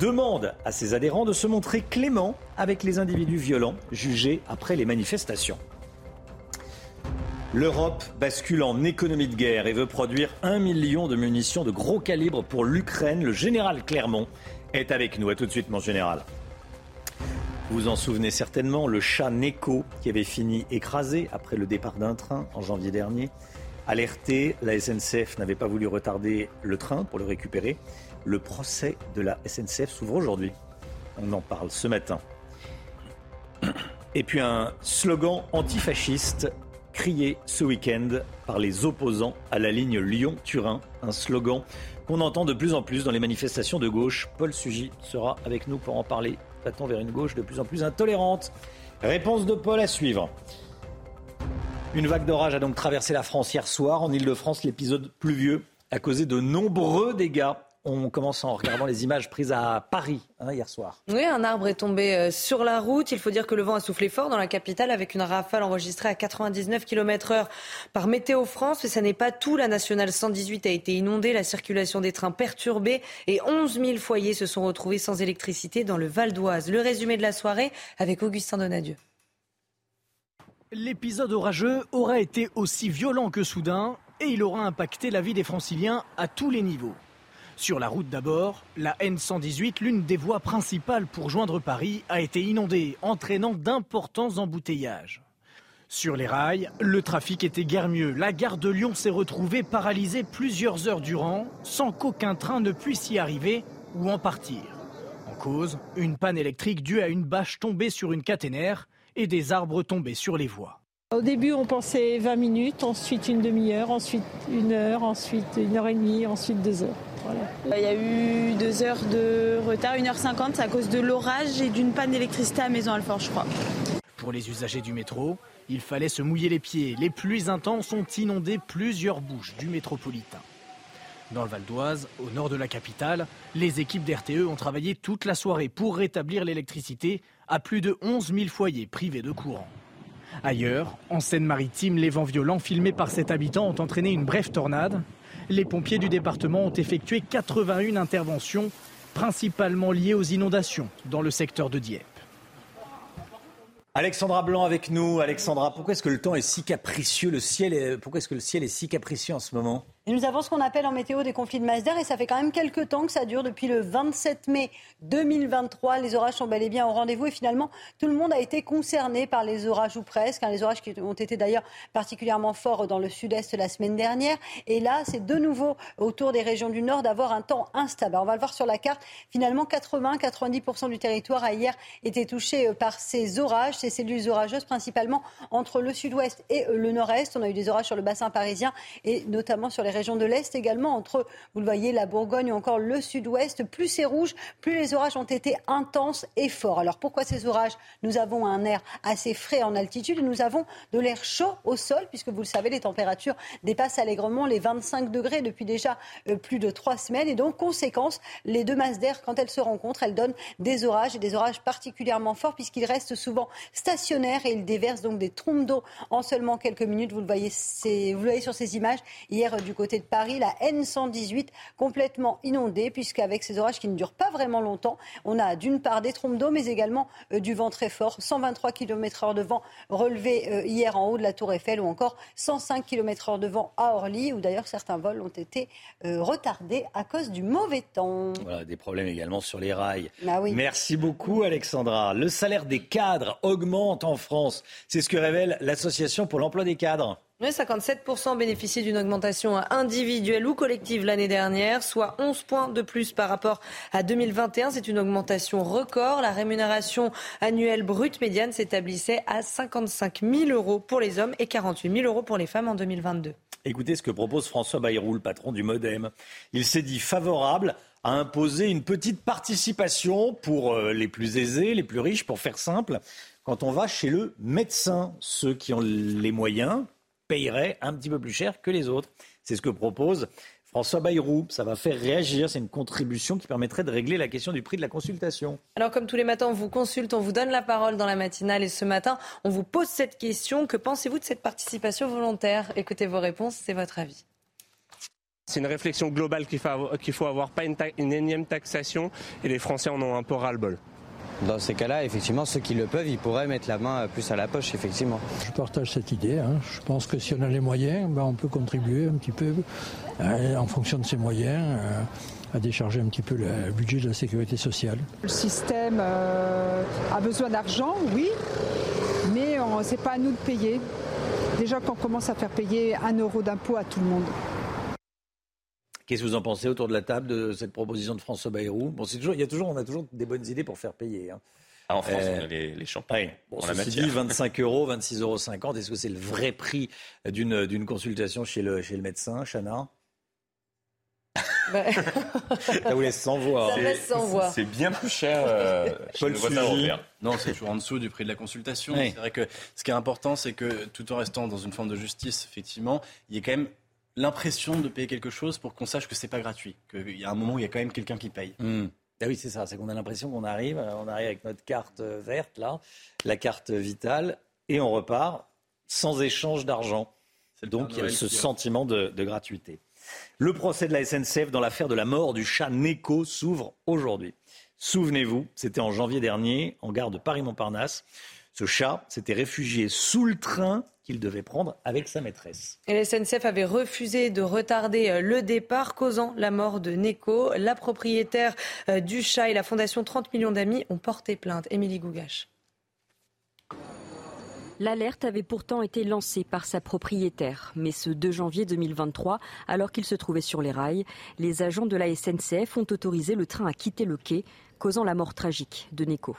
demande à ses adhérents de se montrer clément avec les individus violents jugés après les manifestations. L'Europe bascule en économie de guerre et veut produire un million de munitions de gros calibre pour l'Ukraine. Le général Clermont est avec nous. A tout de suite, mon général. Vous en souvenez certainement, le chat Neko qui avait fini écrasé après le départ d'un train en janvier dernier. Alerté, la SNCF n'avait pas voulu retarder le train pour le récupérer. Le procès de la SNCF s'ouvre aujourd'hui. On en parle ce matin. Et puis un slogan antifasciste crié ce week-end par les opposants à la ligne Lyon-Turin. Un slogan qu'on entend de plus en plus dans les manifestations de gauche. Paul Sugy sera avec nous pour en parler. Va-t-on vers une gauche de plus en plus intolérante Réponse de Paul à suivre. Une vague d'orage a donc traversé la France hier soir. En Ile-de-France, l'épisode pluvieux a causé de nombreux dégâts on commence en regardant les images prises à Paris hein, hier soir. Oui, un arbre est tombé euh, sur la route. Il faut dire que le vent a soufflé fort dans la capitale avec une rafale enregistrée à 99 km/h par Météo France. Mais ça n'est pas tout. La nationale 118 a été inondée, la circulation des trains perturbée et 11 000 foyers se sont retrouvés sans électricité dans le Val d'Oise. Le résumé de la soirée avec Augustin Donadieu. L'épisode orageux aura été aussi violent que soudain et il aura impacté la vie des franciliens à tous les niveaux. Sur la route d'abord, la N118, l'une des voies principales pour joindre Paris, a été inondée, entraînant d'importants embouteillages. Sur les rails, le trafic était guère mieux. La gare de Lyon s'est retrouvée paralysée plusieurs heures durant, sans qu'aucun train ne puisse y arriver ou en partir. En cause, une panne électrique due à une bâche tombée sur une caténaire et des arbres tombés sur les voies. Au début, on pensait 20 minutes, ensuite une demi-heure, ensuite une heure, ensuite une heure et demie, ensuite deux heures. Il y a eu deux heures de retard, 1h50 à cause de l'orage et d'une panne d'électricité à Maison Alfort, je crois. Pour les usagers du métro, il fallait se mouiller les pieds. Les pluies intenses ont inondé plusieurs bouches du métropolitain. Dans le Val d'Oise, au nord de la capitale, les équipes d'RTE ont travaillé toute la soirée pour rétablir l'électricité à plus de 11 000 foyers privés de courant. Ailleurs, en Seine-Maritime, les vents violents filmés par cet habitant ont entraîné une brève tornade les pompiers du département ont effectué 81 interventions, principalement liées aux inondations dans le secteur de Dieppe. Alexandra Blanc avec nous. Alexandra, pourquoi est-ce que le temps est si capricieux? Le ciel est... Pourquoi est-ce que le ciel est si capricieux en ce moment? Nous avons ce qu'on appelle en météo des conflits de masse d'air et ça fait quand même quelques temps que ça dure depuis le 27 mai 2023. Les orages sont bel et bien au rendez-vous et finalement tout le monde a été concerné par les orages ou presque. Hein, les orages qui ont été d'ailleurs particulièrement forts dans le sud-est la semaine dernière. Et là, c'est de nouveau autour des régions du nord d'avoir un temps instable. on va le voir sur la carte. Finalement, 80-90% du territoire a hier été touché euh, par ces orages, ces cellules orageuses, principalement entre le sud-ouest et euh, le nord-est. On a eu des orages sur le bassin parisien et notamment sur les région de l'Est également, entre, vous le voyez, la Bourgogne ou encore le Sud-Ouest. Plus c'est rouge, plus les orages ont été intenses et forts. Alors pourquoi ces orages? Nous avons un air assez frais en altitude et nous avons de l'air chaud au sol, puisque vous le savez, les températures dépassent allègrement les 25 degrés depuis déjà euh, plus de trois semaines. Et donc, conséquence, les deux masses d'air, quand elles se rencontrent, elles donnent des orages et des orages particulièrement forts, puisqu'ils restent souvent stationnaires et ils déversent donc des trompes d'eau en seulement quelques minutes. Vous le voyez, vous le voyez sur ces images hier du côté côté de Paris, la N118 complètement inondée, puisqu'avec ces orages qui ne durent pas vraiment longtemps, on a d'une part des trompes d'eau, mais également euh, du vent très fort. 123 km/h de vent relevé euh, hier en haut de la Tour Eiffel, ou encore 105 km/h de vent à Orly, où d'ailleurs certains vols ont été euh, retardés à cause du mauvais temps. Voilà, des problèmes également sur les rails. Ah oui. Merci beaucoup, Alexandra. Le salaire des cadres augmente en France. C'est ce que révèle l'Association pour l'emploi des cadres. 57% bénéficient d'une augmentation individuelle ou collective l'année dernière, soit 11 points de plus par rapport à 2021. C'est une augmentation record. La rémunération annuelle brute médiane s'établissait à 55 000 euros pour les hommes et 48 000 euros pour les femmes en 2022. Écoutez ce que propose François Bayrou, le patron du Modem. Il s'est dit favorable à imposer une petite participation pour euh, les plus aisés, les plus riches, pour faire simple, quand on va chez le médecin. Ceux qui ont les moyens, paieraient un petit peu plus cher que les autres. C'est ce que propose François Bayrou, ça va faire réagir. C'est une contribution qui permettrait de régler la question du prix de la consultation. Alors, comme tous les matins, on vous consulte, on vous donne la parole dans la matinale. Et ce matin, on vous pose cette question. Que pensez-vous de cette participation volontaire? Écoutez vos réponses, c'est votre avis. C'est une réflexion globale qu'il faut, avoir, pas une, une, énième taxation. Et les Français en ont un peu ras-le-bol. Dans ces cas-là, effectivement, ceux qui le peuvent, ils pourraient mettre la main plus à la poche, effectivement. Je partage cette idée. Hein. Je pense que si on a les moyens, ben, on peut contribuer un petit peu euh, en fonction de ses moyens. Euh, à décharger un petit peu le budget de la sécurité sociale. Le système euh, a besoin d'argent, oui, mais ce n'est pas à nous de payer. Déjà qu'on commence à faire payer un euro d'impôt à tout le monde. Qu'est-ce que vous en pensez autour de la table de cette proposition de François Bayrou? Bon, c'est toujours, il y a toujours, on a toujours des bonnes idées pour faire payer. Hein. Ah, en France, on a les, les champagnes. Bon, on dit 25 euros, 26,50 euros. Est-ce que c'est le vrai prix d'une, d'une consultation chez le, chez le médecin, Chana? Ça vous laisse sans voix. Hein. C'est bien plus cher euh, Paul Non, c'est toujours en dessous du prix de la consultation. C'est vrai que ce qui est important, c'est que tout en restant dans une forme de justice, effectivement, il y a quand même l'impression de payer quelque chose pour qu'on sache que c'est pas gratuit, qu'il y a un moment où il y a quand même quelqu'un qui paye. Hmm. Ah oui, c'est ça, c'est qu'on a l'impression qu'on arrive, euh, on arrive avec notre carte euh, verte là, la carte vitale, et on repart sans échange d'argent. Donc il y a ce sentiment de, de, gratuité. Le procès de la SNCF dans l'affaire de la mort du chat Neko s'ouvre aujourd'hui. Souvenez-vous, c'était en janvier dernier, en gare de Paris-Montparnasse. Ce chat s'était réfugié sous le train qu'il devait prendre avec sa maîtresse. Et la SNCF avait refusé de retarder euh, le départ, causant la mort de Neko. La propriétaire euh, du chat et la fondation 30 millions d'amis ont porté plainte. Émilie Gougache. L'alerte avait pourtant été lancée par sa propriétaire, mais ce 2 janvier 2023, alors qu'il se trouvait sur les rails, les agents de la SNCF ont autorisé le train à quitter le quai, causant la mort tragique de Neko.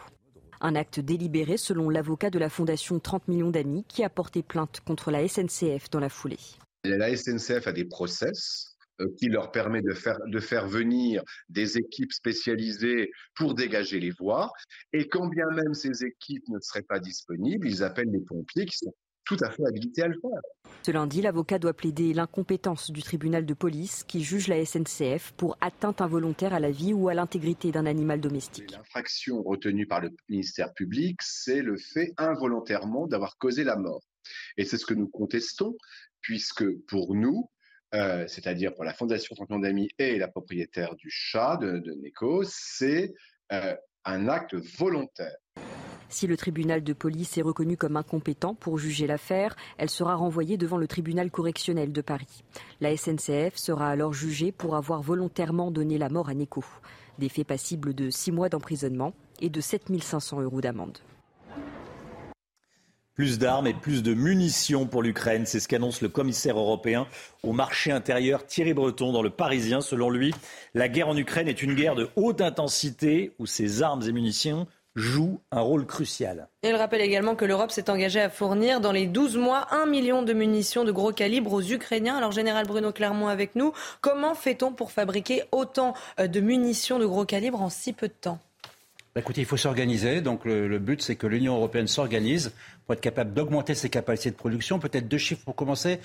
Un acte délibéré selon l'avocat de la Fondation 30 millions d'amis qui a porté plainte contre la SNCF dans la foulée. La SNCF a des process euh, qui leur permet de faire, de faire venir des équipes spécialisées pour dégager les voies. Et quand bien même ces équipes ne seraient pas disponibles, ils appellent les pompiers qui sont tout à fait habilités à le faire. Ce lundi, l'avocat doit plaider l'incompétence du tribunal de police qui juge la SNCF pour atteinte involontaire à la vie ou à l'intégrité d'un animal domestique. L'infraction retenue par le ministère public, c'est le fait involontairement d'avoir causé la mort. Et c'est ce que nous contestons, puisque pour nous, euh, c'est-à-dire pour la Fondation Champion d'Amis et la propriétaire du chat de, de Neko, c'est euh, un acte volontaire. Si le tribunal de police est reconnu comme incompétent pour juger l'affaire, elle sera renvoyée devant le tribunal correctionnel de Paris. La SNCF sera alors jugée pour avoir volontairement donné la mort à Neko. Des faits passibles de 6 mois d'emprisonnement et de 7500 euros d'amende. Plus d'armes et plus de munitions pour l'Ukraine, c'est ce qu'annonce le commissaire européen au marché intérieur Thierry Breton dans le Parisien. Selon lui, la guerre en Ukraine est une guerre de haute intensité où ces armes et munitions joue un rôle crucial. il rappelle également que l'Europe s'est engagée à fournir dans les 12 mois un million de munitions de gros calibre aux Ukrainiens. Alors, Général Bruno Clermont avec nous, comment fait-on pour fabriquer autant euh, de munitions de gros calibre en si peu de temps? Bah, Écoutez, il faut s'organiser. Donc, le, but, c'est que l'Union européenne s'organise pour être capable d'augmenter ses capacités de production. Peut-être deux chiffres pour commencer.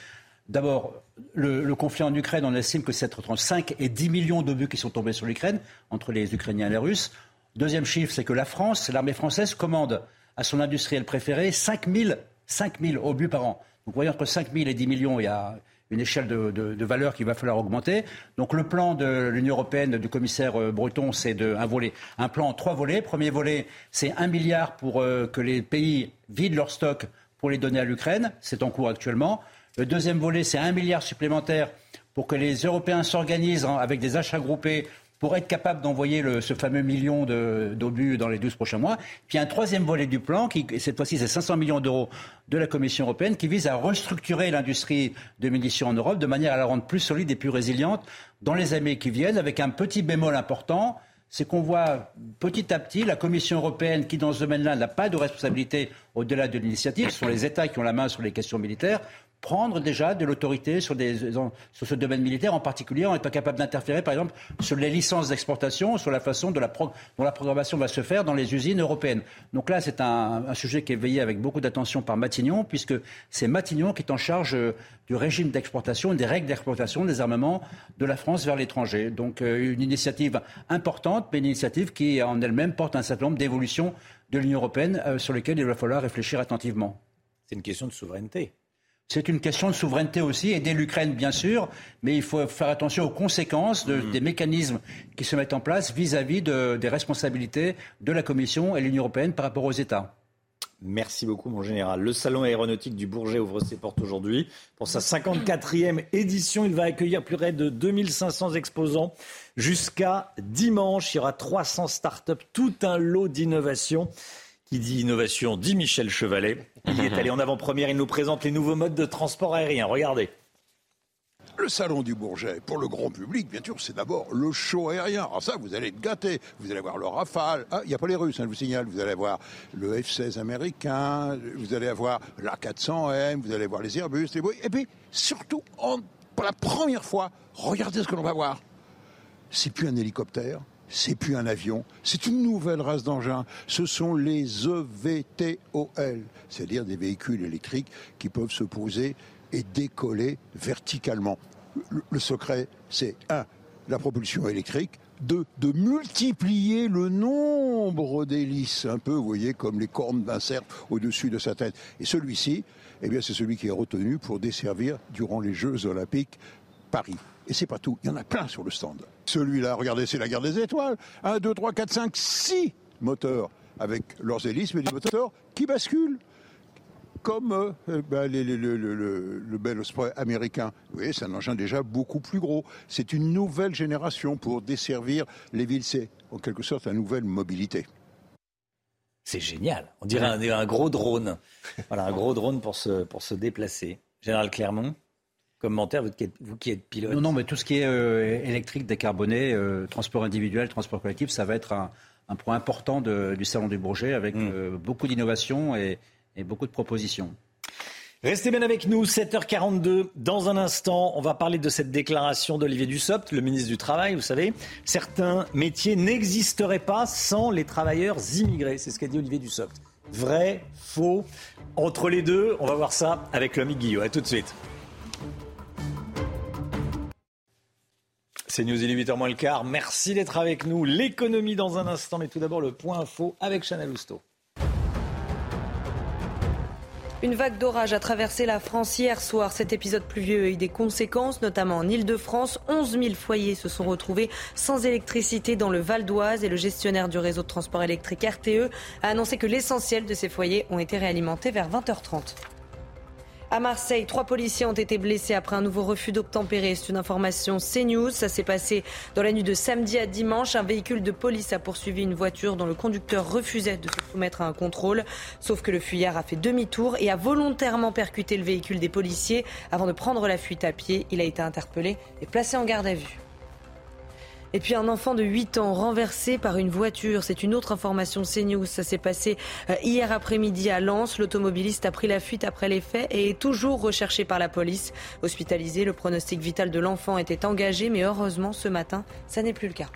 D'abord, le, le, conflit en Ukraine, on estime que c'est entre 5 et 10 millions d'obus qui sont tombés sur l'Ukraine, entre les Ukrainiens et les Russes. Deuxième chiffre, c'est que la France, l'armée française, commande à son industriel préféré 5 000, 000 obus par an. Donc, vous voyez, entre 5 000 et 10 millions, il y a une échelle de, de, valeur qu'il va falloir augmenter. Donc le plan de l'Union européenne du commissaire euh, Breton, c'est un volet, un plan en trois volets. Premier volet, c'est un milliard pour euh, que les pays vident leurs stocks pour les donner à l'Ukraine. C'est en cours actuellement. Le deuxième volet, c'est un milliard supplémentaire pour que les Européens s'organisent avec des achats groupés pour être capable d'envoyer ce fameux million d'obus dans les 12 prochains mois. Puis un troisième volet du plan, qui cette fois-ci c'est 500 millions d'euros de la Commission européenne, qui vise à restructurer l'industrie de munitions en Europe de manière à la rendre plus solide et plus résiliente dans les années qui viennent, avec un petit bémol important, c'est qu'on voit petit à petit la Commission européenne, qui dans ce domaine-là n'a pas de responsabilité au-delà de l'initiative, ce sont les États qui ont la main sur les questions militaires, prendre déjà de l'autorité sur, ce domaine militaire, en particulier en étant capable d'interférer, par exemple, sur les licences d'exportation, sur la façon dont la, programmation va se faire dans les usines européennes. Donc là, c'est un, sujet qui est veillé avec beaucoup d'attention par Matignon, puisque c'est Matignon qui est en charge euh, du régime d'exportation, des règles d'exportation des armements de la France vers l'étranger. Donc euh, une initiative importante, mais une initiative qui en elle-même porte un certain nombre d'évolutions de l'Union européenne euh, sur lesquelles il va falloir réfléchir attentivement. C'est une question de souveraineté. C'est une question de souveraineté aussi, aider l'Ukraine bien sûr, mais il faut faire attention aux conséquences mmh. des mécanismes qui se mettent en place vis-à-vis des responsabilités de la Commission et de l'Union européenne par rapport aux États. Merci beaucoup, mon général. Le salon aéronautique du Bourget ouvre ses portes aujourd'hui. Pour sa 54e édition, il va accueillir plus près de 2500 exposants jusqu'à dimanche. Il y aura 300 startups, tout un lot d'innovations. Qui dit innovation dit Michel Chevalet. Il est allé en avant-première. Il nous présente les nouveaux modes de transport aérien. Regardez. Le salon du Bourget, pour le grand public, bien sûr, c'est d'abord le show aérien. Alors ça, vous allez être gâté. Vous allez voir le Rafale. Ah, il n'y a pas les Russes, hein, je vous signale. Vous allez voir le F-16 américain. Vous allez avoir l'A400M. Vous allez voir les Airbus, les Et puis, surtout, pour la première fois, regardez ce que l'on va voir. C'est plus un hélicoptère, c'est plus un avion, c'est une nouvelle race d'engins. Ce sont les EVTOL, c'est-à-dire des véhicules électriques qui peuvent se poser et décoller verticalement. Le, secret, c'est un, la propulsion électrique, deux, de multiplier le nombre d'hélices, un peu, vous voyez, comme les cornes d'un cerf au-dessus de sa tête. Et celui-ci, eh c'est celui qui est retenu pour desservir, durant les Jeux Olympiques, Paris. Et c'est pas tout, il y en a plein sur le stand. Celui-là, regardez, c'est la guerre des étoiles. 1, 2, 3, 4, 5, 6 moteurs avec leurs hélices, mais des moteurs qui basculent comme euh, euh, ben, le, le, Bell Osprey américain. Vous voyez, c'est un engin déjà beaucoup plus gros. C'est une nouvelle génération pour desservir les villes. C'est en quelque sorte la nouvelle mobilité. C'est génial. On dirait un, gros drone. voilà, un gros drone pour se déplacer. Général Clermont commentaire, vous qui, êtes, vous qui êtes pilote Non, non, mais tout ce qui est euh, électrique, décarboné, transport individuel, transport collectif, ça va être un, point important du Salon du Bourget avec mm. beaucoup d'innovations et, et beaucoup de propositions. Restez bien avec nous, 7h42. Dans un instant, on va parler de cette déclaration d'Olivier Dussopt, le ministre du Travail. Vous savez, certains métiers n'existeraient pas sans les travailleurs immigrés. C'est ce qu'a dit Olivier Dussopt. Vrai, faux, entre les deux, on va voir ça avec l'ami Guillaume. A tout de suite. C'est News, il est 8h moins le quart. Merci d'être avec nous. L'économie dans un instant, mais tout d'abord le point info avec Chanel Housteau. Une vague d'orage a traversé la France hier soir. Cet épisode pluvieux a eu des conséquences, notamment en Ile-de-France. 11 000 foyers se sont retrouvés sans électricité dans le Val d'Oise et le gestionnaire du réseau de transport électrique RTE a annoncé que l'essentiel de ces foyers ont été réalimentés vers 20h30. À Marseille, trois policiers ont été blessés après un nouveau refus d'obtempérer. C'est une information CNews. Ça s'est passé dans la nuit de samedi à dimanche. Un véhicule de police a poursuivi une voiture dont le conducteur refusait de se soumettre à un contrôle. Sauf que le fuyard a fait demi-tour et a volontairement percuté le véhicule des policiers avant de prendre la fuite à pied. Il a été interpellé et placé en garde à vue. Et puis un enfant de 8 ans renversé par une voiture. C'est une autre information CNews. Ça s'est passé euh, hier après-midi à Lens. L'automobiliste a pris la fuite après les faits et est toujours recherché par la police. Hospitalisé, le pronostic vital de l'enfant était engagé, mais heureusement ce matin, ça n'est plus le cas.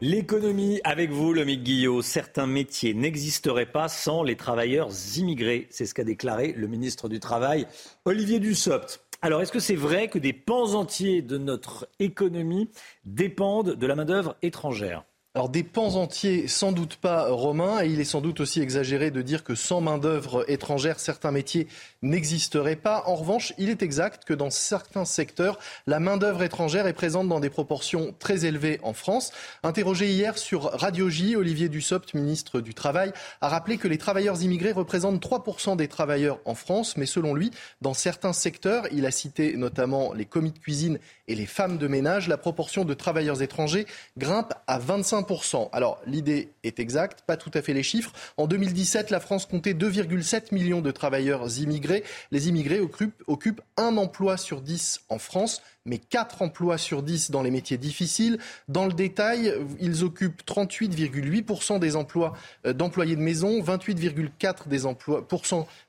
L'économie avec vous, le Guillot. Certains métiers n'existeraient pas sans les travailleurs immigrés. C'est ce qu'a déclaré le ministre du Travail, Olivier Dussopt. Alors, est-ce que c'est vrai que des pans entiers de notre économie dépendent de la main-d'œuvre étrangère? Alors des pans entiers, sans doute pas romains, et il est sans doute aussi exagéré de dire que sans main-d'œuvre étrangère, certains métiers n'existeraient pas. En revanche, il est exact que dans certains secteurs, la main-d'œuvre étrangère est présente dans des proportions très élevées en France. Interrogé hier sur Radio J, Olivier Dussopt, ministre du Travail, a rappelé que les travailleurs immigrés représentent 3% des travailleurs en France, mais selon lui, dans certains secteurs, il a cité notamment les commis de cuisine et les femmes de ménage, la proportion de travailleurs étrangers grimpe à 25 20%. Alors l'idée est exacte, pas tout à fait les chiffres. En 2017, la France comptait 2,7 millions de travailleurs immigrés. Les immigrés occupent, un emploi sur 10 en France mais 4 emplois sur 10 dans les métiers difficiles. Dans le détail, ils occupent 38,8% des emplois euh, d'employés de maison, 28,4% des emplois,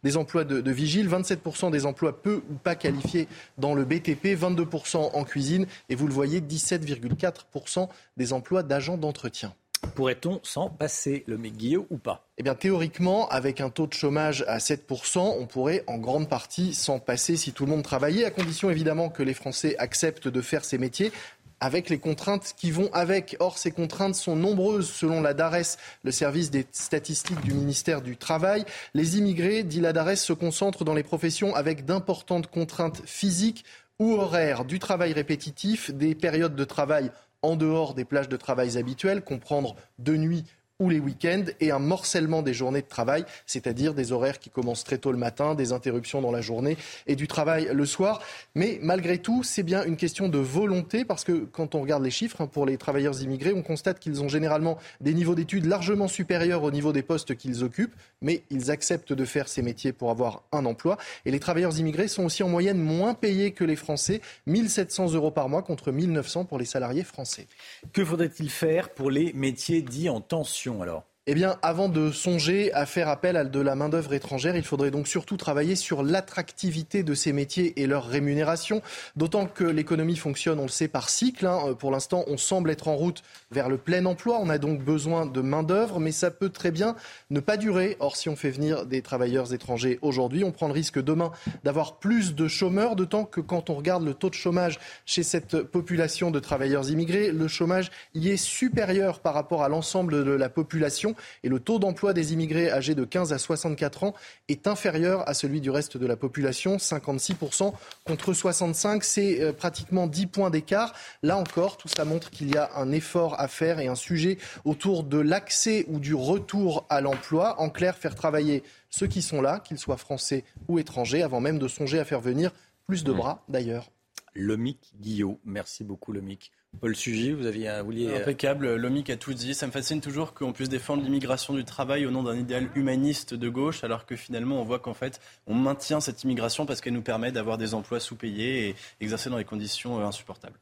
des emplois de, de vigiles, 27% des emplois peu ou pas qualifiés dans le BTP, 22% en cuisine et vous le voyez, 17,4% des emplois d'agents d'entretien. Pourrait-on s'en passer, le Guillaume, ou pas? Eh bien, théoriquement, avec un taux de chômage à 7%, on pourrait en grande partie s'en passer si tout le monde travaillait, à condition évidemment que les Français acceptent de faire ces métiers avec les contraintes qui vont avec. Or, ces contraintes sont nombreuses selon la DARES, le service des statistiques du ministère du Travail. Les immigrés, dit la DARES, se concentrent dans les professions avec d'importantes contraintes physiques ou horaires, du travail répétitif, des périodes de travail en dehors des plages de travail habituelles, comprendre de nuit ou les week-ends et un morcellement des journées de travail, c'est-à-dire des horaires qui commencent très tôt le matin, des interruptions dans la journée et du travail le soir. Mais malgré tout, c'est bien une question de volonté parce que quand on regarde les chiffres hein, pour les travailleurs immigrés, on constate qu'ils ont généralement des niveaux d'études largement supérieurs au niveau des postes qu'ils occupent, mais ils acceptent de faire ces métiers pour avoir un emploi. Et les travailleurs immigrés sont aussi en moyenne moins payés que les Français, 1700 euros par mois contre 1900 pour les salariés français. Que faudrait-il faire pour les métiers dits en tension? Alors eh bien, avant de songer à faire appel à de la main-d'œuvre étrangère, il faudrait donc surtout travailler sur l'attractivité de ces métiers et leur rémunération. D'autant que l'économie fonctionne, on le sait, par cycle. Hein. Pour l'instant, on semble être en route vers le plein emploi. On a donc besoin de main-d'œuvre, mais ça peut très bien ne pas durer. Or, si on fait venir des travailleurs étrangers aujourd'hui, on prend le risque demain d'avoir plus de chômeurs. D'autant que quand on regarde le taux de chômage chez cette population de travailleurs immigrés, le chômage y est supérieur par rapport à l'ensemble de la population et le taux d'emploi des immigrés âgés de 15 à 64 ans est inférieur à celui du reste de la population, 56% contre 65, c'est euh, pratiquement 10 points d'écart. Là encore, tout ça montre qu'il y a un effort à faire et un sujet autour de l'accès ou du retour à l'emploi. En clair, faire travailler ceux qui sont là, qu'ils soient français ou étrangers, avant même de songer à faire venir plus de bras d'ailleurs. Lomic Guillot, merci beaucoup Lomic. Paul Sugy, vous aviez un voulier... Euh, Impeccable, Lomic a tout dit. Ça me fascine toujours qu'on puisse défendre l'immigration du travail au nom d'un idéal humaniste de gauche, alors que finalement on voit qu'en fait on maintient cette immigration parce qu'elle nous permet d'avoir des emplois sous-payés et exercer dans des conditions euh, insupportables.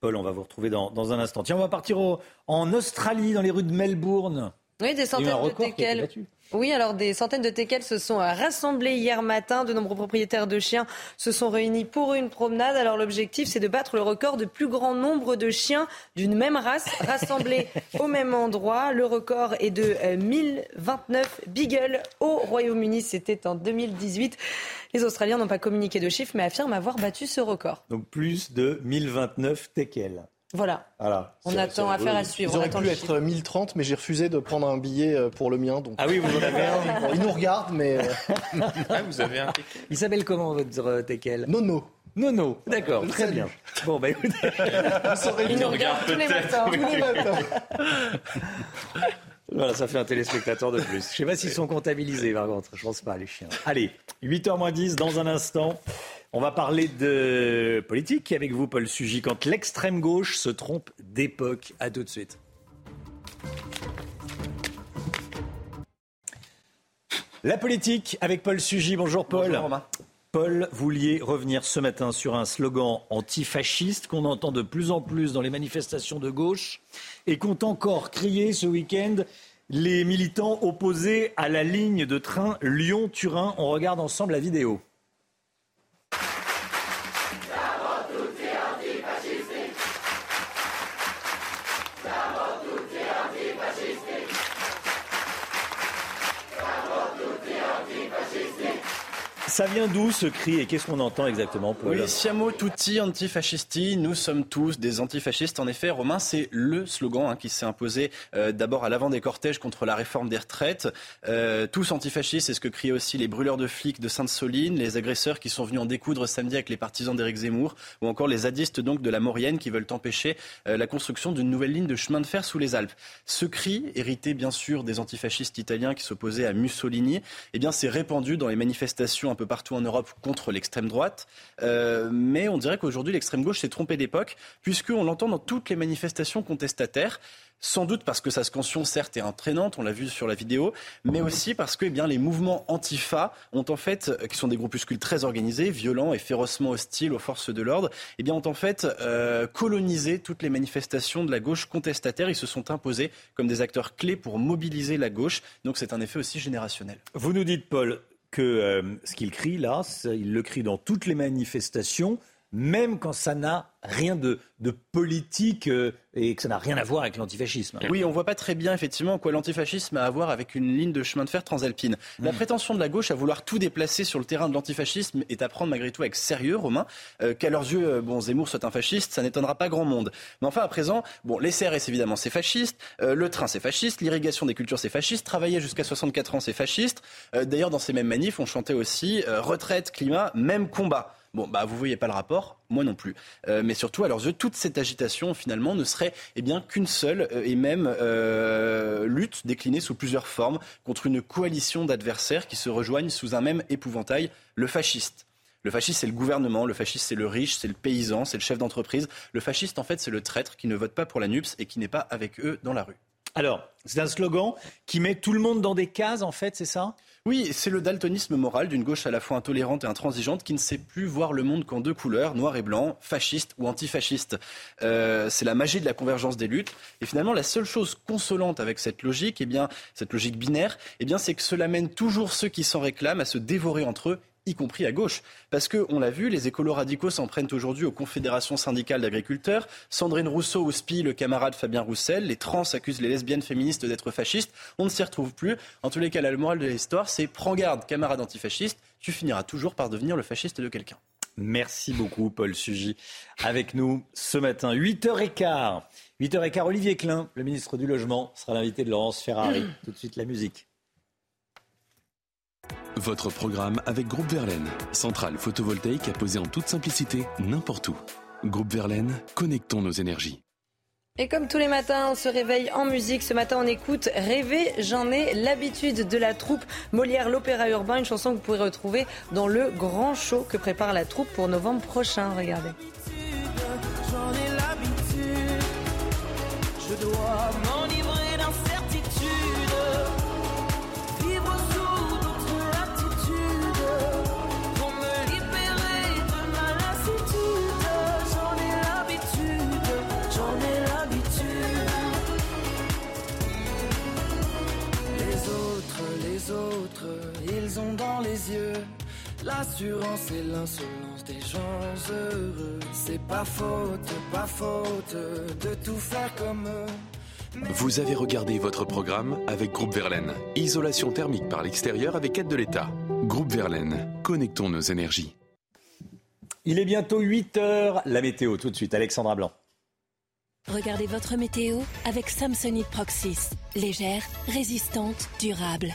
Paul, on va vous retrouver dans, un instant. Tiens, on va partir en Australie, dans les rues de Melbourne. Oui, des centaines de teckels. Oui, alors des centaines de teckels se sont rassemblés hier matin. De nombreux propriétaires de chiens se sont réunis pour une promenade. Alors l'objectif, c'est de battre le record de plus grand nombre de chiens d'une même race rassemblés au même endroit. Le record est de 1029 euh, beagles au Royaume-Uni. C'était en 2018. Les Australiens n'ont pas communiqué de chiffres, mais affirment avoir battu ce record. Donc plus de 1029 teckels. Voilà. On attend affaire à suivre. Ils auraient pu être 1030, mais j'ai refusé de prendre un billet euh, pour le mien. Donc... Ah oui, vous en avez un Ils nous regardent, mais. Euh, ah, vous avez un Il s'appelle comment votre euh, teckel Nono. Nono, d'accord, très bien. Bon, bah écoutez. Ils nous regardent tous les matins. Tous les matins. Voilà, ça fait un téléspectateur de plus. Je ne sais pas s'ils sont comptabilisés, par contre. Je pense pas, les chiens. Allez, 8h 10, dans un instant. On va parler de politique avec vous, Paul Sugy, quand l'extrême gauche se trompe d'époque. À tout de suite. La politique avec Paul Sugy. Bonjour Paul. Bonjour Romain. Paul, vous vouliez revenir ce matin sur un slogan antifasciste qu'on entend de plus en plus dans les manifestations de gauche et qu'ont encore crié ce week-end les militants opposés à la ligne de train Lyon-Turin. On regarde ensemble la vidéo. you Ça vient d'où ce cri et qu'est-ce qu'on entend exactement Paul Oui, siamo tutti antifascisti, nous sommes tous des antifascistes. En effet, Romain, c'est le slogan hein, qui s'est imposé euh, d'abord à l'avant des cortèges contre la réforme des retraites. Euh, tous antifascistes, c'est ce que criaient aussi les brûleurs de flics de Sainte-Soline, les agresseurs qui sont venus en découdre samedi avec les partisans d'Éric Zemmour, ou encore les zadistes donc de la Maurienne qui veulent empêcher euh, la construction d'une nouvelle ligne de chemin de fer sous les Alpes. Ce cri, hérité bien sûr des antifascistes italiens qui s'opposaient à Mussolini, eh bien c'est répandu dans les manifestations un peu partout en Europe contre l'extrême droite. Euh, mais on dirait qu'aujourd'hui, l'extrême gauche s'est trompée d'époque, puisqu'on l'entend dans toutes les manifestations contestataires sans doute parce que sa scansion, certes, est entraînante, on l'a vu sur la vidéo, mais aussi parce que eh bien, les mouvements antifa ont en fait, euh, qui sont des groupuscules très organisés, violents et férocement hostiles aux forces de l'ordre, eh ont en fait euh, colonisé toutes les manifestations de la gauche contestataire. Ils se sont imposés comme des acteurs clés pour mobiliser la gauche. Donc c'est un effet aussi générationnel. Vous nous dites, Paul, que euh, ce qu'il crie là, il le crie dans toutes les manifestations, même quand ça n'a rien de, politique euh, et que ça n'a rien à voir avec l'antifascisme. Oui, on voit pas très bien effectivement quoi l'antifascisme a à voir avec une ligne de chemin de fer transalpine. La hmm. prétention de la gauche à vouloir tout déplacer sur le terrain de l'antifascisme est à prendre malgré tout avec sérieux, Romain. Euh, qu'à leurs yeux, euh, bon, Zemmour soit un fasciste, ça n'étonnera pas grand monde. Mais enfin, à présent, bon, les CRS évidemment c'est fasciste, le train c'est fasciste, l'irrigation des cultures c'est fasciste, travailler jusqu'à 64 ans c'est fasciste. D'ailleurs, dans ces mêmes manifs, on chantait aussi retraite, climat, même combat. Bon, bah, vous voyez pas le rapport, moi non plus. Euh, mais surtout, à leurs yeux, toute cette agitation, finalement, ne serait eh bien qu'une seule euh, et même euh, lutte déclinée sous plusieurs formes contre une coalition d'adversaires qui se rejoignent sous un même épouvantail, le fasciste. Le fasciste, c'est le gouvernement, le fasciste, c'est le riche, c'est le paysan, c'est le chef d'entreprise. Le fasciste, en fait, c'est le traître qui ne vote pas pour la NUPS et qui n'est pas avec eux dans la rue. Alors, c'est un slogan qui met tout le monde dans des cases, en fait, c'est ça? Oui, c'est le daltonisme moral d'une gauche à la fois intolérante et intransigeante qui ne sait plus voir le monde qu'en deux couleurs, noir et blanc, fasciste ou antifasciste. Euh, c'est la magie de la convergence des luttes. Et finalement, la seule chose consolante avec cette logique, eh bien, cette logique binaire, eh bien, c'est que cela mène toujours ceux qui s'en réclament à se dévorer entre eux y compris à gauche. Parce que, on l'a vu, les écolos radicaux s'en prennent aujourd'hui aux confédérations syndicales d'agriculteurs. Sandrine Rousseau houspille le camarade Fabien Roussel. Les trans accusent les lesbiennes féministes d'être fascistes. On ne s'y retrouve plus. En tous les cas, la morale de l'histoire, c'est prends garde, camarade antifasciste, tu finiras toujours par devenir le fasciste de quelqu'un. Merci beaucoup, Paul Sugy. Avec nous ce matin, 8h15. 8h15, Olivier Klein, le ministre du Logement, sera l'invité de Laurence Ferrari. Tout de suite, la musique. Votre programme avec Groupe Verlaine, centrale photovoltaïque à poser en toute simplicité n'importe où. Groupe Verlaine, connectons nos énergies. Et comme tous les matins, on se réveille en musique. Ce matin, on écoute Rêver, j'en ai l'habitude de la troupe Molière l'Opéra Urbain, une chanson que vous pourrez retrouver dans le grand show que prépare la troupe pour novembre prochain. Regardez. Ils ont dans les yeux l'assurance et l'insolence des gens heureux. C'est pas faute, pas faute de tout faire comme eux. Vous avez regardé votre programme avec Groupe Verlaine. Isolation thermique par l'extérieur avec aide de l'État. Groupe Verlaine, connectons nos énergies. Il est bientôt 8 heures. La météo, tout de suite, Alexandra Blanc. Regardez votre météo avec Samsonite Proxys. Légère, résistante, durable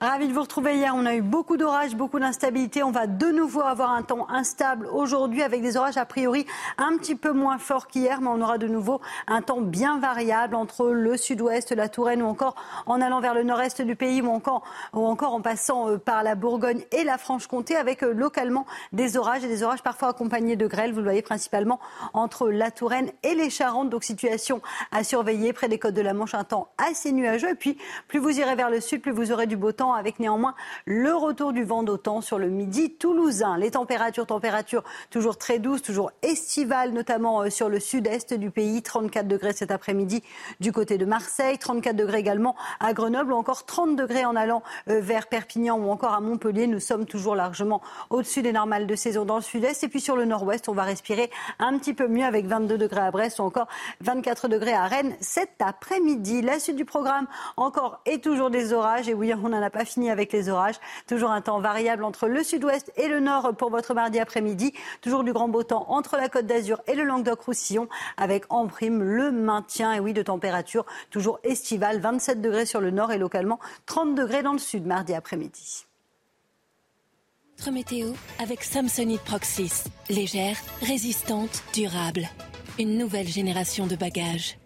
Ravi de vous retrouver hier. On a eu beaucoup d'orages, beaucoup d'instabilité. On va de nouveau avoir un temps instable aujourd'hui avec des orages a priori un petit peu moins forts qu'hier, mais on aura de nouveau un temps bien variable entre le sud-ouest, la Touraine ou encore en allant vers le nord-est du pays ou encore, ou encore en passant euh, par la Bourgogne et la Franche-Comté avec euh, localement des orages et des orages parfois accompagnés de grêles. Vous le voyez principalement entre la Touraine et les Charentes. Donc situation à surveiller près des côtes de la Manche, un temps assez nuageux. Et puis plus vous irez vers le sud, plus vous aurez du beau temps avec néanmoins le retour du vent d'autant sur le midi toulousain. Les températures, températures toujours très douces, toujours estivales, notamment euh, sur le sud-est du pays. 34 degrés cet après-midi du côté de Marseille, 34 degrés également à Grenoble ou encore 30 degrés en allant euh, vers Perpignan ou encore à Montpellier. Nous sommes toujours largement au-dessus des normales de saison dans le sud-est. Et puis sur le nord-ouest, on va respirer un petit peu mieux avec 22 degrés à Brest ou encore 24 degrés à Rennes cet après-midi. La suite du programme, encore et toujours des orages. Et oui, on n'en a pas fini avec les orages. Toujours un temps variable entre le sud-ouest et le nord pour votre mardi après-midi. Toujours du grand beau temps entre la Côte d'Azur et le Languedoc-Roussillon avec en prime le maintien, oui, de température toujours estivale. 27 degrés sur le nord et localement 30 degrés dans le sud mardi après-midi. Votre météo avec Samsonite Proxys. Légère, résistante, durable. Une nouvelle génération de bagages.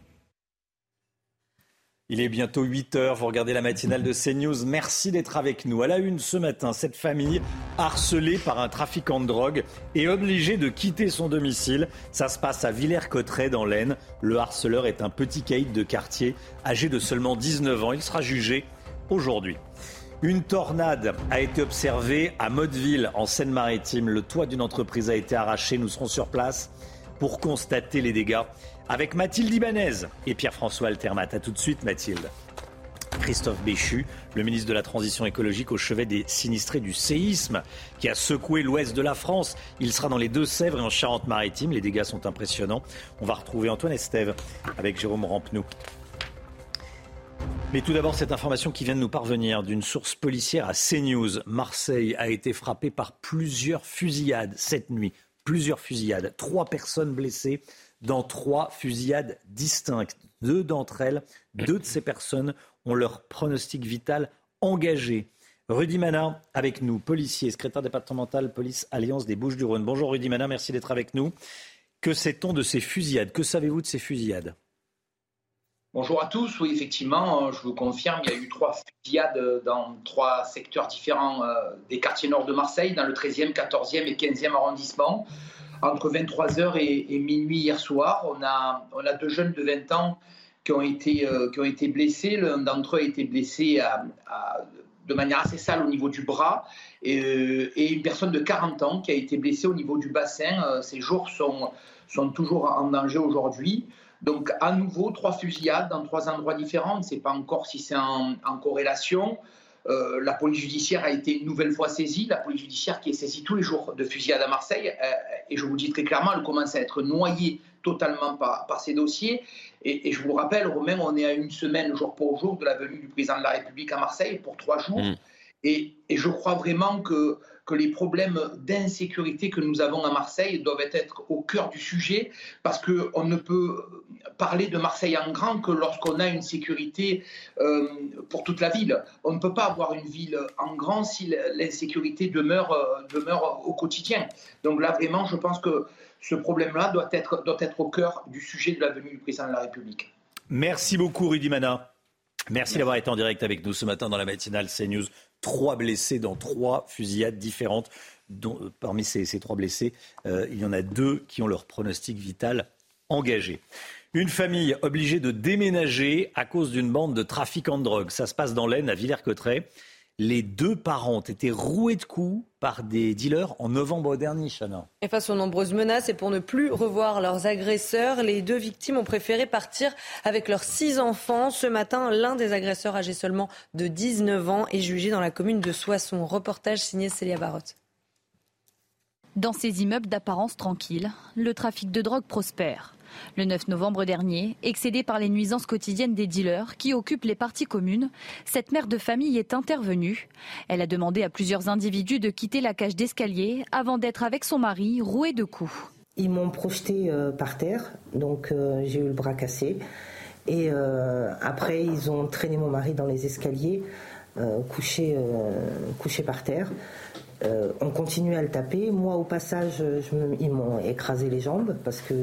Il est bientôt 8 heures, vous regardez la matinale de CNews. Merci d'être avec nous. À la une ce matin, cette famille harcelée par un trafiquant de drogue est obligée de quitter son domicile. Ça se passe à Villers-Cotterêts dans l'Aisne. Le harceleur est un petit caïd de quartier âgé de seulement 19 ans. Il sera jugé aujourd'hui. Une tornade a été observée à Motteville en Seine-Maritime. Le toit d'une entreprise a été arraché. Nous serons sur place pour constater les dégâts avec Mathilde Ibanez et Pierre-François Altermat. A tout de suite, Mathilde. Christophe Béchu, le ministre de la Transition écologique au chevet des sinistrés du séisme qui a secoué l'ouest de la France. Il sera dans les Deux-Sèvres et en Charente-Maritime. Les dégâts sont impressionnants. On va retrouver Antoine Estève avec Jérôme Rampenou. Mais tout d'abord, cette information qui vient de nous parvenir d'une source policière à CNews. Marseille a été frappée par plusieurs fusillades cette nuit. Plusieurs fusillades. Trois personnes blessées dans trois fusillades distinctes. Deux d'entre elles, deux de ces personnes ont leur pronostic vital engagé. Rudy Mana avec nous, policier, secrétaire départemental police Alliance des Bouches-du-Rhône. Bonjour Rudy Mana, merci d'être avec nous. Que sait-on de ces fusillades? Que savez-vous de ces fusillades? Bonjour à tous. Oui, effectivement, je vous confirme, il y a eu trois fusillades dans trois secteurs différents euh, des quartiers nord de Marseille, dans le 13e, 14e et 15e arrondissement entre 23h et, minuit hier soir. On a, deux jeunes de 20 ans qui ont été, euh, qui ont été blessés. L'un d'entre eux a été blessé de manière assez sale au niveau du bras et, euh, une personne de 40 ans qui a été blessée au niveau du bassin. Euh, ces jours sont, sont toujours en danger aujourd'hui. Donc à nouveau, trois fusillades dans trois endroits différents. On ne sait pas encore si c'est en corrélation. Euh, la police judiciaire a été une nouvelle fois saisie, la police judiciaire qui est saisie tous les jours de fusillade à Marseille, euh, et je vous dis très clairement, elle commence à être noyée totalement par, ces dossiers. Et, je vous rappelle, Romain, on est à une semaine jour pour jour de la venue du président de la République à Marseille pour trois jours. Mmh. Et, je crois vraiment que, que les problèmes d'insécurité que nous avons à Marseille doivent être au cœur du sujet, parce qu'on ne peut parler de Marseille en grand que lorsqu'on a une sécurité euh, pour toute la ville. On ne peut pas avoir une ville en grand si l'insécurité demeure, euh, demeure au quotidien. Donc là, vraiment, je pense que ce problème-là doit être, doit être au cœur du sujet de la venue du président de la République. Merci beaucoup, Rudy Mana. Merci d'avoir été en direct avec nous ce matin dans la matinale CNews trois blessés dans trois fusillades différentes. Dont, euh, parmi ces, trois blessés, euh, il y en a deux qui ont leur pronostic vital engagé. Une famille obligée de déménager à cause d'une bande de trafiquants de drogue. Ça se passe dans l'Aisne, à Villers-Cotterêts. Les deux parents ont été roués de coups par des dealers en novembre dernier, Chana. Et face aux nombreuses menaces et pour ne plus revoir leurs agresseurs, les deux victimes ont préféré partir avec leurs six enfants. Ce matin, l'un des agresseurs âgé seulement de 19 ans est jugé dans la commune de Soissons. Reportage signé Célia Barotte. Dans ces immeubles d'apparence tranquille, le trafic de drogue prospère. Le 9 novembre dernier, excédée par les nuisances quotidiennes des dealers qui occupent les parties communes, cette mère de famille est intervenue. Elle a demandé à plusieurs individus de quitter la cage d'escalier avant d'être avec son mari roué de coups. Ils m'ont projeté euh, par terre, donc euh, j'ai eu le bras cassé. Et euh, après, ils ont traîné mon mari dans les escaliers, couché, couché par terre. Euh, on continuait à le taper. Moi, au passage, ils m'ont écrasé les jambes parce que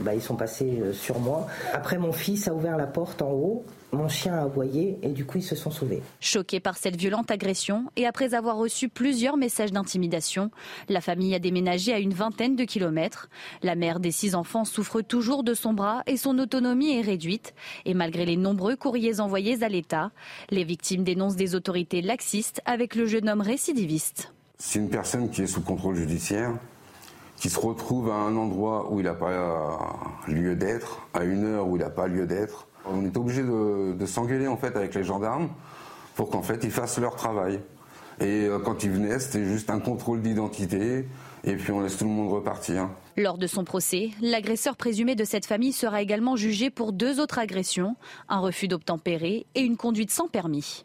bah, ils sont passés euh, sur moi. Après, mon fils a ouvert la porte en haut. Mon chien a aboyé et du coup ils se sont sauvés. Choquée par cette violente agression et après avoir reçu plusieurs messages d'intimidation, la famille a déménagé à une vingtaine de kilomètres. La mère des six enfants souffre toujours de son bras et son autonomie est réduite. Et malgré les nombreux courriers envoyés à l'État, les victimes dénoncent des autorités laxistes avec le jeune homme récidiviste. C'est une personne qui est sous contrôle judiciaire, qui se retrouve à un endroit où il n'a pas lieu d'être, à une heure où il n'a pas lieu d'être. On est obligé de, s'engueuler en fait avec les gendarmes pour qu'en fait ils fassent leur travail. Et euh, quand ils venaient, c'était juste un contrôle d'identité et puis on laisse tout le monde repartir. Lors de son procès, l'agresseur présumé de cette famille sera également jugé pour deux autres agressions, un refus d'obtempérer et une conduite sans permis.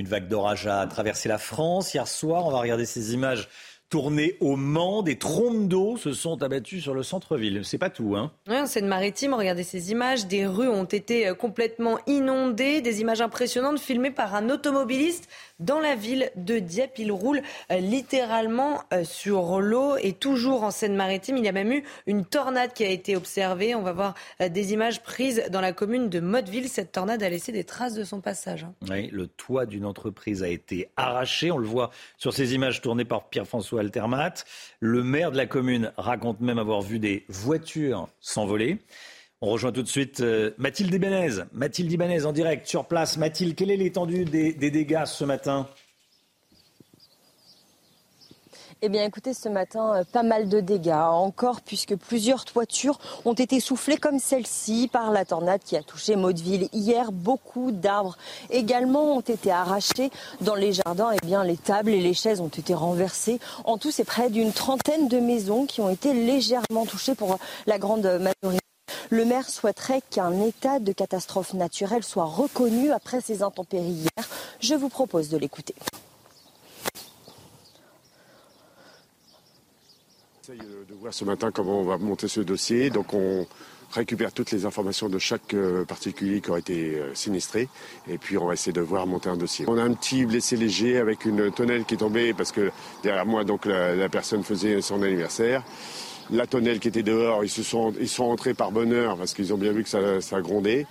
Une vague d'orage a traversé la France hier soir. On va regarder ces images tourné au Mans. Des trompes d'eau se sont abattues sur le centre-ville. C'est pas tout, hein Oui, en Seine-Maritime, regardez ces images. Des rues ont été euh, complètement inondées. Des images impressionnantes filmées par un automobiliste dans la ville de Dieppe. Il roule euh, littéralement euh, sur l'eau. Et toujours en Seine-Maritime, il y a même eu une tornade qui a été observée. On va voir des images prises dans la commune de Motteville. Cette tornade a laissé des traces de son passage. Hein. Oui, le toit d'une entreprise a été arraché. On le voit sur ces images tournées par Pierre-François Altermat. Le maire de la commune raconte même avoir vu des voitures s'envoler. On rejoint tout de suite euh, Mathilde Ibanez. Mathilde Ibanez en direct sur place. Mathilde, quelle est l'étendue des dégâts ce matin? Eh bien, écoutez, ce matin, euh, pas mal de dégâts encore, puisque plusieurs toitures ont été soufflées comme celle-ci par la tornade qui a touché Maudeville. Hier, beaucoup d'arbres également ont été arrachés dans les jardins. Eh bien, les tables et les chaises ont été renversées. En tout, c'est près d'une trentaine de maisons qui ont été légèrement touchées pour la grande majorité. Le maire souhaiterait qu'un état de catastrophe naturelle soit reconnu après ces intempéries hier. Je vous propose de l'écouter. de voir ce matin comment on va monter ce dossier. Donc on récupère toutes les informations de chaque euh, particulier qui a été euh, sinistré et puis on va essayer de voir monter un dossier. On a un petit blessé léger avec une tonnelle qui est tombée parce que derrière moi donc la, personne faisait son anniversaire. La tonnelle qui était dehors, ils sont ils sont rentrés par bonheur parce qu'ils ont bien vu que ça, ça grondait.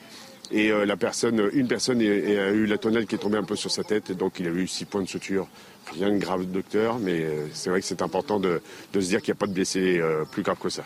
Et euh, la personne, une personne a eu la tonnelle qui est tombée un peu sur sa tête, donc il a eu six points de suture rien de grave, docteur, mais euh, c'est vrai que c'est important de, se dire qu'il n'y a pas de blessés euh, plus graves que ça.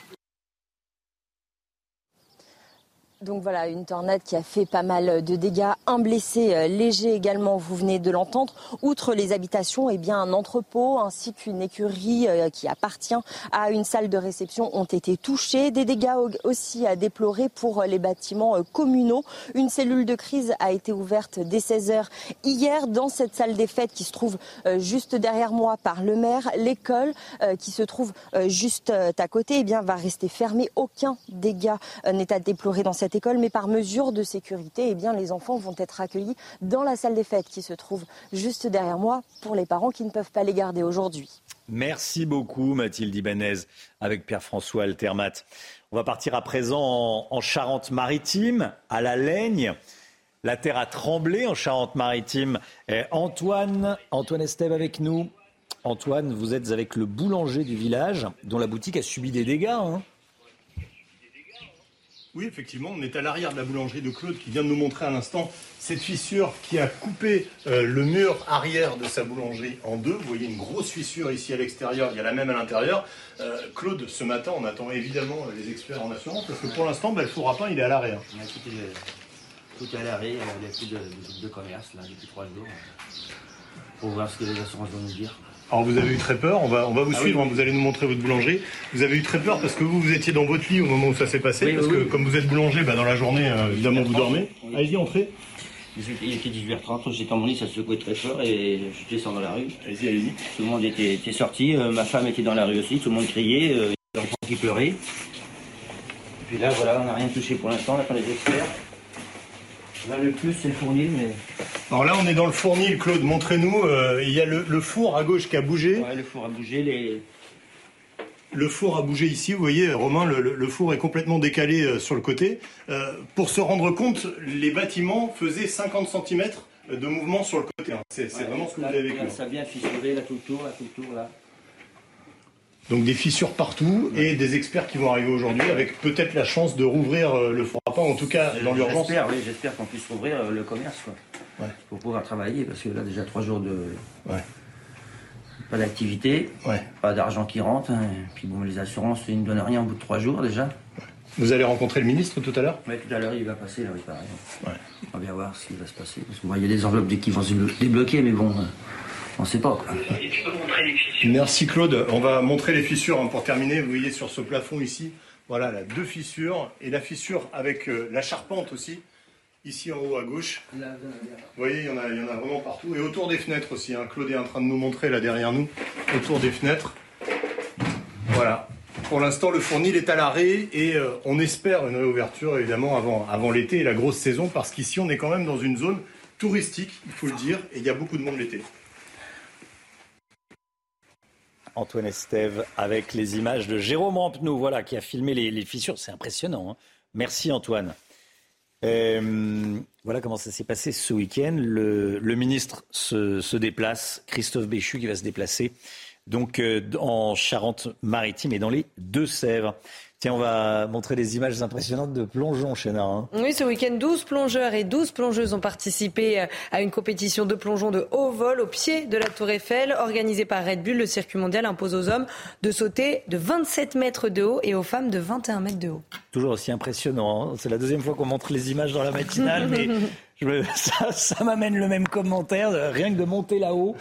Donc voilà, une tornade qui a fait pas mal de dégâts, un blessé euh, léger également, vous venez de l'entendre. Outre les habitations, eh bien un entrepôt ainsi qu'une écurie euh, qui appartient à une salle de réception ont été touchés. Des dégâts aussi à déplorer pour les bâtiments euh, communaux. Une cellule de crise a été ouverte dès 16h hier dans cette salle des fêtes qui se trouve juste derrière moi par le maire. L'école qui se trouve juste à côté eh bien, va rester fermée. Aucun dégât n'est à déplorer dans cette école, mais par mesure de sécurité, eh bien, les enfants vont être accueillis dans la salle des fêtes qui se trouve juste derrière moi pour les parents qui ne peuvent pas les garder aujourd'hui. Merci beaucoup Mathilde Ibanez avec Pierre-François Altermat. On va partir à présent en, Charente-Maritime, à la Laigne. La terre a tremblé en Charente-Maritime. Antoine, Antoine Estève avec nous. Antoine, vous êtes avec le boulanger du village dont la boutique a subi des dégâts. Hein oui, effectivement, on est à l'arrière de la boulangerie de Claude qui vient de nous montrer à l'instant cette fissure qui a coupé euh, le mur arrière de sa boulangerie en deux. Vous voyez une grosse fissure ici à l'extérieur, il y a la même à l'intérieur. Euh, Claude, ce matin, on attend évidemment les experts en assurance parce que pour l'instant, ben, le four à pain, il est à l'arrêt. Hein. Tout, est à l'arrêt, il n'y a plus de, commerce là, depuis trois jours. Pour voir ce que les assurances vont nous dire. Alors vous avez eu très peur, on va, on va vous ah suivre, vous allez nous montrer votre boulangerie. Vous avez eu très peur parce que vous, vous étiez dans votre lit au moment où ça s'est passé, parce que comme vous êtes boulanger, bah, dans la journée, euh, évidemment, vous dormez. Allez-y, entrez. Il était 18h30, j'étais dans mon lit, ça secouait très fort et je suis descendu dans la rue. Allez-y, allez-y. Tout le monde était, sorti, euh, ma femme était dans la rue aussi, tout le monde criait, euh, il y a qui pleurait. Et puis là, voilà, on n'a rien touché pour l'instant, on attend les experts. Là, le plus, c'est le fournil, mais. Alors là, on est dans le fournil, Claude. Montrez-nous. Euh, il y a le, four à gauche qui a bougé. Ouais, le four a bougé. Les... Le four a bougé ici. Vous voyez, Romain, le, four est complètement décalé euh, sur le côté. Euh, pour se rendre compte, les bâtiments faisaient 50 cm de mouvement sur le côté. Hein. C'est vraiment ce que vous avez vécu. Ça vient fissurer là tout le tour, là tout le tour, là. Donc des fissures partout et des experts qui vont arriver aujourd'hui avec peut-être la chance de rouvrir euh, le four à pain, en tout cas dans l'urgence. J'espère, oui, j'espère qu'on puisse rouvrir euh, le commerce pour pouvoir travailler parce que là déjà trois jours de pas d'activité, pas d'argent qui rentre, hein. puis bon les assurances ils ne donnent rien au bout de trois jours déjà. Vous allez rencontrer le ministre tout à l'heure? Oui, tout à l'heure il va passer là, oui, pareil. On va bien voir ce qui va se passer. Parce qu'il y a des enveloppes qui vont se débloquer, mais bon. On ne sait pas. Merci Claude. On va montrer les fissures hein, pour terminer. Vous voyez sur ce plafond ici, voilà, là, deux fissures et la fissure avec euh, la charpente aussi, ici en haut à gauche. Vous voyez, il y, en a, il y en a vraiment partout. Et autour des fenêtres aussi. Hein. Claude est en train de nous montrer là derrière nous, autour des fenêtres. Voilà. Pour l'instant, le fournil est à l'arrêt et euh, on espère une réouverture évidemment avant, avant l'été et la grosse saison parce qu'ici on est quand même dans une zone touristique, il faut le dire, et il y a beaucoup de monde l'été. Antoine Estève avec les images de Jérôme Rampenou, voilà, qui a filmé les, fissures. C'est impressionnant. Hein. Merci Antoine. Euh, voilà comment ça s'est passé ce week-end. Le, ministre se, déplace, Christophe Béchu qui va se déplacer donc euh, en Charente-Maritime et dans les Deux-Sèvres. Tiens, on va montrer des images impressionnantes de plongeons, chez Hein. Oui, ce week-end, 12 plongeurs et 12 plongeuses ont participé euh, à une compétition de plongeon de haut vol au pied de la Tour Eiffel. Organisée par Red Bull, le circuit mondial impose aux hommes de sauter de 27 mètres de haut et aux femmes de 21 mètres de haut. Toujours aussi impressionnant. Hein. C'est la deuxième fois qu'on montre les images dans la matinale, mais ça, ça m'amène le même commentaire, rien que de monter là-haut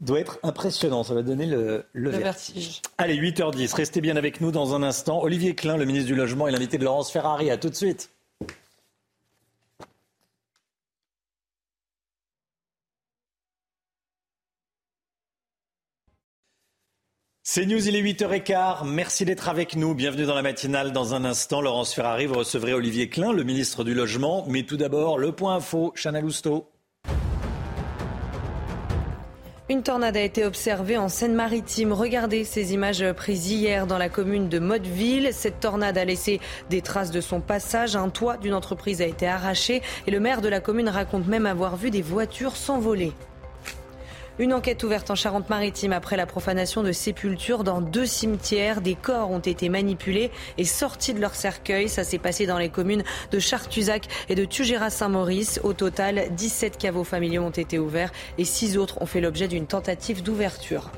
doit être impressionnant. Ça va donner le, vertige. Allez, 8h10. Restez bien avec nous dans un instant. Olivier Klein, le ministre du Logement, et l'invité de Laurence Ferrari. À tout de suite. C'est News, il est 8h15. Merci d'être avec nous. Bienvenue dans la matinale. Dans un instant, Laurence Ferrari, vous recevrez Olivier Klein, le ministre du Logement. Mais tout d'abord, le point info, Chana Lousteau. Une tornade a été observée en Seine-Maritime. Regardez ces images prises hier dans la commune de Motteville. Cette tornade a laissé des traces de son passage. Un toit d'une entreprise a été arraché et le maire de la commune raconte même avoir vu des voitures s'envoler. Une enquête ouverte en Charente-Maritime après la profanation de sépultures dans deux cimetières. Des corps ont été manipulés et sortis de leur cercueil. Ça s'est passé dans les communes de Chartuzac et de Tugéra-Saint-Maurice. Au total, 17 caveaux familiaux ont été ouverts et 6 autres ont fait l'objet d'une tentative d'ouverture.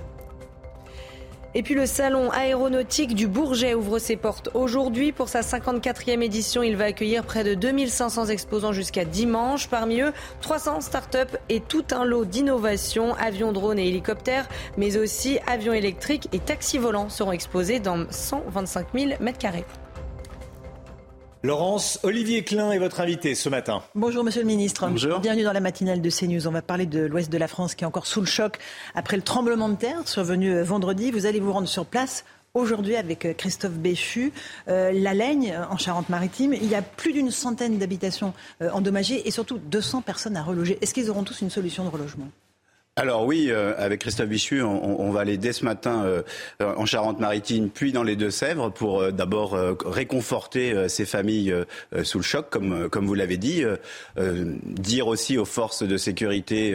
Et puis le salon aéronautique du Bourget ouvre ses portes aujourd'hui. Pour sa 54e édition, il va accueillir près de 2500 exposants jusqu'à dimanche. Parmi eux, 300 start-up et tout un lot d'innovations, avions, drones et hélicoptères, mais aussi avions électriques et taxis volants seront exposés dans 125 000 mètres carrés. Laurence, Olivier Klein est votre invité ce matin. Bonjour Monsieur le Ministre. Bonjour. Bienvenue dans la matinale de CNews. On va parler de l'ouest de la France qui est encore sous le choc après le tremblement de terre survenu euh, vendredi. Vous allez vous rendre sur place aujourd'hui avec euh, Christophe Béchu. Euh, la Laigne, en Charente-Maritime, il y a plus d'une centaine d'habitations endommagées et surtout 200 personnes à reloger. Est-ce qu'ils auront tous une solution de relogement? Alors oui, euh, avec Christophe Bichu, on, va aller dès ce matin euh, en Charente-Maritime, puis dans les Deux-Sèvres, pour euh, d'abord réconforter ces familles sous le choc, comme, comme vous l'avez dit, dire aussi aux forces de sécurité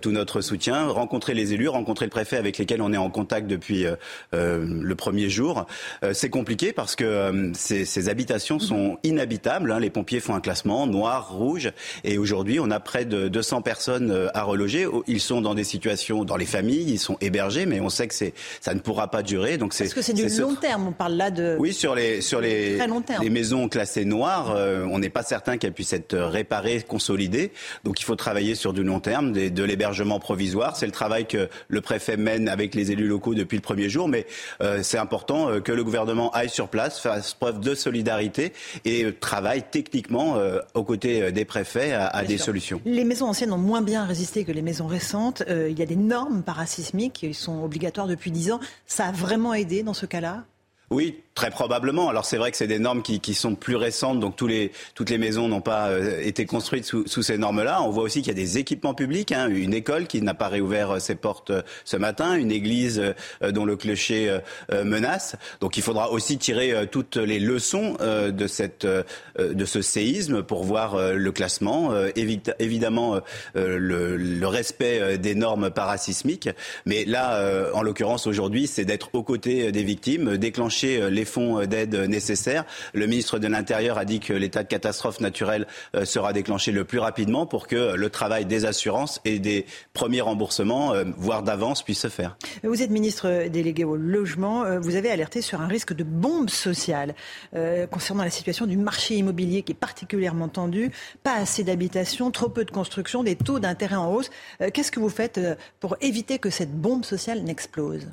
tout notre soutien, rencontrer les élus, rencontrer le préfet avec lesquels on est en contact depuis le premier jour. C'est compliqué parce que ces, habitations sont inhabitables. Hein. Les pompiers font un classement noir, rouge, et aujourd'hui on a près de 200 personnes à reloger. Ils sont dans des situations dans les familles, ils sont hébergés, mais on sait que c'est ça ne pourra pas durer. Donc c'est parce que c'est du long terme. On parle là de oui sur les sur les les maisons classées noires, euh, on n'est pas certain qu'elles puissent être réparées, consolidées. Donc il faut travailler sur du long terme, de l'hébergement provisoire. C'est le travail que le préfet mène avec les élus locaux depuis le premier jour, mais euh, c'est important euh, que le gouvernement aille sur place, fasse preuve de solidarité et travaille techniquement aux côtés des préfets à, à des solutions. Les maisons anciennes ont moins bien résisté que les maisons récentes. Euh, il y a des normes parasismiques qui sont obligatoires depuis 10 ans. Ça a vraiment aidé dans ce cas-là? Oui, très probablement. Alors c'est vrai que c'est des normes qui, qui, sont plus récentes, donc tous les, toutes les maisons n'ont pas euh, été construites sous, sous ces normes-là. On voit aussi qu'il y a des équipements publics, hein, une école qui n'a pas réouvert euh, ses portes euh, ce matin, une église dont le clocher menace. Donc il faudra aussi tirer toutes les leçons de, cette, de ce séisme pour voir le classement, évidemment le, le, respect des normes parasismiques. Mais là, en l'occurrence aujourd'hui, c'est d'être aux côtés des victimes, déclencher les fonds euh, d'aide nécessaires. Le ministre de l'Intérieur a dit que l'état de catastrophe naturelle euh, sera déclenché le plus rapidement pour que le travail des assurances et des premiers remboursements, voire d'avance, puisse se faire. Vous êtes ministre délégué au logement. Vous avez alerté sur un risque de bombe sociale concernant la situation du marché immobilier qui est particulièrement tendu. Pas assez d'habitations, trop peu de construction, des taux d'intérêt en hausse. Qu'est-ce que vous faites pour éviter que cette bombe sociale n'explose?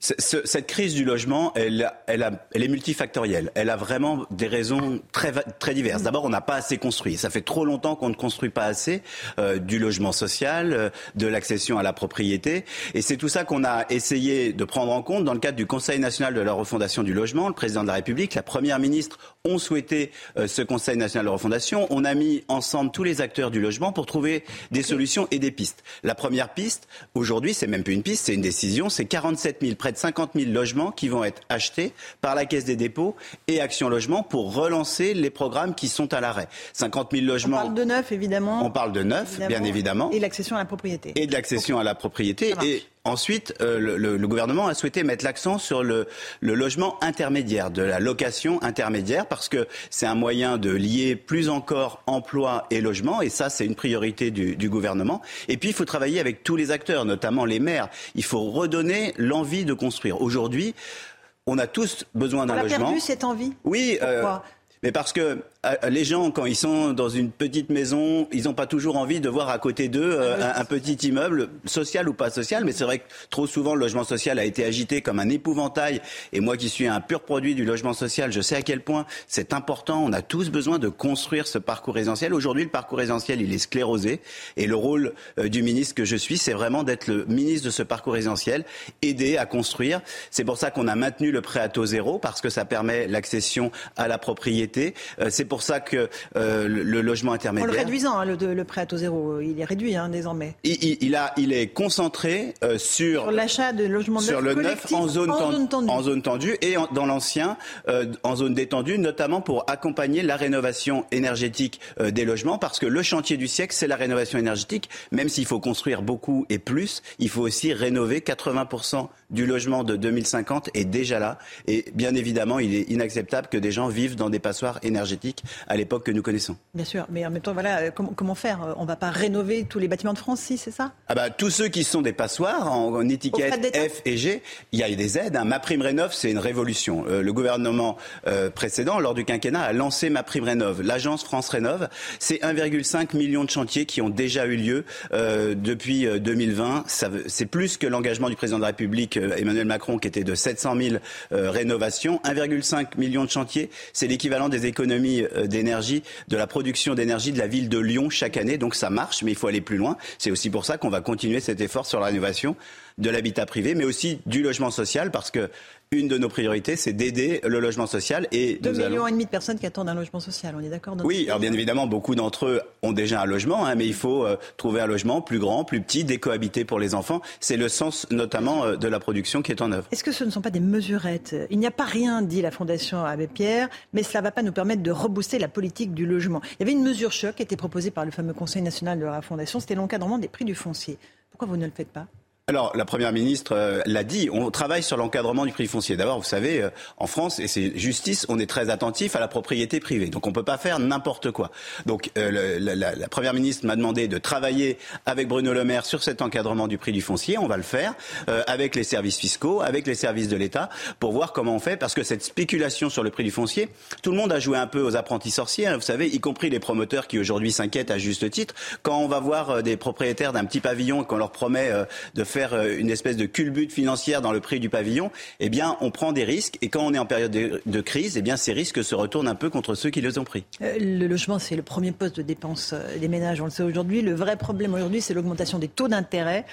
Cette crise du logement, elle, est multifactorielle. Elle a vraiment des raisons très, très diverses. D'abord, on n'a pas assez construit. Ça fait trop longtemps qu'on ne construit pas assez euh, du logement social, euh, de l'accession à la propriété. Et c'est tout ça qu'on a essayé de prendre en compte dans le cadre du Conseil national de la refondation du logement. Le président de la République, la première ministre ont souhaité euh, ce Conseil national de refondation. On a mis ensemble tous les acteurs du logement pour trouver des solutions et des pistes. La première piste, aujourd'hui, c'est même plus une piste, c'est une décision. C'est 47 000 de 50 000 logements qui vont être achetés par la Caisse des dépôts et Action Logement pour relancer les programmes qui sont à l'arrêt. 50 000 logements. On parle de neuf, évidemment. On parle de neuf, bien évidemment. Et l'accession à la propriété. Et de l'accession à la propriété. Et Ensuite, euh, le, gouvernement a souhaité mettre l'accent sur le, logement intermédiaire, de la location intermédiaire, parce que c'est un moyen de lier plus encore emploi et logement, et ça, c'est une priorité du, du, gouvernement. Et puis, il faut travailler avec tous les acteurs, notamment les maires. Il faut redonner l'envie de construire. Aujourd'hui, on a tous besoin d'un logement. On a perdu cette envie? Oui. Euh, mais parce que les gens, quand ils sont dans une petite maison, ils n'ont pas toujours envie de voir à côté d'eux euh, un, petit immeuble, social ou pas social. Mais c'est vrai que trop souvent, le logement social a été agité comme un épouvantail. Et moi qui suis un pur produit du logement social, je sais à quel point c'est important. On a tous besoin de construire ce parcours résidentiel. Aujourd'hui, le parcours résidentiel, il est sclérosé. Et le rôle euh, du ministre que je suis, c'est vraiment d'être le ministre de ce parcours résidentiel, aider à construire. C'est pour ça qu'on a maintenu le prêt à taux zéro, parce que ça permet l'accession à la propriété. c'est pour ça que euh, le, logement intermédiaire. En le réduisant, hein, le, prêt à taux zéro, il est réduit hein, désormais. Il, a, il est concentré euh, sur, sur l'achat de logements sur le neuf en zone, tendue. en zone tendue et dans l'ancien euh, en zone détendue, notamment pour accompagner la rénovation énergétique des logements, parce que le chantier du siècle, c'est la rénovation énergétique. Même s'il faut construire beaucoup et plus, il faut aussi rénover 80 du logement de 2050 est déjà là. Et bien évidemment, il est inacceptable que des gens vivent dans des passoires énergétiques à l'époque que nous connaissons. Bien sûr, mais en même temps, voilà, euh, comment, faire? On ne va pas rénover tous les bâtiments de France, si, c'est ça? Ah bah, Tous ceux qui sont des passoires en, étiquette F et G, il y a des aides. Hein. Ma prime rénov, c'est une révolution. Euh, le gouvernement euh, précédent, lors du quinquennat, a lancé ma prime rénov. L'agence France Rénov, c'est 1,5 million de chantiers qui ont déjà eu lieu depuis 2020. C'est plus que l'engagement du président de la République euh, Emmanuel Macron qui était de 700 000 euh, rénovations. 1,5 million de chantiers, c'est l'équivalent des économies euh, d'énergie, de la production d'énergie de la ville de Lyon chaque année. Donc ça marche, mais il faut aller plus loin. C'est aussi pour ça qu'on va continuer cet effort sur la rénovation de l'habitat privé, mais aussi du logement social, parce que une de nos priorités, c'est d'aider le logement social. Et 2 millions et demi de personnes qui attendent un logement social, on est d'accord Oui, alors bien évidemment, beaucoup d'entre eux ont déjà un logement, hein, mais il faut euh, trouver un logement plus grand, plus petit, décohabité pour les enfants. C'est le sens notamment euh, de la production qui est en œuvre. Est-ce que ce ne sont pas des mesurettes? Il n'y a pas rien, dit la Fondation Abbé Pierre, mais cela ne va pas nous permettre de rebooster la politique du logement. Il y avait une mesure choc qui était proposée par le fameux Conseil national de la Fondation, c'était l'encadrement des prix du foncier. Pourquoi vous ne le faites pas? Alors, la Première ministre euh, l'a dit, on travaille sur l'encadrement du prix foncier. D'abord, vous savez, euh, en France, et c'est justice, on est très attentif à la propriété privée. Donc, on ne peut pas faire n'importe quoi. Donc, euh, la, Première ministre m'a demandé de travailler avec Bruno Le Maire sur cet encadrement du prix du foncier. On va le faire avec les services fiscaux, avec les services de l'État, pour voir comment on fait. Parce que cette spéculation sur le prix du foncier, tout le monde a joué un peu aux apprentis sorciers, vous savez, y compris les promoteurs qui aujourd'hui s'inquiètent à juste titre. Quand on va voir des propriétaires d'un petit pavillon et qu'on leur promet de faire euh, une espèce de culbute financière dans le prix du pavillon, eh bien, on prend des risques. Et quand on est en période de, crise, eh bien, ces risques se retournent un peu contre ceux qui les ont pris. Euh, le logement, c'est le premier poste de dépense euh, des ménages, on le sait aujourd'hui. Le vrai problème aujourd'hui, c'est l'augmentation des taux d'intérêt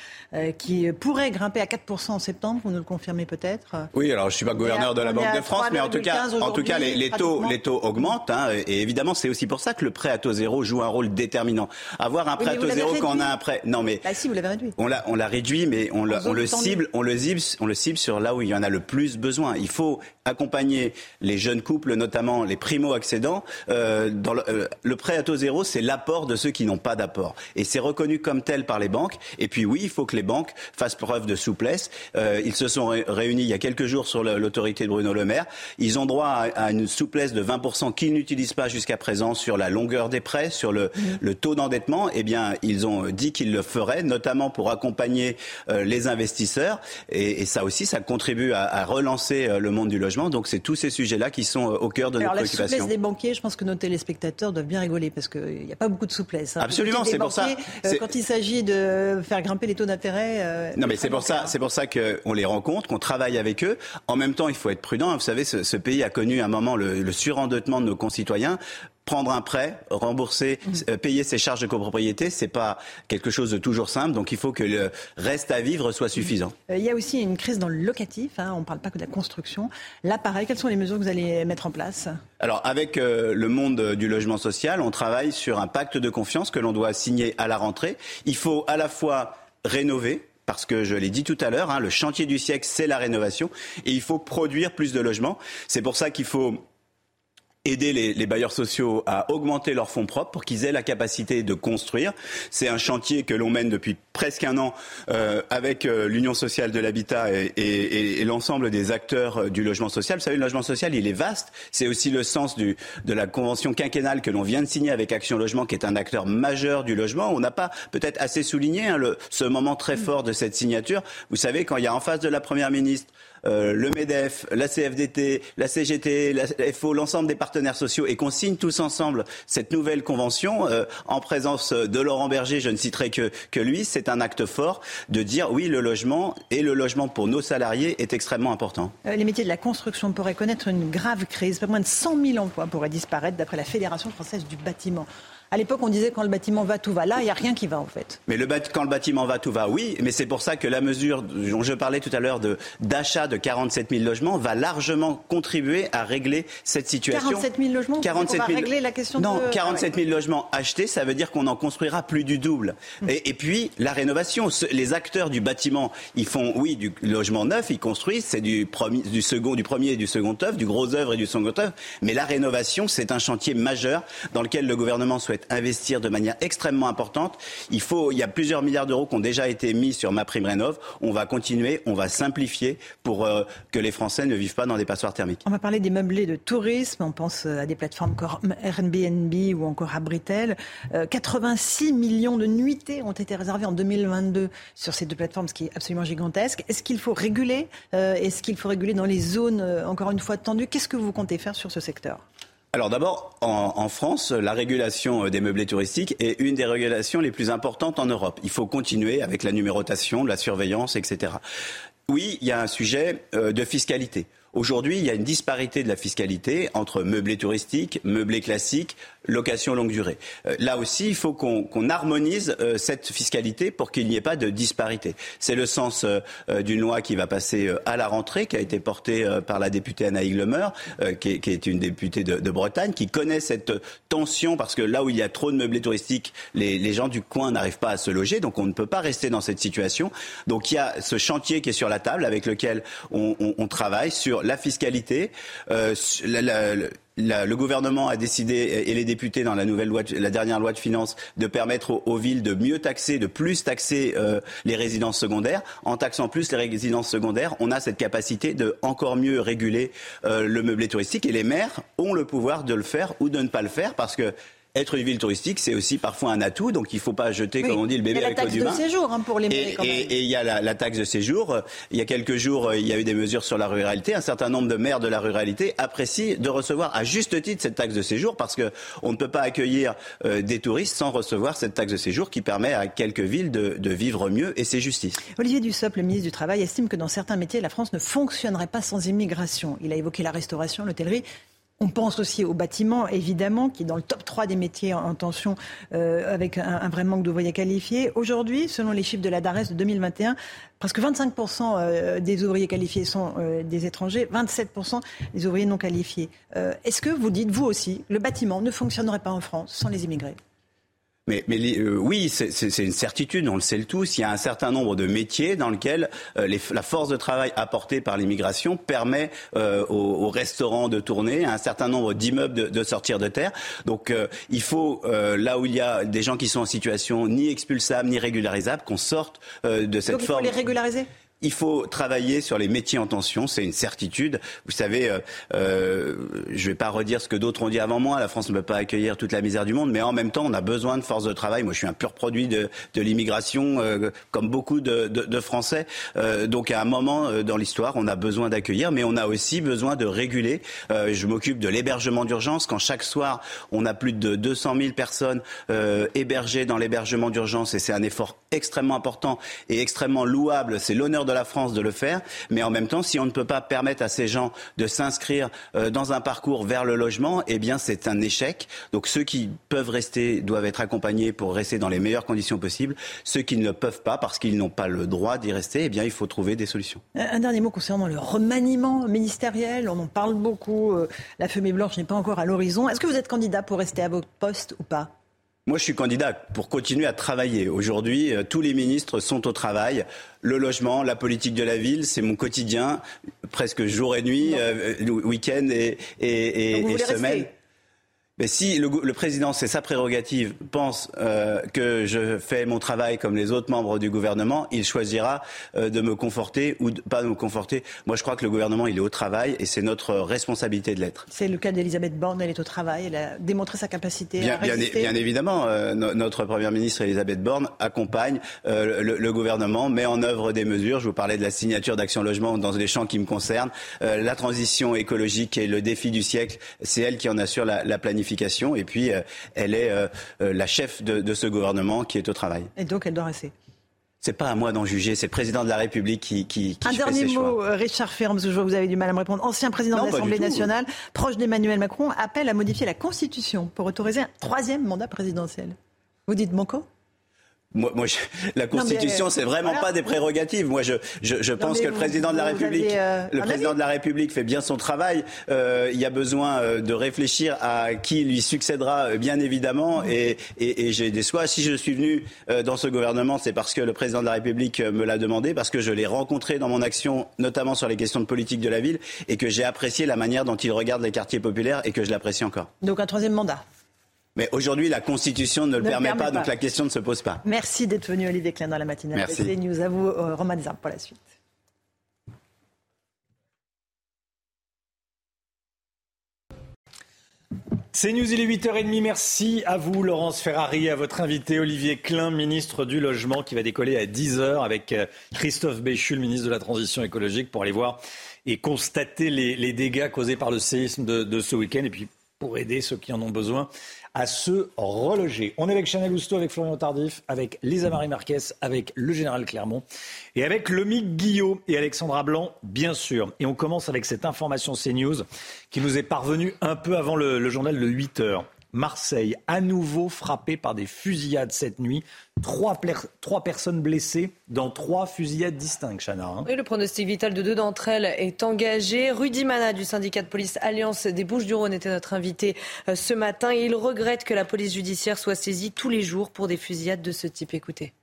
qui pourrait grimper à 4% en septembre. Vous nous le confirmez peut-être Oui, alors je ne suis pas gouverneur de la Banque de France, mais en tout cas, en tout cas les, taux, les taux augmentent. Hein, et évidemment, c'est aussi pour ça que le prêt à taux zéro joue un rôle déterminant. Avoir un prêt à taux zéro quand on a un prêt. Non, mais. Bah, si, vous l'avez réduit. On l'a réduit, mais on, on le cible, on le cible, on le cible sur là où il y en a le plus besoin. Il faut accompagner les jeunes couples, notamment les primo-accédants. Euh, dans le, euh, le, prêt à taux zéro, c'est l'apport de ceux qui n'ont pas d'apport. Et c'est reconnu comme tel par les banques. Et puis oui, il faut que les banques fassent preuve de souplesse. Euh, ils se sont réunis il y a quelques jours sur l'autorité de Bruno Le Maire. Ils ont droit à, une souplesse de 20% qu'ils n'utilisent pas jusqu'à présent sur la longueur des prêts, sur le, mmh. le taux d'endettement. Eh bien, ils ont dit qu'ils le feraient, notamment pour accompagner les investisseurs. Et, ça aussi, ça contribue à, relancer le monde du logement. Donc c'est tous ces sujets-là qui sont au cœur de nos préoccupations. La souplesse des banquiers, je pense que nos téléspectateurs doivent bien rigoler parce qu'il n'y a pas beaucoup de souplesse. Hein. Absolument, c'est pour ça. quand il s'agit de faire grimper les taux d'intérêt. non, mais c'est pour ça, c'est pour ça qu'on les rencontre, qu'on travaille avec eux. En même temps, il faut être prudent. Vous savez, ce, pays a connu un moment le, le surendettement de nos concitoyens prendre un prêt, rembourser, mm. euh, payer ses charges de copropriété, c'est pas quelque chose de toujours simple. Donc il faut que le reste à vivre soit suffisant. Euh, il y a aussi une crise dans le locatif. Hein, on ne parle pas que de la construction. Là, pareil, quelles sont les mesures que vous allez mettre en place? Alors avec euh, le monde du logement social, on travaille sur un pacte de confiance que l'on doit signer à la rentrée. Il faut à la fois rénover, parce que je l'ai dit tout à l'heure, hein, le chantier du siècle, c'est la rénovation, et il faut produire plus de logements. C'est pour ça qu'il faut aider les, les, bailleurs sociaux à augmenter leurs fonds propres pour qu'ils aient la capacité de construire. C'est un chantier que l'on mène depuis presque un an euh, avec euh, l'Union sociale de l'habitat et, et, et l'ensemble des acteurs euh, du logement social. Vous savez, le logement social, il est vaste. C'est aussi le sens du, de la convention quinquennale que l'on vient de signer avec Action Logement, qui est un acteur majeur du logement. On n'a pas peut-être assez souligné hein, le, ce moment très fort de cette signature. Vous savez, quand il y a en face de la Première ministre euh, le MEDEF, la CFDT, la CGT, la FO, l'ensemble des partenaires sociaux et qu'on signe tous ensemble cette nouvelle convention euh, en présence de Laurent Berger, je ne citerai que, que lui, c'est un acte fort de dire oui, le logement et le logement pour nos salariés est extrêmement important. Euh, les métiers de la construction pourraient connaître une grave crise. Pas moins de 100 000 emplois pourraient disparaître d'après la Fédération française du bâtiment. À l'époque, on disait quand le bâtiment va, tout va. Là, il n'y a rien qui va en fait. Mais le, quand le bâtiment va, tout va, oui. Mais c'est pour ça que la mesure dont je parlais tout à l'heure d'achat de, 47 000 logements va largement contribuer à régler cette situation. 47 000 logements 47 000... va régler la question non, 47 000 logements achetés, ça veut dire qu'on en construira plus du double. Hum. Et, puis, la rénovation. Les acteurs du bâtiment, ils font, oui, du logement neuf, ils construisent, c'est du, du, second, du premier et du second œuvre, du gros œuvre et du second œuvre. Mais la rénovation, c'est un chantier majeur dans lequel le gouvernement souhaite investir de manière extrêmement importante. Il faut, il y a plusieurs milliards d'euros qui ont déjà été mis sur ma prime rénov. On va continuer, on va simplifier pour euh, que les Français ne vivent pas dans des passoires thermiques. On va parler des meublés de tourisme. On pense euh, à des plateformes comme Airbnb ou encore à Britel. 86 euh, millions de nuitées ont été réservées en 2022 sur ces deux plateformes, ce qui est absolument gigantesque. Est-ce qu'il faut réguler Est-ce qu'il faut réguler dans les zones, encore une fois, tendues? Qu'est-ce que vous comptez faire sur ce secteur? Alors d'abord, en, France, la régulation euh, des meublés touristiques est une des régulations les plus importantes en Europe. Il faut continuer avec la numérotation, la surveillance, etc. Oui, il y a un sujet euh, de fiscalité. Aujourd'hui, il y a une disparité de la fiscalité entre meublés touristiques, meublés classiques, location longue durée. Euh, là aussi, il faut qu'on harmonise euh, cette fiscalité pour qu'il n'y ait pas de disparité. C'est le sens euh, d'une loi qui va passer à la rentrée, qui a été portée par la députée Anna Higlemer, qui, qui, est une députée de, de, Bretagne, qui connaît cette tension parce que là où il y a trop de meublés touristiques, les, les gens du coin n'arrivent pas à se loger, donc on ne peut pas rester dans cette situation. Donc il y a ce chantier qui est sur la table avec lequel on, on, on travaille sur la fiscalité, euh, la, la, le gouvernement a décidé et les députés dans la nouvelle loi, la dernière loi de finances, de permettre aux, villes de mieux taxer, de plus taxer euh, les résidences secondaires. En taxant plus les résidences secondaires, on a cette capacité de encore mieux réguler euh, le meublé touristique et les maires ont le pouvoir de le faire ou de ne pas le faire parce que être une ville touristique, c'est aussi parfois un atout, donc il ne faut pas jeter, comme on dit, le bébé avec l'eau du bain. Il y a la taxe de séjour hein, pour les et, et, il y a la, taxe de séjour. Il y a quelques jours, il y a eu des mesures sur la ruralité. Un certain nombre de maires de la ruralité apprécient de recevoir à juste titre cette taxe de séjour parce qu'on ne peut pas accueillir euh, des touristes sans recevoir cette taxe de séjour qui permet à quelques villes de, de vivre mieux et c'est justice. Olivier Dussopt, le ministre du Travail, estime que dans certains métiers, la France ne fonctionnerait pas sans immigration. Il a évoqué la restauration, l'hôtellerie. On pense aussi au bâtiment, évidemment, qui est dans le top 3 des métiers en tension euh, avec un, vrai manque d'ouvriers qualifiés. Aujourd'hui, selon les chiffres de la DARES de 2021, presque 25% euh, des ouvriers qualifiés sont euh, des étrangers, 27% des ouvriers non qualifiés. Est-ce que vous dites, vous aussi, le bâtiment ne fonctionnerait pas en France sans les immigrés? Mais, mais euh, oui, c'est une certitude, on le sait le tous. Il y a un certain nombre de métiers dans lesquels euh, les, la force de travail apportée par l'immigration permet euh, aux, aux, restaurants de tourner, à un certain nombre d'immeubles de, de, sortir de terre. Donc il faut, là où il y a des gens qui sont en situation ni expulsable ni régularisable, qu'on sorte de cette Donc, il forme. faut les régulariser? Il faut travailler sur les métiers en tension, c'est une certitude. Vous savez, euh, euh, je ne vais pas redire ce que d'autres ont dit avant moi, la France ne peut pas accueillir toute la misère du monde, mais en même temps, on a besoin de force de travail. Moi, je suis un pur produit de, l'immigration, euh, comme beaucoup de, Français. Donc, à un moment dans l'histoire, on a besoin d'accueillir, mais on a aussi besoin de réguler. Je m'occupe de l'hébergement d'urgence. Quand chaque soir, on a plus de 200 000 personnes hébergées dans l'hébergement d'urgence, et c'est un effort extrêmement important et extrêmement louable, c'est l'honneur de la France de le faire, mais en même temps, si on ne peut pas permettre à ces gens de s'inscrire euh, dans un parcours vers le logement, eh bien, c'est un échec. Donc, ceux qui peuvent rester doivent être accompagnés pour rester dans les meilleures conditions possibles. Ceux qui ne peuvent pas, parce qu'ils n'ont pas le droit d'y rester, eh bien, il faut trouver des solutions. Un dernier mot concernant le remaniement ministériel. On en parle beaucoup. Euh, la fumée blanche n'est pas encore à l'horizon. Est-ce que vous êtes candidat pour rester à votre poste ou pas? Moi, je suis candidat pour continuer à travailler. Aujourd'hui, euh, tous les ministres sont au travail. Le logement, la politique de la ville, c'est mon quotidien, presque jour et nuit, euh, week-end et, et, et, et semaine. Mais si le, le président, c'est sa prérogative, pense euh, que je fais mon travail comme les autres membres du gouvernement, il choisira euh, de me conforter ou de, pas de me conforter. Moi, je crois que le gouvernement, il est au travail et c'est notre responsabilité de l'être. C'est le cas d'Elisabeth Borne, elle est au travail, elle a démontré sa capacité bien, à résister. Bien, bien évidemment, euh, no, notre première ministre Elisabeth Borne accompagne le, le, gouvernement, met en œuvre des mesures. Je vous parlais de la signature d'Action Logement dans les champs qui me concernent. La transition écologique et le défi du siècle, c'est elle qui en assure la, la planification et puis euh, elle est euh, euh, la chef de, de, ce gouvernement qui est au travail. Et donc elle doit rester c'est pas à moi d'en juger, c'est le président de la République qui, qui, qui Un fait dernier ses mot, choix. Richard que je vois que vous avez du mal à me répondre. Ancien président Non, de l'Assemblée nationale, proche d'Emmanuel Macron, appelle à modifier la Constitution pour autoriser un troisième mandat présidentiel. Vous dites Banco moi, moi je, la Constitution, c'est vraiment voilà. pas des prérogatives. Moi, je, je, je pense que vous- le président de la République, euh, le président avis de la République fait bien son travail. Euh, il y a besoin euh, de réfléchir à qui lui succédera, euh, bien évidemment. Et, et, et j'ai des choix. Si je suis venu euh, dans ce gouvernement, c'est parce que le président de la République me l'a demandé, parce que je l'ai rencontré dans mon action, notamment sur les questions de politique de la ville, et que j'ai apprécié la manière dont il regarde les quartiers populaires et que je l'apprécie encore. Donc un troisième mandat. Mais aujourd'hui, la Constitution ne le Ne le permet, permet pas, donc la question ne se pose pas. Merci d'être venu, Olivier Klein, dans la matinale. Merci. de CNews. À vous, euh, Romain Desarmes, pour la suite. C'est News, il est 8h30. Merci à vous, Laurence Ferrari, à votre invité Olivier Klein, ministre du Logement, qui va décoller à 10h avec euh, Christophe Béchu, le ministre de la Transition écologique, pour aller voir et constater les, les dégâts causés par le séisme de, de ce week-end et puis pour aider ceux qui en ont besoin à se reloger. On est avec Chanel Housteau, avec Florian Tardif, avec Lisa Marie Marquez, avec le général Clermont et avec Lomique Guillot et Alexandra Blanc, bien sûr. Et on commence avec cette information CNews qui nous est parvenue un peu avant le, le journal de 8 heures. Marseille, à nouveau frappé par des fusillades cette nuit. Trois, personnes blessées dans trois fusillades distinctes, Chana. hein. Oui, le pronostic vital de deux d'entre elles est engagé. Rudy Mana du syndicat de police Alliance des Bouches-du-Rhône était notre invité euh, ce matin et il regrette que la police judiciaire soit saisie tous les jours pour des fusillades de ce type. Écoutez.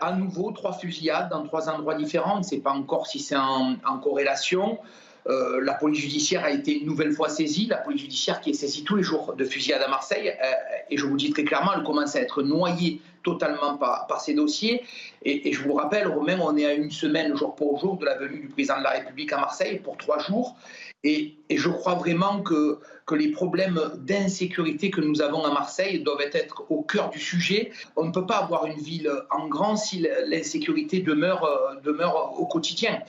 À nouveau, trois fusillades dans trois endroits différents. On ne sait pas encore si c'est en, en corrélation. Euh, la police judiciaire a été une nouvelle fois saisie. La police judiciaire qui est saisie tous les jours de fusillades à Marseille. Euh, et je vous dis très clairement, elle commence à être noyée totalement par, ces dossiers. Et, je vous rappelle, Romain, on est à une semaine jour pour jour de la venue du président de la République à Marseille pour trois jours. Et, je crois vraiment que, les problèmes d'insécurité que nous avons à Marseille doivent être au cœur du sujet. On ne peut pas avoir une ville en grand si l'insécurité demeure, euh, demeure au quotidien.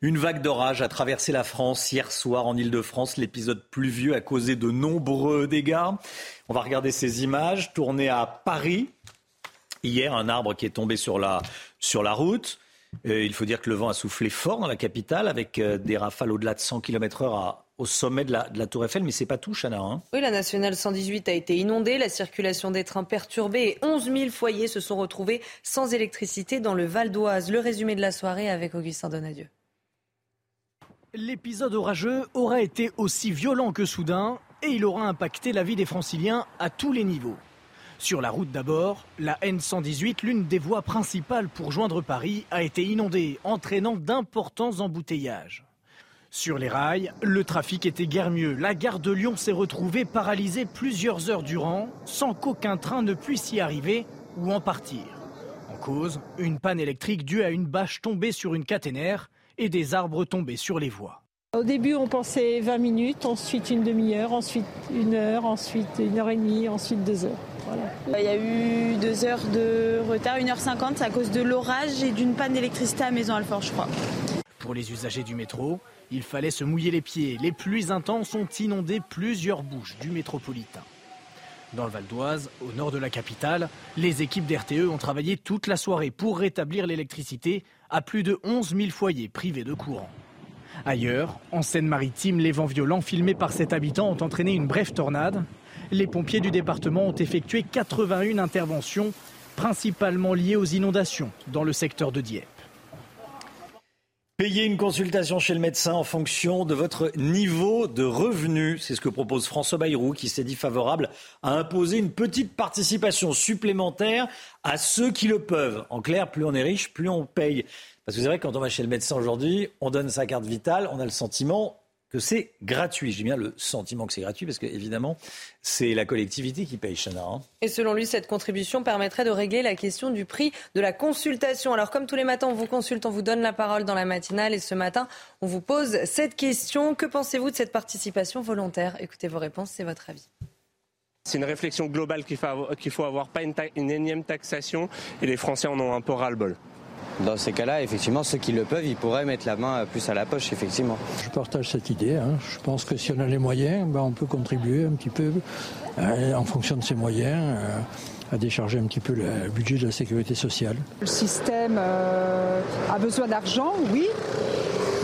Une vague d'orage a traversé la France hier soir en Ile-de-France. L'épisode pluvieux a causé de nombreux dégâts. On va regarder ces images tournées à Paris. Hier, un arbre qui est tombé sur la, sur la route. Euh, il faut dire que le vent a soufflé fort dans la capitale avec euh, des rafales au-delà de 100 km/h au sommet de la, de la Tour Eiffel. Mais c'est pas tout, Chana. hein. Oui, la nationale 118 a été inondée, la circulation des trains perturbée et 11 000 foyers se sont retrouvés sans électricité dans le Val d'Oise. Le résumé de la soirée avec Augustin Donadieu. L'épisode orageux aura été aussi violent que soudain et il aura impacté la vie des franciliens à tous les niveaux. Sur la route d'abord, la N118, l'une des voies principales pour joindre Paris, a été inondée, entraînant d'importants embouteillages. Sur les rails, le trafic était guère mieux. La gare de Lyon s'est retrouvée paralysée plusieurs heures durant, sans qu'aucun train ne puisse y arriver ou en partir. En cause, une panne électrique due à une bâche tombée sur une caténaire et des arbres tombés sur les voies. Au début, on pensait 20 minutes, ensuite une demi-heure, ensuite une heure, ensuite une heure et demie, ensuite deux heures. Il y a eu deux heures de retard, 1h50 à cause de l'orage et d'une panne d'électricité à Maison Alfort, je crois. Pour les usagers du métro, il fallait se mouiller les pieds. Les pluies intenses ont inondé plusieurs bouches du métropolitain. Dans le Val d'Oise, au nord de la capitale, les équipes d'RTE ont travaillé toute la soirée pour rétablir l'électricité à plus de 11 000 foyers privés de courant. Ailleurs, en Seine-Maritime, les vents violents filmés par cet habitant ont entraîné une brève tornade. Les pompiers du département ont effectué 81 interventions, principalement liées aux inondations dans le secteur de Dieppe. Payer une consultation chez le médecin en fonction de votre niveau de revenu. C'est ce que propose François Bayrou qui s'est dit favorable à imposer une petite participation supplémentaire à ceux qui le peuvent. En clair, plus on est riche, plus on paye. Parce que c'est vrai, quand on va chez le médecin aujourd'hui, on donne sa carte vitale, on a le sentiment que c'est gratuit. J'ai bien le sentiment que c'est gratuit parce que, évidemment, c'est la collectivité qui paye, Chana. Hein. Et selon lui, cette contribution permettrait de régler la question du prix de la consultation. Alors, comme tous les matins, on vous consulte, on vous donne la parole dans la matinale. Et ce matin, on vous pose cette question. Que pensez-vous de cette participation volontaire? Écoutez vos réponses, c'est votre avis. C'est une réflexion globale qu'il faut, avoir, pas une, une énième taxation. Et les Français en ont un peu ras-le-bol. Dans ces cas-là, effectivement, ceux qui le peuvent, ils pourraient mettre la main plus à la poche, effectivement. Je partage cette idée. Hein. Je pense que si on a les moyens, ben, on peut contribuer un petit peu euh, en fonction de ses moyens. Euh, à décharger un petit peu le budget de la sécurité sociale. Le système euh, a besoin d'argent, oui,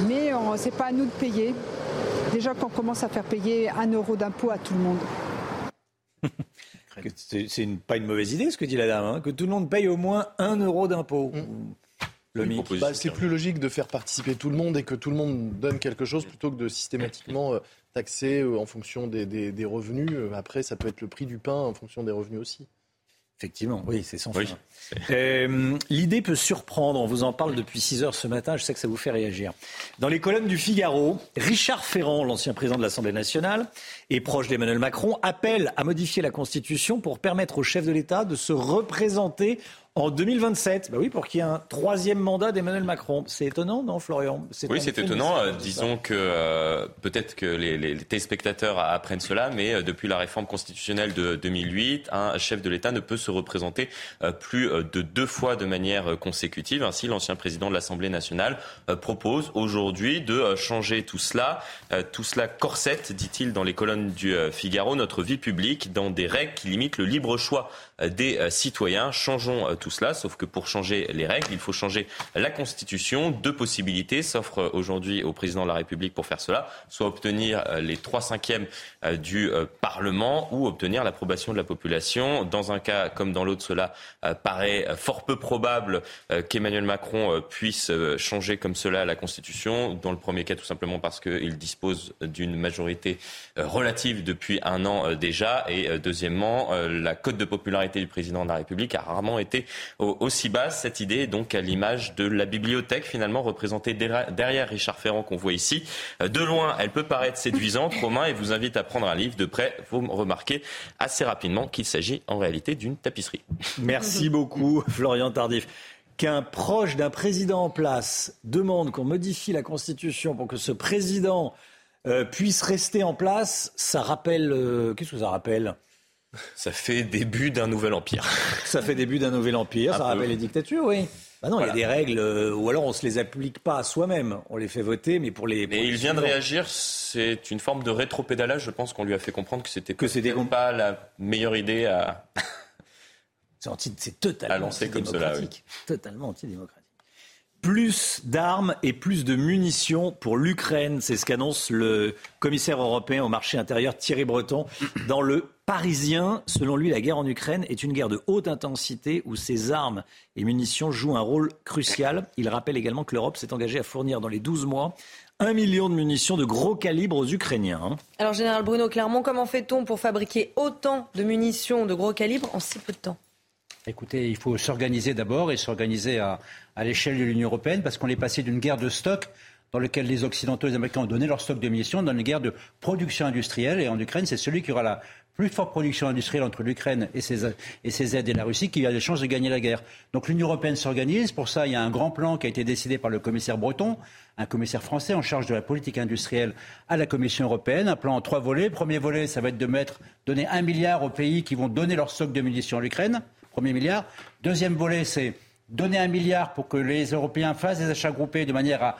mais ce n'est pas à nous de payer. Déjà qu'on commence à faire payer un euro d'impôt à tout le monde. C'est pas une mauvaise idée ce que dit la dame, hein, que tout le monde paye au moins un euro d'impôt. Bah, c'est plus logique de faire participer tout le monde et que tout le monde donne quelque chose plutôt que de systématiquement euh, taxer euh, en fonction des, revenus. Euh, après, ça peut être le prix du pain en fonction des revenus aussi. Effectivement, oui, c'est sans fin. L'idée peut surprendre, on vous en parle depuis 6 heures ce matin, je sais que ça vous fait réagir. Dans les colonnes du Figaro, Richard Ferrand, l'ancien président de l'Assemblée nationale et proche d'Emmanuel Macron, appelle à modifier la Constitution pour permettre au chef de l'État de se représenter en 2027, bah oui, pour qu'il y ait un troisième mandat d'Emmanuel Macron. C'est étonnant, non, Florian? Oui, c'est étonnant. Euh, disons que euh, peut-être que les, téléspectateurs apprennent cela, mais euh, depuis la réforme constitutionnelle de 2008, un chef de l'État ne peut se représenter plus de deux fois de manière consécutive. Ainsi, l'ancien président de l'Assemblée nationale propose aujourd'hui de changer tout cela. tout cela corsette, dit-il dans les colonnes du Figaro, notre vie publique dans des règles qui limitent le libre choix des citoyens. Changeons tout cela, sauf que pour changer les règles, il faut changer la Constitution. Deux possibilités s'offrent aujourd'hui au président de la République pour faire cela, soit obtenir euh, les trois cinquièmes euh, du euh, Parlement ou obtenir l'approbation de la population. Dans un cas comme dans l'autre, cela paraît fort peu probable qu'Emmanuel Macron puisse changer comme cela la Constitution. Dans le premier cas, tout simplement parce qu'il dispose d'une majorité relative depuis un an déjà. Et deuxièmement, la cote de popularité du président de la République a rarement été aussi basse. Cette idée est donc à l'image de la bibliothèque finalement représentée derrière Richard Ferrand qu'on voit ici. Euh, de loin, elle peut paraître séduisante, Romain, et vous invite à prendre un livre. De près, vous remarquez assez rapidement qu'il s'agit en réalité d'une tapisserie. Merci beaucoup, Florian Tardif qu'un proche d'un président en place demande qu'on modifie la Constitution pour que ce président euh, puisse rester en place, ça rappelle. Euh, qu'est-ce que ça rappelle? Ça fait début d'un nouvel empire. ça fait début d'un nouvel empire, ça rappelle les dictatures, oui. Bah non, il y a des règles, euh, ou alors on se les applique pas à soi-même. On les fait voter, mais pour les. mais il vient de réagir. C'est une forme de rétropédalage. Je pense qu'on lui a fait comprendre que c'était que c'était pas la meilleure idée à. c'est totalement lancer comme cela. Oui. Totalement antidémocratique plus d'armes et plus de munitions pour l'Ukraine. C'est ce qu'annonce le commissaire européen au marché intérieur Thierry Breton dans le Parisien. Selon lui, la guerre en Ukraine est une guerre de haute intensité où ces armes et munitions jouent un rôle crucial. Il rappelle également que l'Europe s'est engagée à fournir dans les 12 mois un million de munitions de gros calibre aux Ukrainiens. Alors, Général Bruno Clermont, comment fait-on pour fabriquer autant de munitions de gros calibre en si peu de temps? Écoutez, il faut s'organiser d'abord et s'organiser à, à l'échelle de l'Union européenne parce qu'on est passé d'une guerre de stock dans lequel les Occidentaux et les Américains ont donné leur stock de munitions dans une guerre de production industrielle. Et en Ukraine, c'est celui qui aura la plus forte production industrielle entre l'Ukraine et ses, et ses aides et la Russie qui a des chances de gagner la guerre. Donc l'Union européenne s'organise. Pour ça, il y a un grand plan qui a été décidé par le commissaire Breton, un commissaire français en charge de la politique industrielle à la Commission européenne. Un plan en trois volets. Premier volet, ça va être de mettre, donner un milliard aux pays qui vont donner leur stock de munitions à l'Ukraine. Premier milliard. Deuxième volet, c'est donner un milliard pour que les Européens fassent des achats groupés de manière à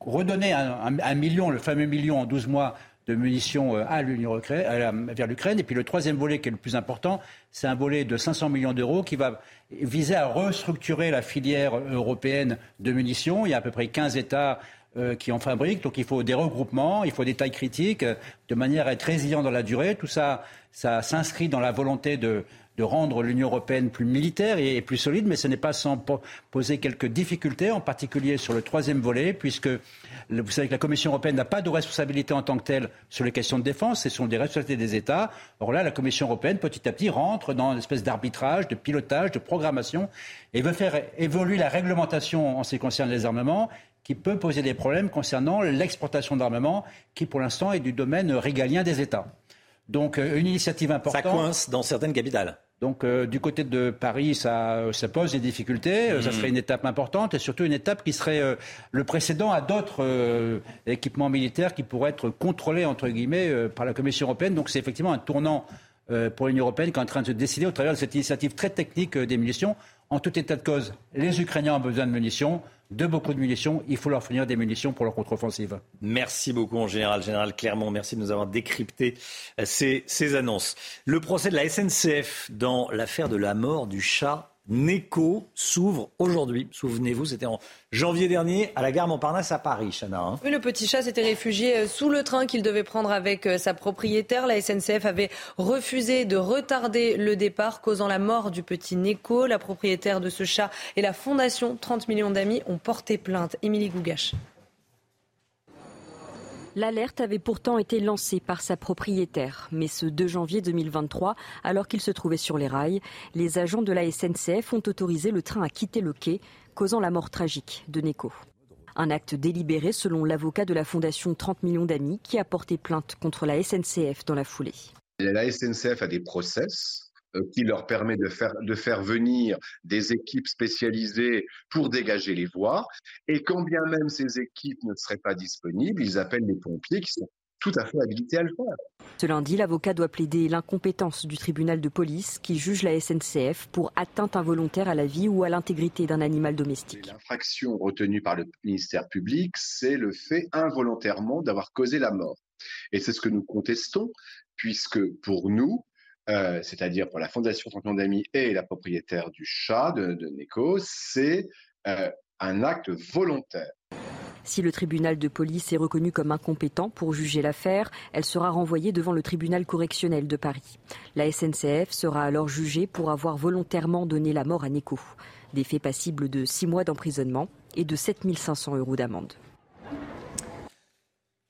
redonner un, million, le fameux million en 12 mois de munitions euh, à l'Union vers l'Ukraine. Et puis le troisième volet, qui est le plus important, c'est un volet de 500 millions d'euros qui va viser à restructurer la filière européenne de munitions. Il y a à peu près 15 États euh, qui en fabriquent, donc il faut des regroupements, il faut des tailles critiques, de manière à être résilient dans la durée. Tout ça, ça s'inscrit dans la volonté de, de rendre l'Union européenne plus militaire et plus solide, mais ce n'est pas sans poser quelques difficultés, en particulier sur le troisième volet, puisque vous savez que la Commission européenne n'a pas de responsabilité en tant que telle sur les questions de défense, ce sont des responsabilités des États. Or là, la Commission européenne, petit à petit, rentre dans une espèce d'arbitrage, de pilotage, de programmation, et veut faire évoluer la réglementation en ce qui concerne les armements, qui peut poser des problèmes concernant l'exportation d'armements, qui pour l'instant est du domaine régalien des États. Donc euh, une initiative importante. Ça coince dans certaines capitales. Donc euh, du côté de Paris, ça, ça pose des difficultés. Euh, ça mmh. serait une étape importante et surtout une étape qui serait euh, le précédent à d'autres équipements militaires qui pourraient être contrôlés entre guillemets par la Commission européenne. Donc c'est effectivement un tournant pour l'Union européenne qui est en train de se décider au travers de cette initiative très technique des munitions. En tout état de cause, les Ukrainiens ont besoin de munitions de beaucoup de munitions. Il faut leur fournir des munitions pour leur contre-offensive. Merci beaucoup, en général. Général Clermont, merci de nous avoir décrypté euh, ces, ces annonces. Le procès de la SNCF dans l'affaire de la mort du chat Neko s'ouvre aujourd'hui. Souvenez-vous, c'était en janvier dernier à la gare Montparnasse à Paris, Chana. Hein. Le petit chat s'était réfugié euh, sous le train qu'il devait prendre avec euh, sa propriétaire. La SNCF avait refusé de retarder le départ, causant la mort du petit Neko. La propriétaire de ce chat et la fondation 30 millions d'amis ont porté plainte. Émilie Gougache. L'alerte avait pourtant été lancée par sa propriétaire, mais ce 2 janvier 2023, alors qu'il se trouvait sur les rails, les agents de la SNCF ont autorisé le train à quitter le quai, causant la mort tragique de Neko. Un acte délibéré selon l'avocat de la Fondation 30 millions d'amis qui a porté plainte contre la SNCF dans la foulée. La SNCF a des process qui leur permet de faire, de faire venir des équipes spécialisées pour dégager les voies. Et quand bien même ces équipes ne seraient pas disponibles, ils appellent les pompiers qui sont tout à fait habilités à le faire. Ce lundi, l'avocat doit plaider l'incompétence du tribunal de police qui juge la SNCF pour atteinte involontaire à la vie ou à l'intégrité d'un animal domestique. L'infraction retenue par le ministère public, c'est le fait involontairement d'avoir causé la mort. Et c'est ce que nous contestons, puisque pour nous, euh, c'est-à-dire pour la Fondation Champion d'Amis et la propriétaire du chat de, de Neko, c'est euh, un acte volontaire. Si le tribunal de police est reconnu comme incompétent pour juger l'affaire, elle sera renvoyée devant le tribunal correctionnel de Paris. La SNCF sera alors jugée pour avoir volontairement donné la mort à Neko. Des faits passibles de 6 mois d'emprisonnement et de 7500 euros d'amende.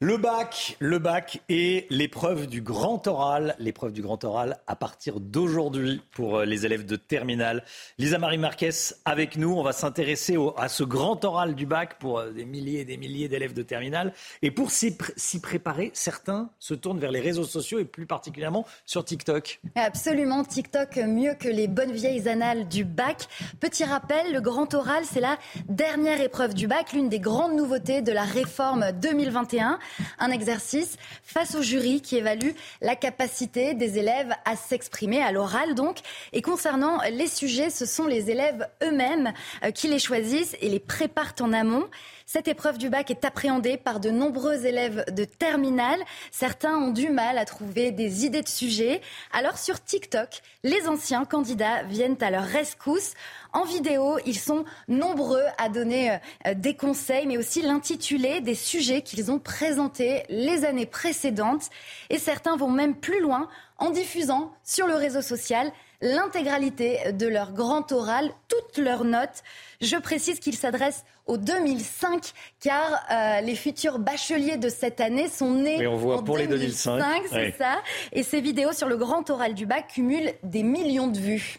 Le bac, le bac et l'épreuve du grand oral, l'épreuve du grand oral à partir d'aujourd'hui pour euh, les élèves de terminale. Lisa Marie Marquez avec nous, on va s'intéresser à ce grand oral du bac pour euh, des milliers et des milliers d'élèves de terminale. Et pour s'y préparer, certains se tournent vers les réseaux sociaux et plus particulièrement sur TikTok. Absolument, TikTok mieux que les bonnes vieilles annales du bac. Petit rappel, le grand oral, c'est la dernière épreuve du bac, l'une des grandes nouveautés de la réforme 2021. Un exercice face au jury qui évalue la capacité des élèves à s'exprimer à l'oral donc. Et concernant les sujets, ce sont les élèves eux-mêmes euh, qui les choisissent et les préparent en amont. Cette épreuve du bac est appréhendée par de nombreux élèves de terminale. Certains ont du mal à trouver des idées de sujets. Alors sur TikTok, les anciens candidats viennent à leur rescousse. En vidéo, ils sont nombreux à donner euh, des conseils, mais aussi l'intitulé des sujets qu'ils ont présentés les années précédentes. Et certains vont même plus loin en diffusant sur le réseau social l'intégralité de leur grand oral, toutes leurs notes. Je précise qu'ils s'adressent au 2005, car euh, les futurs bacheliers de cette année sont nés on voit en pour 2005, les 2005. c'est ça. Et ces vidéos sur le grand oral du bac cumulent des millions de vues.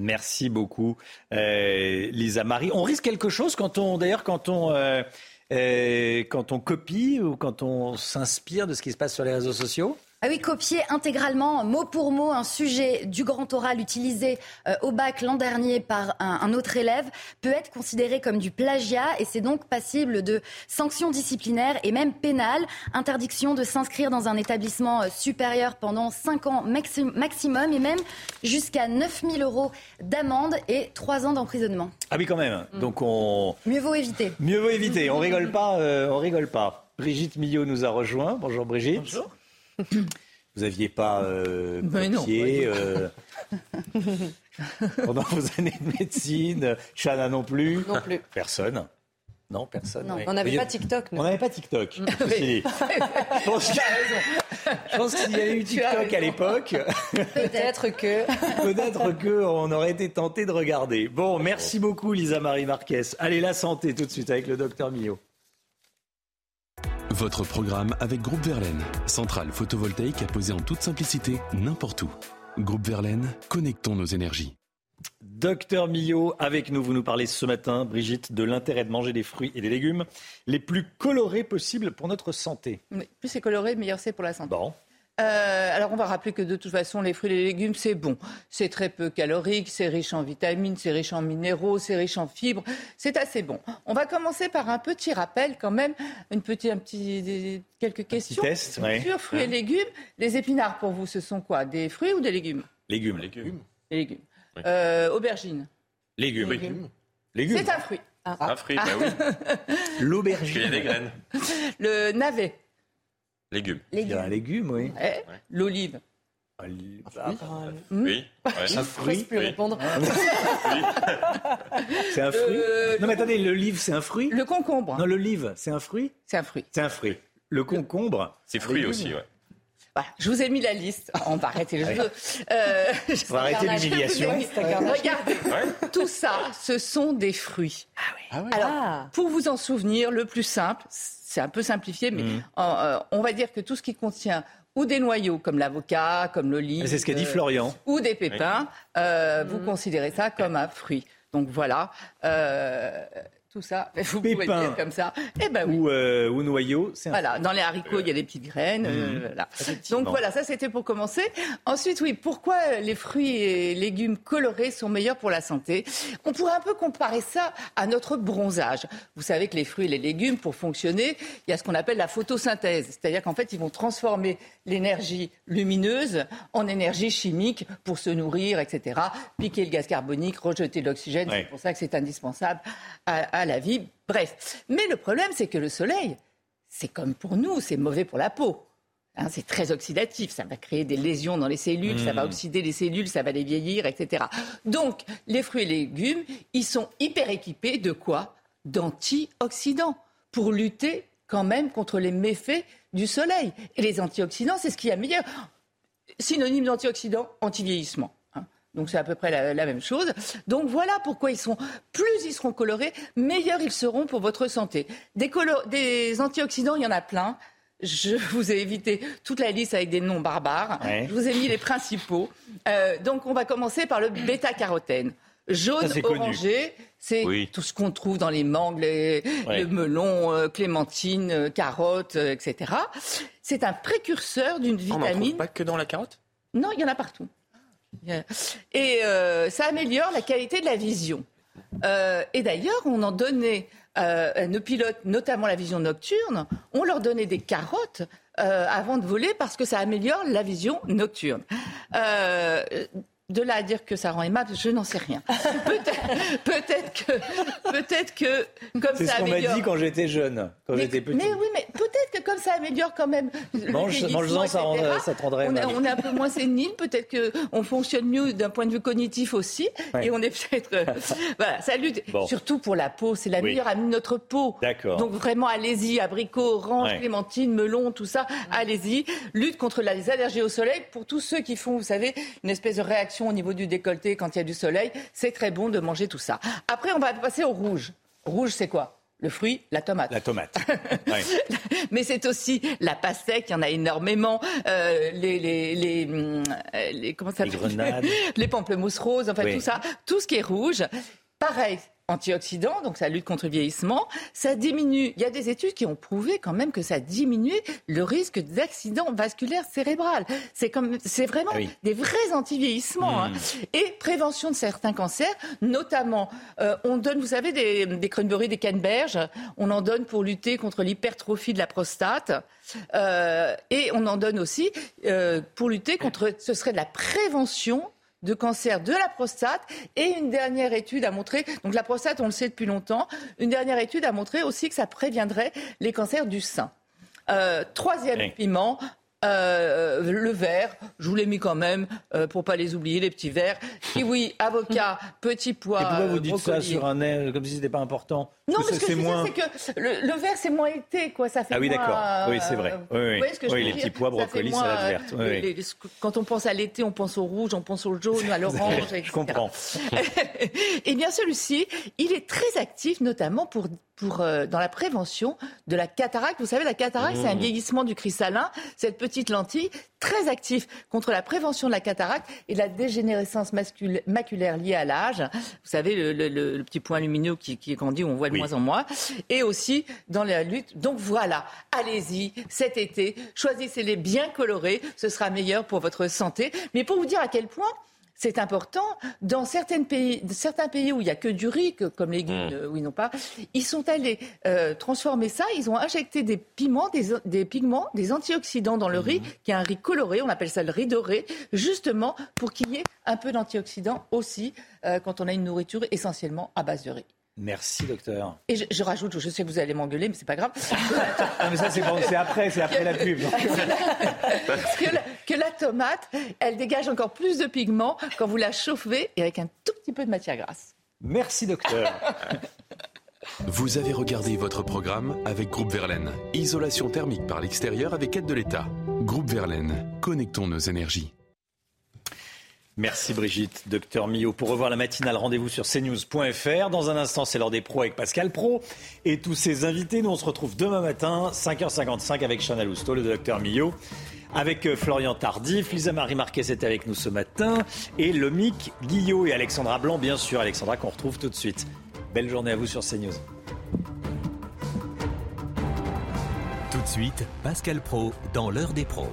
Merci beaucoup, euh, Lisa Marie. On risque quelque chose quand on, d'ailleurs, quand on euh, euh, quand on copie ou quand on s'inspire de ce qui se passe sur les réseaux sociaux? Ah oui, copier intégralement, mot pour mot, un sujet du grand oral utilisé euh, au bac l'an dernier par un, autre élève peut être considéré comme du plagiat et c'est donc passible de sanctions disciplinaires et même pénales. Interdiction de s'inscrire dans un établissement euh, supérieur pendant 5 ans maximum et même jusqu'à 9000 euros d'amende et 3 ans d'emprisonnement. Ah oui, quand même. Mm. Donc on. Mieux vaut éviter. Mieux vaut éviter. On rigole pas. Euh, on rigole pas. Brigitte Millot nous a rejoint. Bonjour Brigitte. Bonjour. Vous n'aviez pas euh, copié euh, pendant vos années de médecine. Chana non plus. Non plus. Personne. Non, personne. On n'avait pas TikTok. On n'avait pas TikTok. je pense qu'il y avait eu TikTok à l'époque. Peut-être que. Peut-être que on aurait été tenté de regarder. Bon, merci beaucoup Lisa Marie Marquez. Allez, la santé tout de suite avec le docteur Millot. Votre programme avec Groupe Verlaine, centrale photovoltaïque à poser en toute simplicité n'importe où. Groupe Verlaine, connectons nos énergies. Docteur Millot, avec nous, vous nous parlez ce matin, Brigitte, de l'intérêt de manger des fruits et des légumes les plus colorés possibles pour notre santé. plus c'est coloré, meilleur c'est pour la santé. Bon. Euh, alors on va rappeler que de toute façon les fruits et les légumes c'est bon, c'est très peu calorique, c'est riche en vitamines, c'est riche en minéraux, c'est riche en fibres, c'est assez bon. On va commencer par un petit rappel quand même, une petite, un petit, quelques questions test, sur fruits et légumes. Les épinards pour vous ce sont quoi? Des fruits ou des légumes? Légumes. Légumes. légumes. Euh, aubergine. Légumes. Légumes. C'est un fruit. Un fruit, bah oui. L'aubergine. Il y a des graines. Le navet. Légumes. Il y a un légume, oui. Eh, l'olive. Ah, oui. Un fruit. Oui. répondre. c'est un fruit. non mais attendez, l'olive c'est un fruit? Le concombre. Non, l'olive c'est un fruit? C'est un fruit. C'est un fruit. Le concombre. C'est fruit aussi, ouais. Voilà, je vous ai mis la liste. On va arrêter le jeu. Euh, On va arrêter l'humiliation. Regardez, tout ça, ce sont des fruits. Ah oui. Alors, Ah. pour vous en souvenir, le plus simple, c'est un peu simplifié, mais Mhm. euh, on va dire que tout ce qui contient ou des noyaux comme l'avocat, comme l'olive, C'est ce qu'a dit euh, Florian. ou des pépins, euh, vous considérez ça comme un fruit. Donc voilà. euh, tout ça, vous pouvez le dire comme ça. Eh ben oui. Ou, euh, ou noyau, Voilà, dans les haricots, il y a des petites graines. euh, Mhm. voilà. Donc voilà, ça c'était pour commencer. Ensuite, oui, pourquoi les fruits et légumes colorés sont meilleurs pour la santé? On pourrait un peu comparer ça à notre bronzage. Vous savez que les fruits et les légumes, pour fonctionner, il y a ce qu'on appelle la photosynthèse. C'est-à-dire qu'en fait, ils vont transformer l'énergie lumineuse en énergie chimique pour se nourrir, etc. Piquer le gaz carbonique, rejeter l'oxygène. Ouais. C'est pour ça que c'est indispensable à, à la vie. Bref. Mais le problème, c'est que le soleil, c'est comme pour nous, c'est mauvais pour la peau. Hein, c'est très oxydatif, ça va créer des lésions dans les cellules, ça va Mm. oxyder les cellules, ça va les vieillir, etc. Donc, les fruits et légumes, ils sont hyper équipés de quoi? D'antioxydants, pour lutter quand même contre les méfaits du soleil. Et les antioxydants, c'est ce qu'il y a meilleur. Synonyme d'antioxydants, anti-vieillissement. Donc c'est à peu près la, la même chose. Donc voilà pourquoi ils sont plus ils seront colorés, meilleurs ils seront pour votre santé. Des, des antioxydants, il y en a plein. Je vous ai évité toute la liste avec des noms barbares. Ouais. Je vous ai mis les principaux. Euh, donc on va commencer par le bêta-carotène. Jaune, Ça, orangé, c'est Oui. tout ce qu'on trouve dans les mangues, les, Ouais. le melon, euh, clémentine, euh, carotte, euh, etc. C'est un précurseur d'une On n'en trouve vitamine. pas que dans la carotte? Non, il y en a partout. Et euh, ça améliore la qualité de la vision. Euh, et d'ailleurs, on en donnait euh, à nos pilotes, notamment la vision nocturne, on leur donnait des carottes euh, avant de voler parce que ça améliore la vision nocturne. Euh, de là à dire que ça rend aimable, je n'en sais rien. Peut-être que, peut-être que comme C'est ça ce qu'on m'a améliore. dit quand j'étais jeune, quand Mais, j'étais petit. mais oui, mais peut-être que comme ça améliore quand même. Mange- vieillissement, mange-en, ça rendrait- ça te rendrait on, est- aimable. on est un peu moins sénile, peut-être qu'on fonctionne mieux d'un point de vue cognitif aussi. Ouais. Et on est peut-être. euh, voilà, ça lutte. Bon. Surtout pour la peau, c'est la Oui. meilleure amie de notre peau. D'accord. Donc vraiment, allez-y, abricots, orange, Ouais. clémentine, melon, tout ça, allez-y. Lutte contre les allergies au soleil. Pour tous ceux qui font, vous savez, une espèce de réaction au niveau du décolleté quand il y a du soleil, c'est très bon de manger tout ça. Après, on va passer au rouge. Rouge, c'est quoi? Le fruit, la tomate. La tomate. Mais c'est aussi la pastèque, il y en a énormément. euh, les, les, les, euh, les- comment ça Les grenades. Les pamplemousses roses, enfin Oui. tout ça. Tout ce qui est rouge. Pareil, antioxydant, donc ça lutte contre le vieillissement. Ça diminue. Il y a des études qui ont prouvé quand même que ça diminue le risque d'accident vasculaire cérébral. C'est comme, c'est vraiment Ah des vrais anti-vieillissements. hein. Et prévention de certains cancers, notamment, euh, on donne, vous savez, des, des cranberries, des canneberges. On en donne pour lutter contre l'hypertrophie de la prostate. Euh, et on en donne aussi euh, pour lutter contre, ce serait de la prévention de cancer de la prostate. Et une dernière étude a montré, donc la prostate, on le sait depuis longtemps, une dernière étude a montré aussi que ça préviendrait les cancers du sein. Euh, troisième piment, euh, le vert, je vous l'ai mis quand même euh, pour pas les oublier, les petits verts. Kiwi, avocat, petit pois. Et pourquoi vous euh, dites ça sur un air comme si c'était pas important? Non, parce que c'est moins. c'est que le, le vert, c'est moins été, quoi. Ça fait Ah oui, d'accord. Oui, c'est vrai. euh, Oui, oui. vous voyez ce que je Oui, veux les petits pois, brocolis, moins, salade euh, verte. Oui, les- oui. les- quand on pense à l'été, on pense au rouge, on pense au jaune, à l'orange, etc. Je comprends. Eh bien, celui-ci, il est très actif, notamment pour, pour, euh, dans la prévention de la cataracte. Vous savez, la cataracte, c'est un Mmh. vieillissement du cristallin, cette petite lentille, très actif contre la prévention de la cataracte et de la dégénérescence maculaire liée à l'âge. Vous savez, le, le- le- le petit point lumineux qui, qui grandit, on voit de Oui. moins en moins. Et aussi dans la lutte. Donc voilà, allez-y, cet été, choisissez-les bien colorés, ce sera meilleur pour votre santé. Mais pour vous dire à quel point c'est important. Dans certains pays, certains pays où il n'y a que du riz, que- comme légumes, Mm. euh, où ils n'ont pas, ils sont allés euh, transformer ça. Ils ont injecté des piments, des, des pigments, des antioxydants dans le riz, qui est un riz coloré. On appelle ça le riz doré, justement pour qu'il y ait un peu d'antioxydants aussi euh, quand on a une nourriture essentiellement à base de riz. Merci, docteur. Et je, je rajoute, je sais que vous allez m'engueuler, mais c'est pas grave. Ah, mais ça, c'est bon, c'est après, c'est après la pub. que, la, que la tomate, elle dégage encore plus de pigments quand vous la chauffez et avec un tout petit peu de matière grasse. Merci, docteur. Vous avez regardé votre programme avec Groupe Verlaine. Isolation thermique par l'extérieur avec aide de l'État. Groupe Verlaine, connectons nos énergies. Merci Brigitte, docteur Millot. Pour revoir la matinale, rendez-vous sur cnews.fr. Dans un instant, c'est l'heure des pros avec Pascal Pro et tous ses invités. Nous, on se retrouve demain matin, 5h55 avec Chanel Housteau, le docteur Millot. Avec euh, Florian Tardif, Lisa Marie Marquez était avec nous ce matin et Lomic Guillot et Alexandra Blanc, bien sûr. Alexandra qu'on retrouve tout de suite. Belle journée à vous sur CNews. Tout de suite, Pascal Pro dans l'heure des pros.